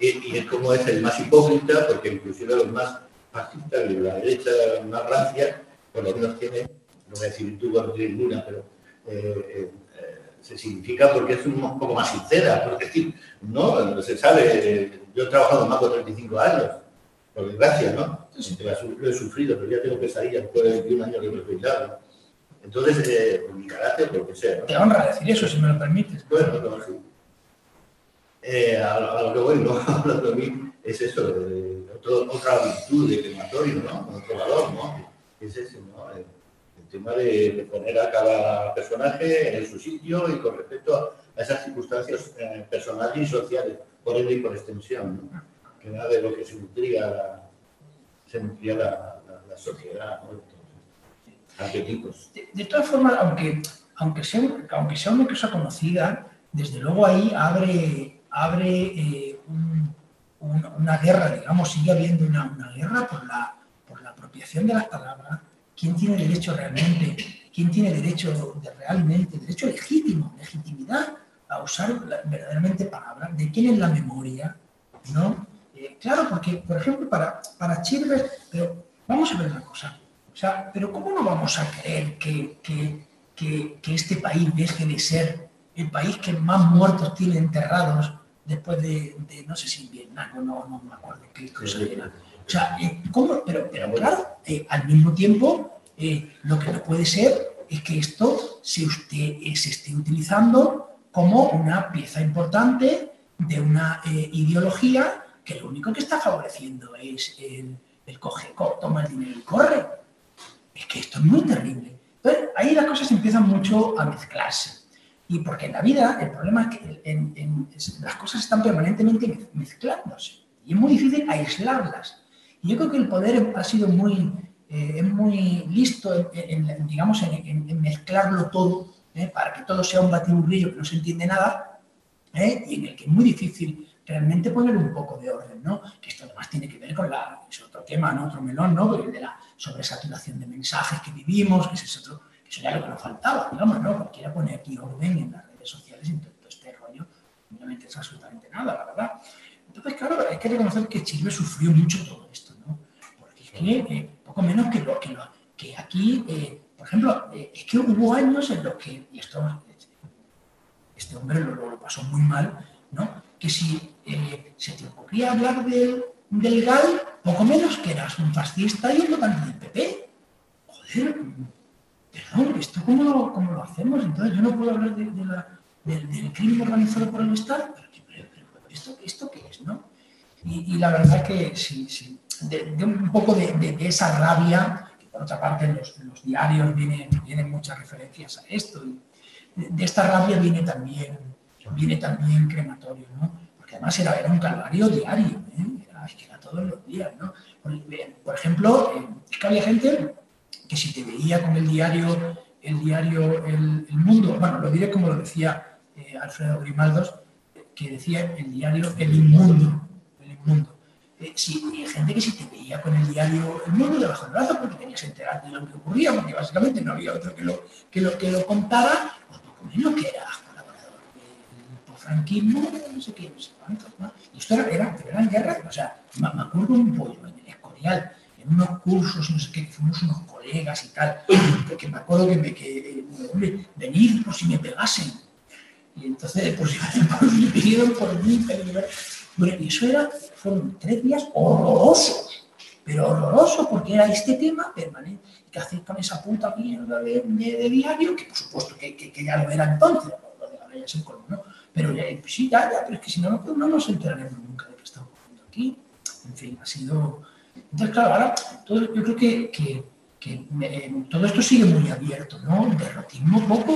Y, y es como es el más hipócrita, porque inclusive los más fascistas, de la derecha más rancia, por lo menos tiene, no voy a decir tú no tienes ninguna, pero eh, eh, eh, se significa porque es un poco más sincera, porque es decir, no, se sabe, eh, yo he trabajado más de 35 años, por desgracia, ¿no? Lo he sufrido, pero ya tengo pesadillas después de 21 años que me he jubilado. ¿no? Entonces, eh, por mi carácter, por lo que sea. ¿no? Te honra decir eso, si me lo permites. Bueno, no, sí. Eh, a, lo- a lo que voy, ¿no? Hablando de mí, es eso, de, otro- otra virtud de crematorio, ¿no? Otro valor, ¿no? Es ese, ¿no? Tema de, poner a cada personaje en su sitio y con respecto a, esas circunstancias eh, personales y sociales, por ende y por extensión, ¿no? Que nada de lo que se nutría la, se nutría la, la- la sociedad, ¿no? Entonces. De, de todas formas, aunque, aunque, sea, aunque sea una cosa conocida, desde luego ahí abre, abre eh, un- un- una guerra, digamos, sigue habiendo una, una guerra por la, por la apropiación de las palabras. ¿Quién tiene derecho realmente? quién tiene derecho de realmente, derecho legítimo, legitimidad a usar la- verdaderamente palabras, de quién es la memoria, ¿no? Eh, claro, porque, por ejemplo, para, para Chilvers, pero vamos a ver una cosa, o sea, pero ¿cómo no vamos a creer que, que- que- que este país deje de ser el país que más muertos tiene enterrados después de, de, no sé si Vietnam o no, no me acuerdo qué cosa era? O sea, eh, ¿cómo? Pero, pero claro, eh, al mismo tiempo, eh, lo que no puede ser es que esto se, usted, se esté utilizando como una pieza importante de una ideología que lo único que está favoreciendo es el, el coge, co- toma el dinero y corre. Es que esto es muy terrible. Entonces, ahí las cosas empiezan mucho a mezclarse. Y porque en la vida el problema es que las cosas están permanentemente mez- mezclándose. Y es muy difícil aislarlas. Y yo creo que el poder ha sido muy, eh, muy listo en, digamos, en, mezclarlo todo, ¿eh? para que todo sea un batiburrillo que no se entiende nada, ¿eh? y en el que es muy difícil realmente poner un poco de orden, ¿no? Que esto además tiene que ver con la, es otro tema, ¿no? Otro melón, ¿no? El de la sobresaturación de mensajes que vivimos, que es otro, que eso ya lo que nos faltaba, digamos, ¿no? Cualquiera pone aquí orden en las redes sociales y todo este rollo, no me interesa absolutamente nada, la verdad. Entonces, claro, hay que reconocer que Chile sufrió mucho todo esto, ¿no? Porque es que eh, poco menos que lo que, aquí, eh, por ejemplo, eh, es que hubo años en los que, y esto, este hombre lo, pasó muy mal, ¿no? Que si se te ocurría hablar del, del GAL, poco menos que eras un fascista y un votante del PP. Joder, perdón, ¿esto cómo lo, cómo lo hacemos? Entonces yo no puedo hablar de, de la, del, del crimen organizado por el Estado, pero ¿esto, ¿esto qué es, no? Y, y la verdad que sí, sí, de, de un poco de, de- esa rabia, que por otra parte en los, en los diarios vienen, vienen muchas referencias a esto, y de, esta rabia viene también, viene también crematorio, ¿no? Porque además era, era un calvario diario, ¿eh? era, era todos los días, ¿no? Por, eh, por ejemplo, eh, es que había gente que si te veía con el diario, el diario El, El Mundo, bueno, lo diré como lo decía eh, Alfredo Grimaldos, que decía el diario El Inmundo, el Inmundo. Eh, y hay gente que si te veía con el diario El Mundo debajo del brazo porque tenías enterarte de lo que ocurría, porque básicamente no había otro que lo, que lo, que lo pues poco menos que era colaborador del franquismo, no sé qué, no sé cuántos, ¿no? Y esto era, era, pero eran guerras, o sea, me, me acuerdo un pollo en el Escorial, en unos cursos, no sé qué, que fuimos unos colegas y tal, porque me acuerdo que me que, hombre, venid por si me pegasen. Y entonces, por si, por si pidieron por mí, peligro. Bueno, y eso era, fueron tres días horrorosos, pero horrorosos, porque era este tema permanente. ¿Qué hacéis con esa puta mierda de, diario? Que por supuesto que, que- que ya lo era entonces, lo ya es el colmo. Pero ya, pues sí, ya, ya, pero es que si no, no, no nos enteraremos nunca de qué está ocurriendo aquí. En fin, ha sido. Entonces, claro, ahora todo- yo creo que, que- que, eh, todo esto sigue muy abierto, ¿no? Derrotismo poco.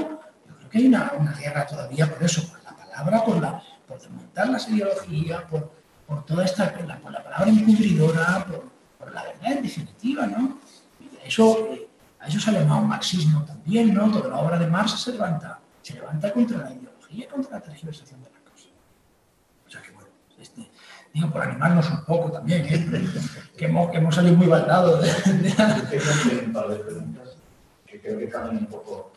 Yo creo que hay una, una guerra todavía por eso, por la palabra, por, la, por desmontar las ideologías, por, por toda esta, la, por la palabra encubridora, por, por la verdad en definitiva, ¿no? Y a eso, eh, a eso se ha llamado marxismo también, ¿no? Toda la obra de Marx se levanta, se levanta contra la ideología, contra la tergiversación de las cosas. O sea que bueno, este, digo por animarnos un poco también, ¿eh? que, hemos, que hemos salido muy baldados de, la- tengo un par de preguntas que creo que cambian un poco.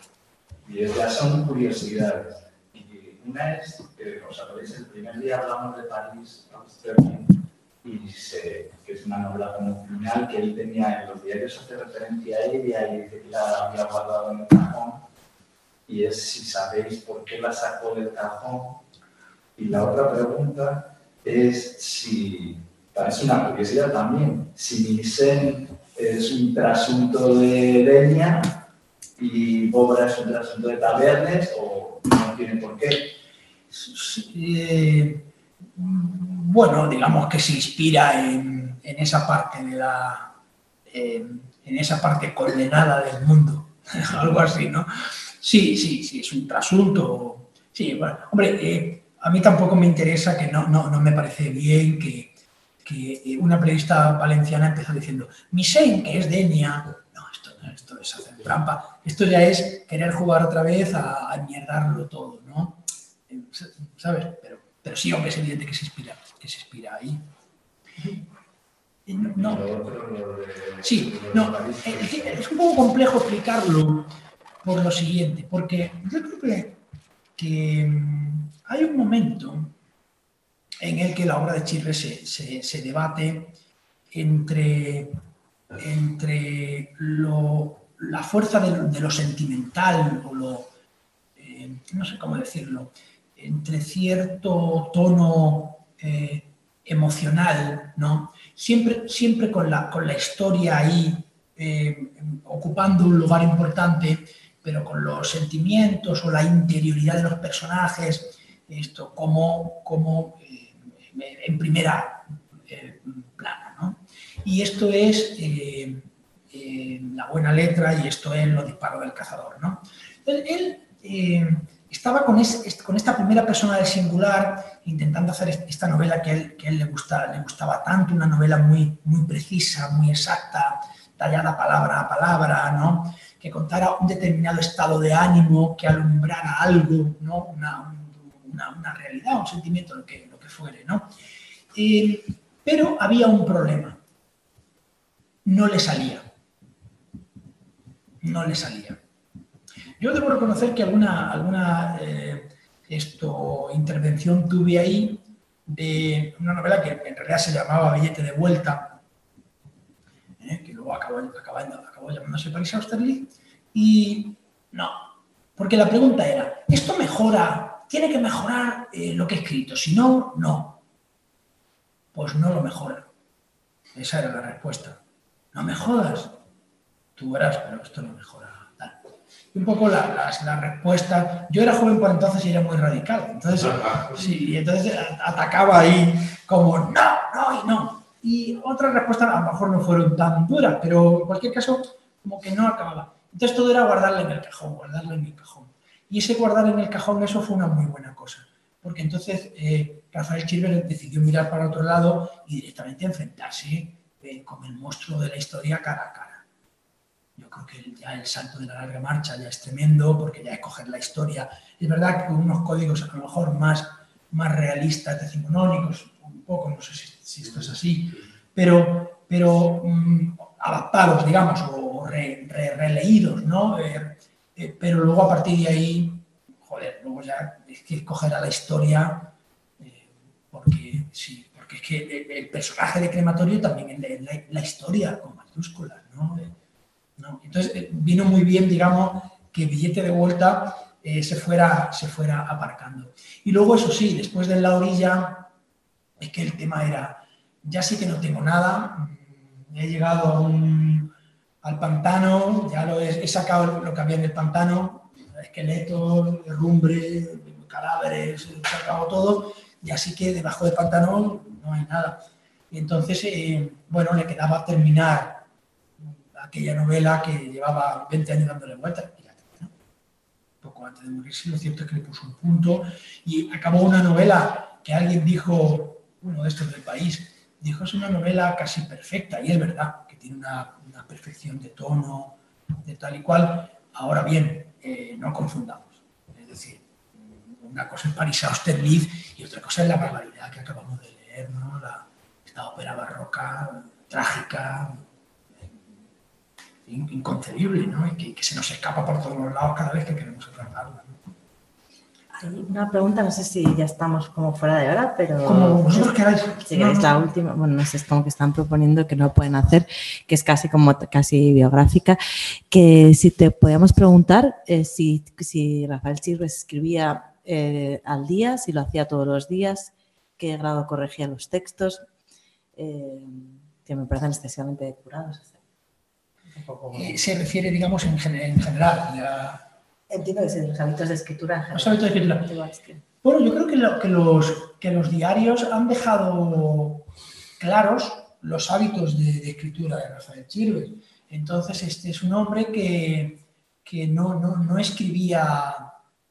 Y es- ya son curiosidades. Una es, que os acordáis, el primer día hablamos de París, Amsterdam, y se, que es una novela como final que él tenía en los diarios, hace referencia a ella y dice que la había guardado en el cajón. Y es si sabéis por qué la sacó del cajón. Y la otra pregunta es si, es una curiosidad también, si Nielsen es un trasunto de leña y Bobra es un trasunto de tabernes o no tiene por qué. Eh, bueno, digamos que se inspira en, esa parte de la. En, esa parte condenada del mundo, algo así, ¿no? Sí, sí, sí, es un trasunto. Sí, bueno, hombre, eh, a mí tampoco me interesa que no, no, no me parece bien que, que eh, una periodista valenciana empezó diciendo Misen, que es Denia. No, esto, esto es hacer trampa. Esto ya es querer jugar otra vez a, a mierdarlo todo, ¿no? ¿Sabes? Pero, pero sí, hombre, es evidente que se inspira, que se inspira ahí. No, Sí, no, es, un poco complejo explicarlo, por lo siguiente, porque yo creo que, que, mm, hay un momento en el que la obra de Chirres se, se- debate entre, entre lo- la fuerza de lo sentimental o lo, eh, no sé cómo decirlo, entre cierto tono eh, emocional, ¿no? Siempre, siempre con, la, con la historia ahí eh, ocupando un lugar importante, pero con los sentimientos o la interioridad de los personajes, esto como, como eh, en primera plana. ¿no? Y esto es la buena letra y esto es los disparos del cazador. ¿no? Él estaba con, es- con esta primera persona del singular intentando hacer est- esta novela que a él, le, le gustaba tanto, una novela muy, muy precisa, muy exacta, tallada palabra a palabra, ¿no? que contara un determinado estado de ánimo, que alumbrara algo, ¿no? una, un- una- una realidad, un sentimiento, lo que, lo que fuere. ¿no? Eh, pero había un problema. No le salía. No le salía. Yo debo reconocer que alguna, alguna eh, intervención tuve ahí de una novela que en realidad se llamaba Billete de Vuelta, eh, que luego acabó, acabó- acabó llamándose París Austerlitz, y no, porque la pregunta era, ¿esto mejora? ¿Tiene que mejorar eh, lo que he escrito? Si no, no. Pues no lo mejora. Esa era la respuesta. No me jodas. Tú verás, pero esto no mejora. Un poco la, las- la respuesta. Yo era joven por entonces y era muy radical. Entonces, sí, y entonces atacaba ahí como no, no y no. Y otras respuestas a lo mejor no fueron tan duras, pero en cualquier caso, como que no acababa. Entonces todo era guardarle en el cajón, guardarle en el cajón. Y ese guardar en el cajón, eso fue una muy buena cosa. Porque entonces eh, Rafael Chilver decidió mirar para otro lado y directamente enfrentarse eh, con el monstruo de la historia cara a cara. Yo creo que ya el salto de la larga marcha ya es tremendo porque ya es coger la historia. Es verdad que con unos códigos a lo mejor más, más realistas, decimonónicos, un poco, no sé si, esto es así, pero, pero mm, adaptados, digamos, o re- re- releídos, ¿no? Eh, eh, pero luego a partir de ahí, joder, luego ya es que coger a la historia, eh, porque sí, porque es que el, personaje de Crematorio también es la, historia con mayúsculas, ¿no? ¿No? Entonces eh, vino muy bien, digamos, que billete de vuelta eh, se, fuera, se fuera aparcando. Y luego, eso sí, después de la orilla, es que el tema era, ya sí que no tengo nada, mm, he llegado a un- al pantano, ya lo he, he sacado lo que había en el pantano, esqueletos, derrumbre, cadáveres, he sacado todo, y así que debajo del pantano no hay nada. Y entonces, eh, bueno, le quedaba terminar aquella novela que llevaba 20 años dándole vueltas. terminó. Poco antes de morirse, lo cierto es que le puso un punto y acabó una novela que alguien dijo, uno de estos del país, dijo es una novela casi perfecta, y es verdad, que tiene una, perfección de tono, de tal y cual. Ahora bien, eh, no confundamos. Es decir, una cosa es París Austerlitz y otra cosa es la barbaridad que acabamos de leer, ¿no? La, esta ópera barroca, trágica, inconcebible, ¿no? Y que, que se nos escapa por todos los lados cada vez que queremos tratarla. ¿no? Hay una pregunta, no sé si ya estamos como fuera de hora, pero... Como vosotros queráis. Si queréis no. la última, bueno, no sé, es como que están proponiendo que no pueden hacer, que es casi como casi biográfica, que si te podíamos preguntar eh, si, si Rafael Chirves escribía eh, al día, si lo hacía todos los días, qué grado corregía los textos, eh, que me parecen excesivamente curados. Eh, se refiere, digamos, en, gen- en general. ya- Entiendo que sí, los hábitos de escritura. en general. Los hábitos de escritura. Bueno, yo creo que, lo- que los, que los diarios han dejado claros los hábitos de, de escritura de Rafael Chirves. Entonces, este es un hombre que, que no, no, no escribía,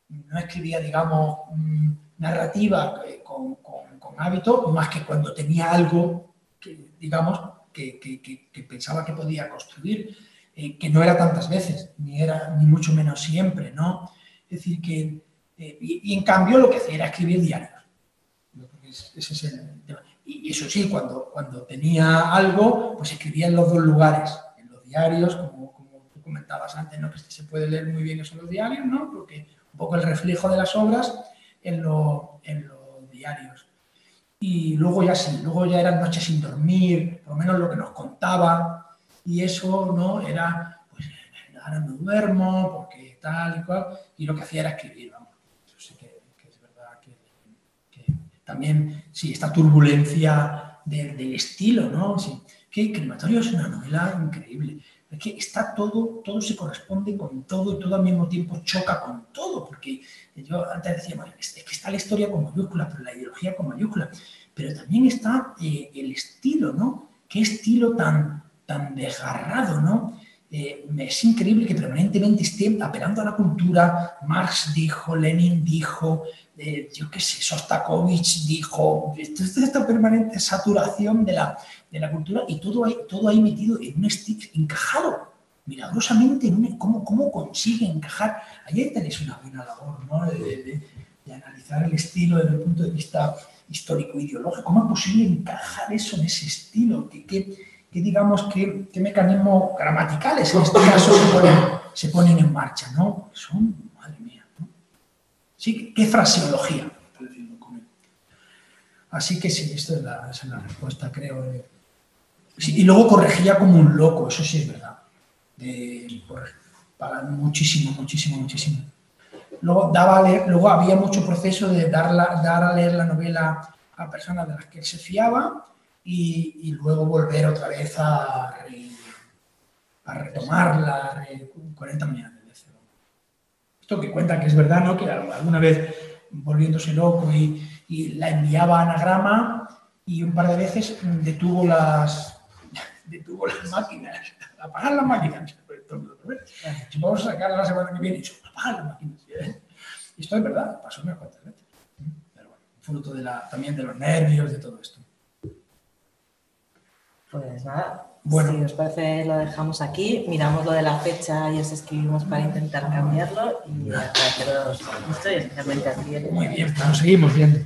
no escribía, digamos, mm, narrativa eh, con, con- con hábito, más que cuando tenía algo, que, digamos, que, pensaba que podía construir, eh, que no era tantas veces, ni era ni mucho menos siempre, ¿no? Es decir, que eh, y, en cambio lo que hacía era escribir diarios. Y, eso sí, cuando, cuando tenía algo, pues escribía en los dos lugares, en los diarios, como, como tú comentabas antes, ¿no? que se puede leer muy bien eso en los diarios, ¿no? porque un poco el reflejo de las obras en, lo- en los diarios. Y luego ya sí, luego ya eran noches sin dormir, por lo menos lo que nos contaba, y eso no era, pues ahora no duermo, porque tal y cual, y lo que hacía era escribir, vamos. Yo sé que, es verdad que, que también, sí, esta turbulencia del, del estilo, ¿no? Sí, que Crematorio es una novela increíble. Es que está todo, todo se corresponde con todo y todo al mismo tiempo choca con todo, porque yo antes decía, bueno, es que está la historia con mayúsculas, pero la ideología con mayúsculas, pero también está eh, el estilo, ¿no? Qué estilo tan, tan desgarrado, ¿no? Eh, es increíble que permanentemente esté apelando a la cultura. Marx dijo, Lenin dijo, eh, yo qué sé, Sostakovich dijo, esto es esta permanente saturación de la, de la cultura y todo ahí, todo ahí metido en un estilo encajado, milagrosamente, en un- cómo, cómo consigue encajar. Ahí tenéis una buena labor, ¿no? De, de- de analizar el estilo desde el punto de vista histórico-ideológico. ¿Cómo es posible encajar eso en ese estilo? ¿Qué, qué- qué, digamos, qué, qué mecanismos gramaticales en este caso se ponen, se ponen en marcha? ¿no? Son. Sí, qué fraseología. Así que sí, esta es la, es la respuesta, creo. y luego corregía como un loco, eso sí es verdad. De, para muchísimo, muchísimo, muchísimo. Luego, daba leer- luego había mucho proceso de darla, dar a leer la novela a personas de las que él se fiaba y, luego volver otra vez a, a retomarla, a re- 40 mañanas de cero. Esto que cuenta que es verdad, ¿no? Que alguna vez volviéndose loco y, y la enviaba a anagrama y un par de veces detuvo las, detuvo las máquinas, apagar las máquinas. Si vamos a sacar la semana que viene, y yo, apagar las máquinas. Y esto es verdad, pasó unas cuantas veces. Pero bueno, fruto de la, también de los nervios, de todo esto. Pues nada, Bueno. si os parece lo dejamos aquí, miramos lo de la fecha y os escribimos para intentar cambiarlo y agradeceros mucho y especialmente a ti. Muy bien, nos seguimos viendo.